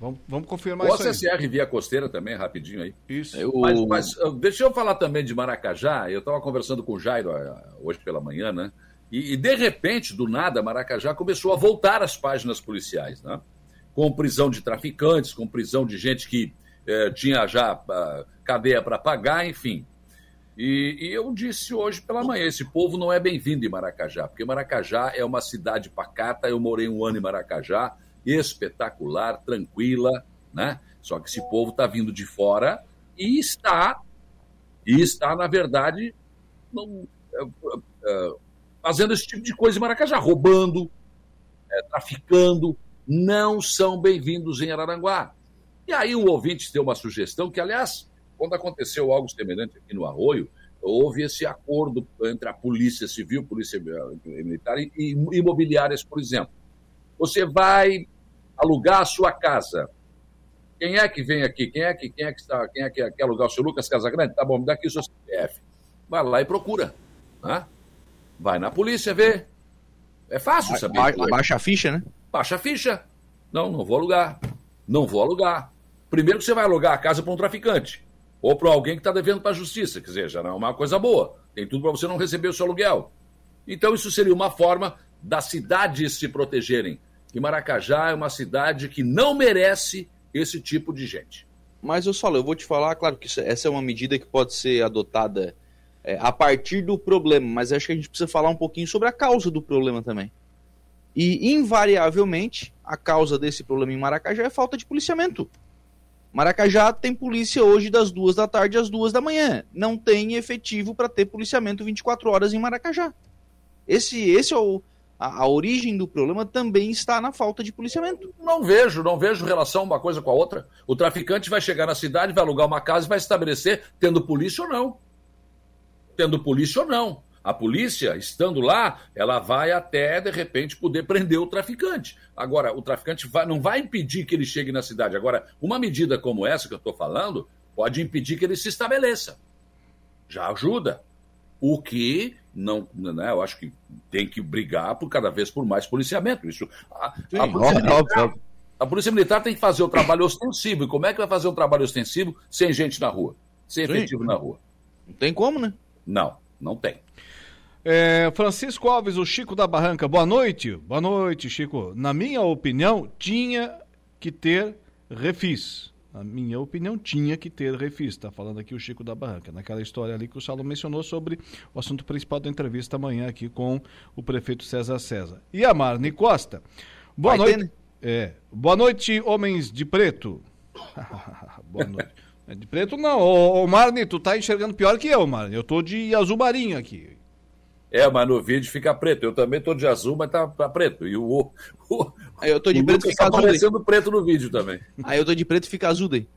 Vamos, vamos confirmar o isso aí. CCR via costeira também, rapidinho aí. Isso. Eu... Mas, mas, deixa eu falar também de Maracajá. Eu estava conversando com o Jairo ah, hoje pela manhã, né? E, e, de repente, do nada, Maracajá começou a voltar às páginas policiais, né? Com prisão de traficantes, com prisão de gente que eh, tinha já uh, cadeia para pagar, enfim. E, e, eu disse hoje pela manhã: esse povo não é bem-vindo em Maracajá, porque Maracajá é uma cidade pacata. Eu morei um ano em Maracajá espetacular, tranquila, né? Só que esse povo está vindo de fora e está, e está, na verdade, não, é, é, fazendo esse tipo de coisa em Maracajá, roubando, é, traficando, não são bem-vindos em Araranguá. E aí o ouvinte tem uma sugestão que, aliás, quando aconteceu algo semelhante aqui no Arroio, houve esse acordo entre a Polícia Civil, Polícia Militar e imobiliárias, por exemplo. Você vai alugar a sua casa. Quem é que vem aqui? Quem é que, quem é que, está, quem é que quer alugar o seu Lucas Casa Grande? Tá bom, me dá aqui o seu CPF. Vai lá e procura. Né? Vai na polícia ver. É fácil saber. Ba baixa a ficha, né? Baixa a ficha. Não, não vou alugar. Não vou alugar. Primeiro que você vai alugar a casa para um traficante. Ou para alguém que está devendo para a justiça. Quer dizer, já não é uma coisa boa. Tem tudo para você não receber o seu aluguel. Então, isso seria uma forma das cidades se protegerem. E Maracajá é uma cidade que não merece esse tipo de gente. Mas eu só eu vou te falar, claro que essa é uma medida que pode ser adotada é, a partir do problema, mas acho que a gente precisa falar um pouquinho sobre a causa do problema também. E, invariavelmente, a causa desse problema em Maracajá é falta de policiamento. Maracajá tem polícia hoje das duas da tarde às duas da manhã. Não tem efetivo para ter policiamento 24 horas em Maracajá. Esse, esse é o, a, a, origem do problema também está na falta de policiamento. Não vejo, não vejo relação uma coisa com a outra. O traficante vai chegar na cidade, vai alugar uma casa e vai estabelecer tendo polícia ou não. Tendo polícia ou não. A polícia, estando lá, ela vai até, de repente, poder prender o traficante. Agora, o traficante vai, não vai impedir que ele chegue na cidade. Agora, uma medida como essa que eu estou falando pode impedir que ele se estabeleça. Já ajuda. O que não, né, eu acho que tem que brigar por cada vez por mais policiamento. Isso, a, Sim, a, polícia militar, a, polícia militar, tem que fazer o trabalho ostensivo. E como é que vai fazer um trabalho ostensivo sem gente na rua? Sem efetivo Sim. na rua? Não tem como, né? Não, não tem. É, Francisco Alves, o Chico da Barranca. Boa noite. Boa noite, Chico. Na minha opinião, tinha que ter refis. Na minha opinião, tinha que ter refis. Está falando aqui o Chico da Barranca. Naquela história ali que o Saulo mencionou sobre o assunto principal da entrevista amanhã aqui com o prefeito César César. E a Marne Costa. Boa Vai noite. Ter, né? É. Boa noite, homens de preto. Boa noite. De preto não. Ô, ô Marne, tu tá enxergando pior que eu, Marne. Eu tô de azul marinho aqui. É, mas no vídeo fica preto. Eu também tô de azul, mas tá, tá preto. E o, o, Aí eu tô de preto e fica tá azul. aparecendo preto no vídeo também. Aí eu tô de preto e fica azul daí.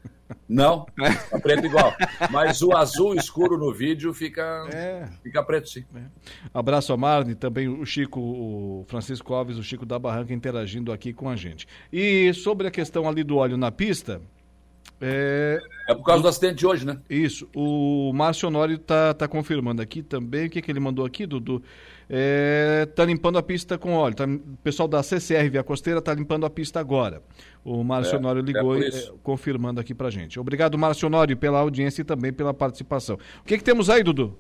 Não, tá preto igual. Mas o azul escuro no vídeo fica, é. fica preto, sim. É. Abraço a Marne, também o Chico, o Francisco Alves, o Chico da Barranca interagindo aqui com a gente. E sobre a questão ali do óleo na pista, é, é por causa do, acidente de hoje, né? Isso. O Márcio Honório tá, tá confirmando aqui também. O que, que ele mandou aqui, Dudu? É, tá limpando a pista com óleo. Tá, o pessoal da CCR Via Costeira tá limpando a pista agora. O Márcio é, Honório é ligou é e, confirmando aqui pra gente. Obrigado, Márcio Honório, pela audiência e também pela participação. O que, que temos aí, Dudu?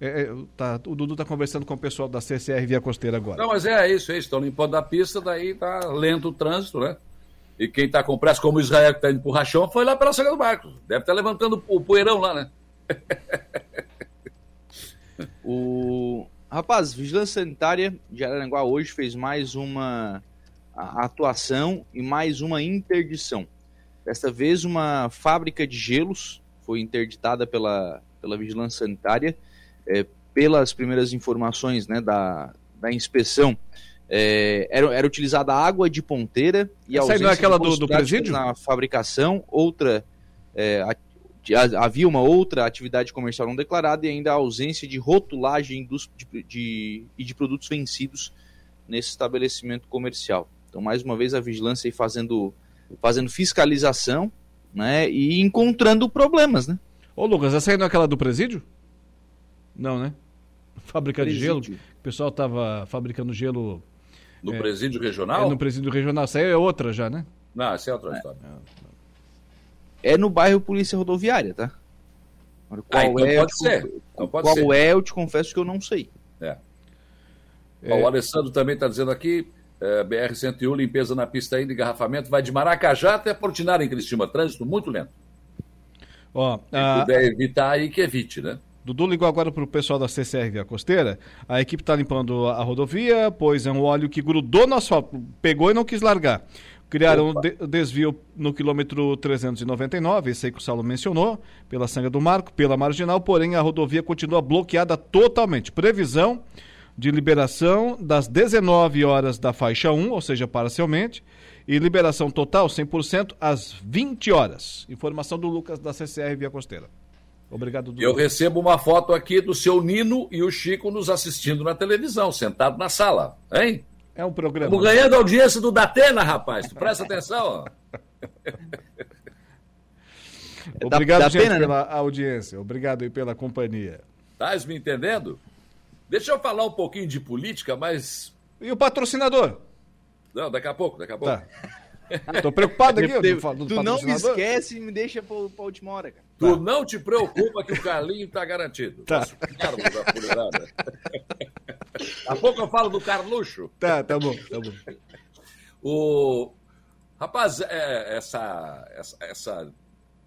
É, é, tá, o Dudu está conversando com o pessoal da CCR Via Costeira agora. Não, mas é isso, é isso. Estão limpando a pista, daí tá lento o trânsito, né? E quem está com pressa, como o Israel que está indo pro rachão, foi lá pela Saga do Barco. Deve estar tá levantando o poeirão lá, né? o rapaz, Vigilância Sanitária de Araranguá hoje fez mais uma atuação e mais uma interdição. Desta vez, uma fábrica de gelos foi interditada pela, pela Vigilância Sanitária. É, pelas primeiras informações né, da, da inspeção, é, era, era utilizada água de ponteira e Essa não é aquela do, do presídio? Na fabricação, outra é, havia uma outra atividade comercial não declarada e ainda a ausência de rotulagem dos, de, de, e de produtos vencidos nesse estabelecimento comercial. Então, mais uma vez, a vigilância aí fazendo, fazendo fiscalização né, e encontrando problemas. Né? Ô, Lucas, essa aí não é aquela do presídio? Não, né? Fábrica presídio. de gelo. O pessoal estava fabricando gelo no é, presídio regional? É no presídio regional. Essa aí é outra já, né? Não, essa é outra é. história. É no bairro Polícia Rodoviária, tá? Qual ah, então é, pode ser. Então pode qual ser. é, eu te confesso que eu não sei. É. é. o Alessandro também está dizendo aqui, é, BR-101, limpeza na pista de engarrafamento, vai de Maracajá até Portinari, em Cristina, trânsito muito lento. Ó, Se a... puder evitar aí, que evite, né? Dudu ligou agora para o pessoal da CCR Via Costeira. A equipe está limpando a rodovia, pois é um óleo que grudou no asfalto, pegou e não quis largar. Criaram um de- desvio no quilômetro 399, esse aí que o Saulo mencionou, pela Sanga do Marco, pela Marginal, porém a rodovia continua bloqueada totalmente. Previsão de liberação das 19 horas da faixa 1, ou seja, parcialmente, e liberação total 100% às 20 horas. Informação do Lucas da CCR Via Costeira. Obrigado, Dudu. Eu recebo uma foto aqui do seu Nino e o Chico nos assistindo na televisão, sentado na sala. Hein? É um programa. Estamos ganhando a audiência do Datena, rapaz. Tu presta atenção. ó. Obrigado, da gente, pena, né? pela audiência. Obrigado aí pela companhia. Estás me entendendo? Deixa eu falar um pouquinho de política, mas. E o patrocinador? Não, daqui a pouco, daqui a pouco. Tá. Tô preocupado aqui, eu Tu não falo do tu não me esquece e me deixa pra, pra última hora, cara. Tu não te preocupa que o Carlinho tá garantido. Tá. Carlos da. Daqui a pouco eu falo do Carluxo. Tá, tá bom, tá bom. O... Rapaz, é, essa, essa, essa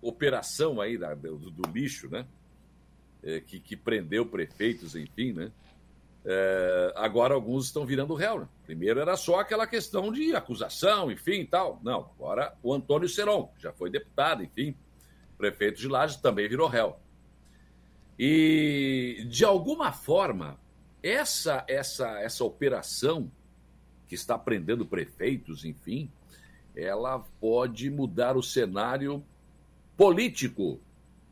operação aí da- do, do lixo, né? É, que, que prendeu prefeitos, enfim, né? É, agora alguns estão virando réu. Né? Primeiro era só aquela questão de acusação, enfim tal. Não, agora o Antônio Seron, já foi deputado, enfim, prefeito de Lages, também virou réu. E, de alguma forma, essa, essa, essa operação que está prendendo prefeitos, enfim, ela pode mudar o cenário político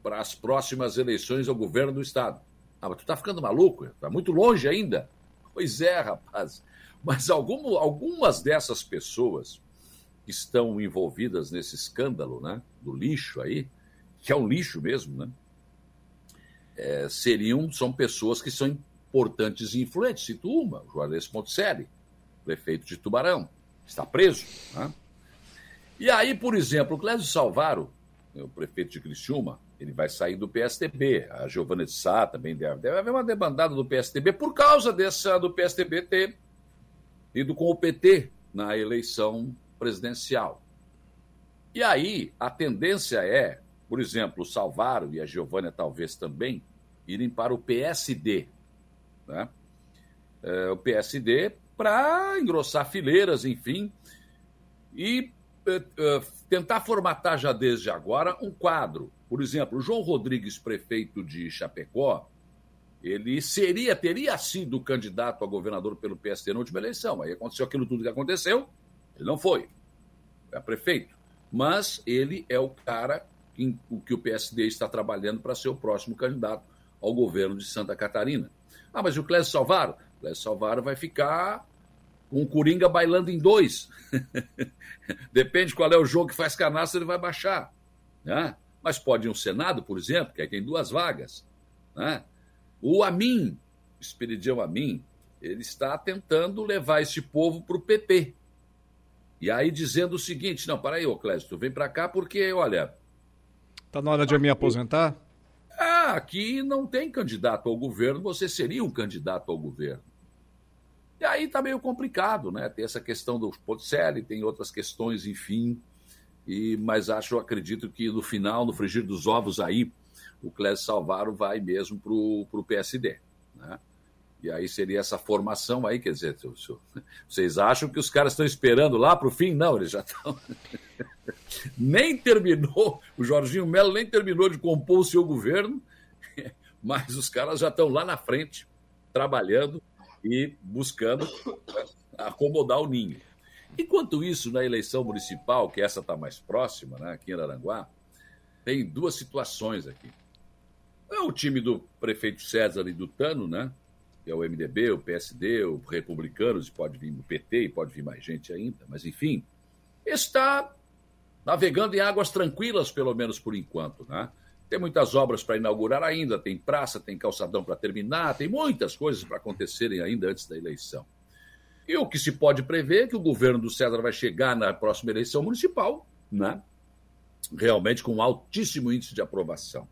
para as próximas eleições ao governo do Estado. Ah, mas tu tá ficando maluco? Tá muito longe ainda. Pois é, rapaz. Mas algum, algumas dessas pessoas que estão envolvidas nesse escândalo, né, do lixo aí, que é um lixo mesmo, né, é, seriam, são pessoas que são importantes e influentes. Cito uma, o Juarez Ponticelli, prefeito de Tubarão, está preso. Né? E aí, por exemplo, o Clésio Salvaro, né, o prefeito de Criciúma, ele vai sair do PSDB. A Giovana de Sá também deve, deve haver uma debandada do PSDB por causa dessa do PSDB ter ido com o PT na eleição presidencial. E aí, a tendência é, por exemplo, o Salvaro e a Giovânia talvez também irem para o PSD. Né? É, o PSD para engrossar fileiras, enfim, e eh, eh, tentar formatar já desde agora um quadro. Por exemplo, João Rodrigues, prefeito de Chapecó, ele seria, teria sido candidato a governador pelo PSD na última eleição. Aí aconteceu aquilo tudo que aconteceu, ele não foi. É prefeito. Mas ele é o cara em o que o PSD está trabalhando para ser o próximo candidato ao governo de Santa Catarina. Ah, mas o Clésio Salvaro? O Clésio Salvaro vai ficar com o Coringa bailando em dois. Depende qual é o jogo que faz canastra, ele vai baixar. Né? Mas pode ir um Senado, por exemplo, que aí tem duas vagas. Né? O Amin, Esperidião Amin, ele está tentando levar esse povo para o PP. E aí dizendo o seguinte, não, para aí, ô Clésio, tu vem para cá porque, olha, Tá na hora de eu me aposentar? ah, aqui não tem candidato ao governo, você seria um candidato ao governo. E aí tá meio complicado, né? Tem essa questão do Ponticelli, tem outras questões, enfim. E, mas acho, acredito que no final, no frigir dos ovos aí, o Clésio Salvaro vai mesmo pro, pro PSD, né? E aí seria essa formação aí, quer dizer, vocês acham que os caras estão esperando lá pro fim? Não, eles já estão... nem terminou, o Jorginho Melo nem terminou de compor o seu governo, mas os caras já estão lá na frente, trabalhando e buscando acomodar o ninho. Enquanto isso, na eleição municipal, que essa está mais próxima, né, aqui em Aranguá, tem duas situações aqui. É o time do prefeito César e do Tano, né? Que é o MDB, o PSD, o Republicanos, pode vir o PT, e pode vir mais gente ainda, mas enfim, está navegando em águas tranquilas, pelo menos por enquanto, né? Tem muitas obras para inaugurar ainda, tem praça, tem calçadão para terminar, tem muitas coisas para acontecerem ainda antes da eleição. E o que se pode prever é que o governo do César vai chegar na próxima eleição municipal, né? Realmente com um altíssimo índice de aprovação.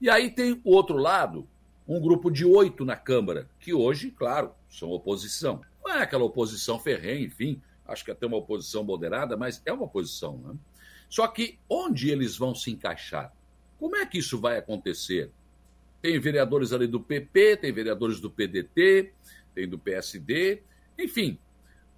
E aí tem o outro lado, um grupo de oito na Câmara, que hoje, claro, são oposição. Não é aquela oposição ferrenha, enfim, acho que até uma oposição moderada, mas é uma oposição, né? Só que onde eles vão se encaixar? Como é que isso vai acontecer? Tem vereadores ali do PP, tem vereadores do PDT, tem do PSD, enfim.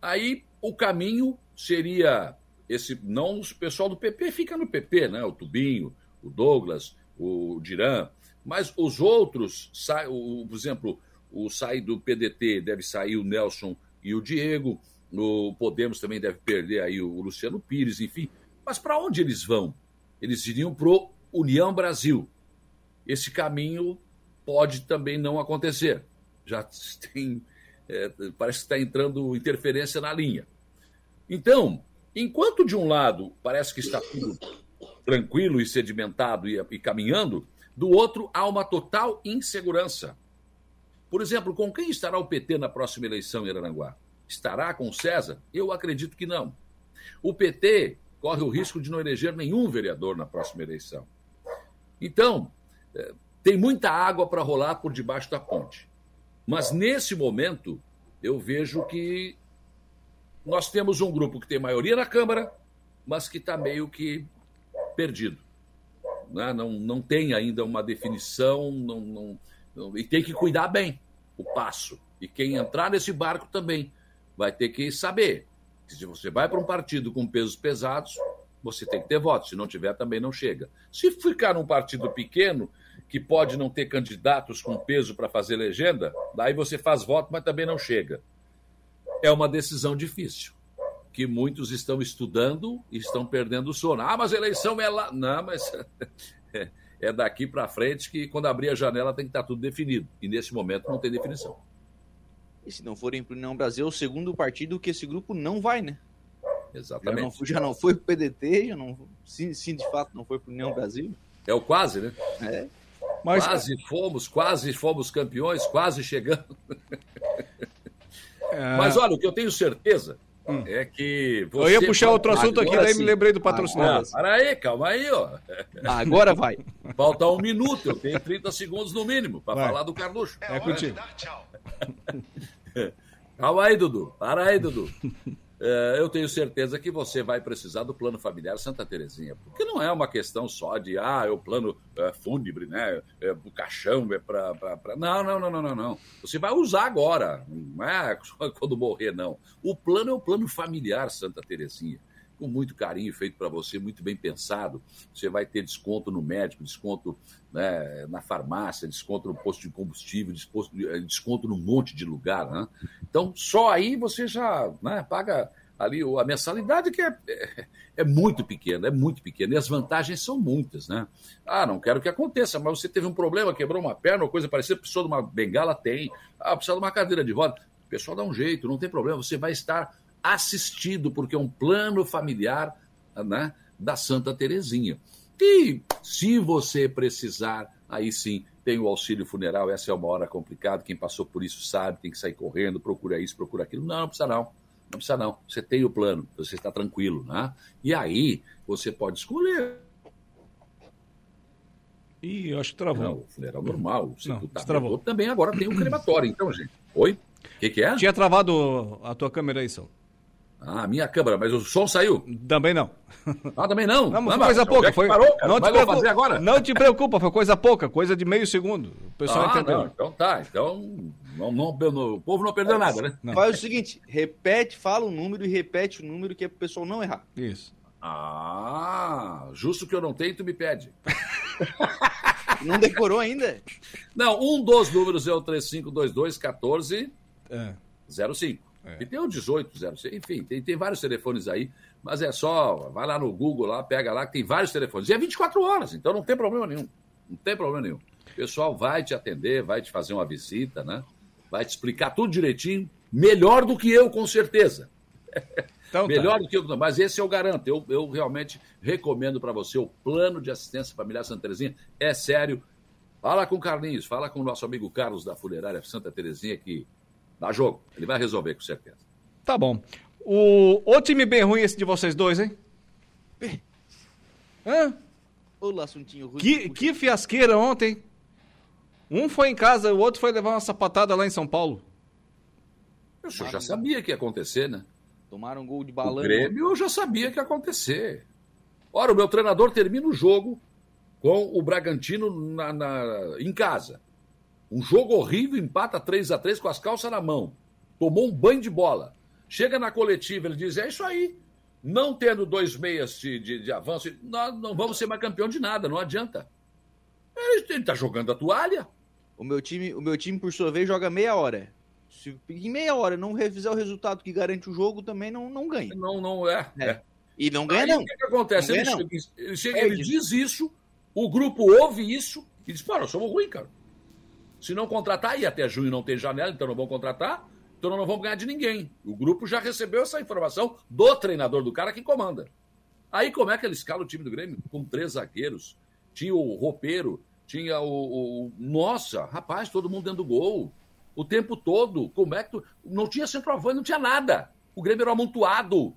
Aí o caminho seria esse não o pessoal do PP fica no PP, né? O Tubinho, o Douglas, o Diran, mas os outros, sai, o, por exemplo, o sai do PDT deve sair o Nelson e o Diego, o Podemos também deve perder aí o Luciano Pires, enfim. Mas para onde eles vão? Eles iriam pro União Brasil. Esse caminho pode também não acontecer. Já tem, é, parece que está entrando interferência na linha. Então, enquanto de um lado parece que está tudo tranquilo e sedimentado e, e caminhando, do outro há uma total insegurança. Por exemplo, com quem estará o PT na próxima eleição em Araranguá? Estará com César? Eu acredito que não. O PT corre o risco de não eleger nenhum vereador na próxima eleição. Então, é, tem muita água para rolar por debaixo da ponte. Mas nesse momento, eu vejo que nós temos um grupo que tem maioria na Câmara, mas que está meio que perdido. Né? Não, não tem ainda uma definição não, não, não, e tem que cuidar bem o passo. E quem entrar nesse barco também vai ter que saber que se você vai para um partido com pesos pesados, você tem que ter votos. Se não tiver, também não chega. Se ficar num partido pequeno, que pode não ter candidatos com peso para fazer legenda, daí você faz voto, mas também não chega. É uma decisão difícil que muitos estão estudando e estão perdendo o sono. Ah, mas a eleição é lá. Não, mas é daqui para frente que quando abrir a janela tem que estar tá tudo definido. E nesse momento não tem definição. E se não forem para o União Brasil, é o segundo partido que esse grupo não vai, né? Exatamente. Já não, já não foi para o PDT, já não, se, se de fato não foi para o União Brasil. É o quase, né? É. Mas... Quase fomos, quase fomos campeões, quase chegando. É... Mas olha, o que eu tenho certeza Hum. É que. eu ia puxar outro assunto aqui, daí sim. me lembrei do patrocinador. para aí, calma aí, ó. Agora vai. Falta um minuto, eu tenho 30 segundos no mínimo para falar do Carluxo. É, é contigo. Tchau. calma aí, Dudu. Para aí, Dudu. É, eu tenho certeza que você vai precisar do plano familiar Santa Terezinha, porque não é uma questão só de, ah, é o plano fúnebre, né? É, o caixão é para. Pra... Não, não, não, não, não, não. Você vai usar agora, não é quando morrer, não. O plano é o plano familiar Santa Terezinha com muito carinho feito para você, muito bem pensado. Você vai ter desconto no médico, desconto né, na farmácia, desconto no posto de combustível, eh, desconto num monte de lugar. Né? Então, só aí você já né, paga ali a mensalidade que é, é, é, muito pequena, é muito pequena. E as vantagens são muitas, né? Ah, não quero que aconteça, mas você teve um problema, quebrou uma perna ou coisa parecida, precisou de uma bengala, tem. Ah, precisa de uma cadeira de roda. O pessoal dá um jeito, não tem problema. Você vai estar assistido, porque é um plano familiar né, da Santa Terezinha. E se você precisar, aí sim tem o auxílio funeral. Essa é uma hora complicada. Quem passou por isso sabe, tem que sair correndo, procura isso, procura aquilo. Não, não precisa não. Não precisa não. Você tem o plano, você está tranquilo, né? E aí você pode escolher. Ih, eu acho que travou. Não, o funeral normal. Se não, tu tá travou. também agora tem o crematório. Então, gente. Oi? O que, que é? Tinha travado a tua câmera aí, São. Ah, minha câmera, mas o som saiu? Também não. Ah, também não? Não, mas foi coisa pouca. Foi... Parou, cara? Não, te preocupa, fazer agora? não te preocupa, foi coisa pouca, coisa de meio segundo. O pessoal ah, entendeu. Não, então tá, então não, não, não, o povo não perdeu nada, né? Não. Faz o seguinte, repete, fala o número e repete o número que é pro pessoal não errar. Isso. Ah, justo que eu não tenho, tu me pede. não decorou ainda? Não, um dos números é o 3522 14 é. 05. É. E tem o 1806, enfim, tem, tem vários telefones aí, mas é só, vai lá no Google, lá, pega lá, que tem vários telefones. E é 24 horas, então não tem problema nenhum. Não tem problema nenhum. O pessoal vai te atender, vai te fazer uma visita, né? Vai te explicar tudo direitinho, melhor do que eu, com certeza. Então, melhor tá. do que eu, mas esse eu garanto. Eu, eu realmente recomendo para você o plano de assistência familiar Santa Terezinha. É sério. Fala com o Carlinhos, fala com o nosso amigo Carlos da Funerária Santa Terezinha, que Dá jogo. Ele vai resolver, com certeza. Tá bom. O, o time bem ruim esse de vocês dois, hein? Hã? Olá, assuntinho ruim. Que, que fiasqueira ontem. Um foi em casa, o outro foi levar uma sapatada lá em São Paulo. Eu já sabia que ia acontecer, né? Tomaram um gol de balão. O Grêmio eu já sabia que ia acontecer. Ora, o meu treinador termina o jogo com o Bragantino na, na, em casa. Um jogo horrível, empata 3 a 3 com as calças na mão. Tomou um banho de bola. Chega na coletiva, ele diz: é isso aí. não tendo dois meias de, de, de avanço, nós não vamos ser mais campeão de nada, não adianta. Ele está jogando a toalha. O meu time, o meu time por sua vez joga meia hora. Se em meia hora não refizer o resultado que garante o jogo, também não, não ganha. Não, não é. é. E não ganha Aí, não. O que, que acontece? Não Ele, ganha, chega, ele, chega, É ele diz isso, o grupo ouve isso e diz: Pô, nós somos ruins, cara. Se não contratar, e até junho não tem janela, então não vão contratar, então não vamos ganhar de ninguém. O grupo já recebeu essa informação do treinador do cara que comanda. Aí como é que ele escala o time do Grêmio? Com três zagueiros. Tinha o roupeiro, tinha o, o- Nossa, rapaz, todo mundo dentro do gol. O tempo todo. Como é que tu. Não tinha centroavante, não tinha nada. O Grêmio era amontoado.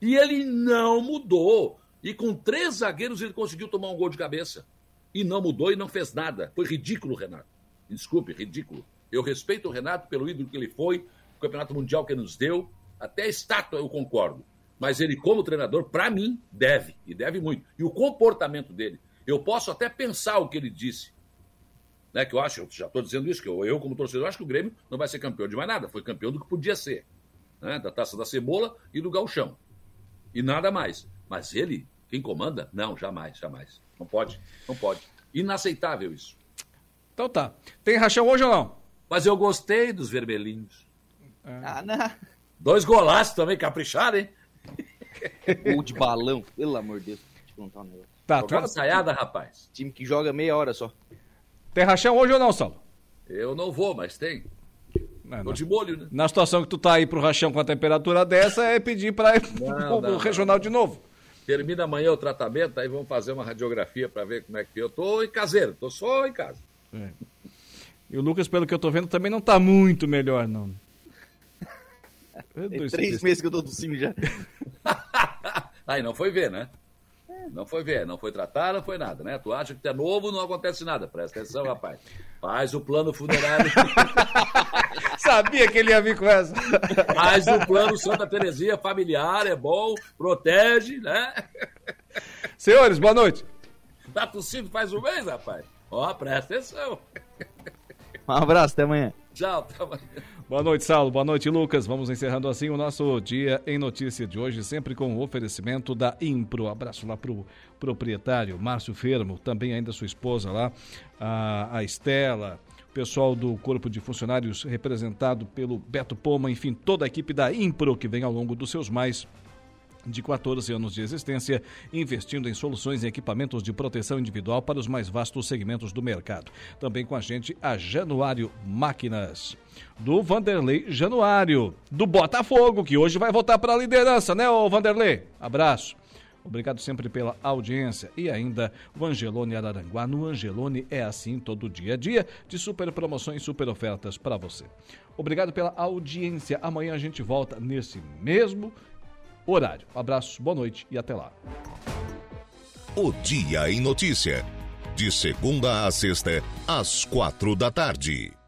E ele não mudou. E com três zagueiros ele conseguiu tomar um gol de cabeça. E não mudou e não fez nada. Foi ridículo, Renato. Desculpe, ridículo. Eu respeito o Renato pelo ídolo que ele foi, o campeonato mundial que nos deu. Até a estátua eu concordo. Mas ele, como treinador, para mim, deve. E deve muito. E o comportamento dele. Eu posso até pensar o que ele disse. Né, que eu acho, eu já estou dizendo isso, que eu, eu, como torcedor, acho que o Grêmio não vai ser campeão de mais nada. Foi campeão do que podia ser. Né, da taça da cebola e do galchão. E nada mais. Mas ele, quem comanda? Não, jamais, jamais. Não pode, não pode. Inaceitável isso. Então tá. Tem rachão hoje ou não? Mas eu gostei dos vermelhinhos. Ah, não. Dois golaços também, capricharam, hein? Gol de balão, pelo amor de Deus. Deixa eu contar um negócio. Tá, Jogada ensaiada, rapaz. Time que joga meia hora só. Tem rachão hoje ou não, Saulo? Eu não vou, mas tem. Não, Tô de molho, né? Na situação que tu tá aí pro rachão com a temperatura dessa, é pedir pra ir pro, Não, pro não, regional de novo. Termina amanhã o tratamento, aí vamos fazer uma radiografia para ver como é que eu tô em caseiro. Tô só em casa. E o Lucas, pelo que eu tô vendo, também não tá muito melhor, não. Tem Dois- três meses que eu tô tossindo já. Aí não foi ver, né? Não foi ver, não foi tratar, não foi nada, né? Tu acha que tu é novo, não acontece nada. Presta atenção, rapaz. Faz o plano funerário. Sabia que ele ia vir com essa. Faz o plano Santa Terezinha familiar, é bom, protege, né? Senhores, boa noite. Tá tossindo faz um mês, rapaz. Ó, presta atenção. Um abraço, até amanhã. Tchau, até amanhã. Boa noite, Saulo. Boa noite, Lucas. Vamos encerrando assim o nosso Dia em Notícia de hoje, sempre com o oferecimento da Impro. Abraço lá pro proprietário, Márcio Fermo, também ainda sua esposa lá, a, a Estela, o pessoal do Corpo de Funcionários representado pelo Beto Poma, enfim, toda a equipe da Impro que vem ao longo dos seus mais de 14 anos de existência, investindo em soluções e equipamentos de proteção individual para os mais vastos segmentos do mercado. Também com a gente a Januário Máquinas, do Vanderlei Januário, do Botafogo, que hoje vai voltar para a liderança, né, ô Vanderlei? Abraço. Obrigado sempre pela audiência e ainda o Angelone Araranguá. No Angelone é assim todo dia a dia de super promoções, super ofertas para você. Obrigado pela audiência. Amanhã a gente volta nesse mesmo horário. Abraço, boa noite e até lá. O Dia em Notícia. De segunda a sexta, às quatro da tarde.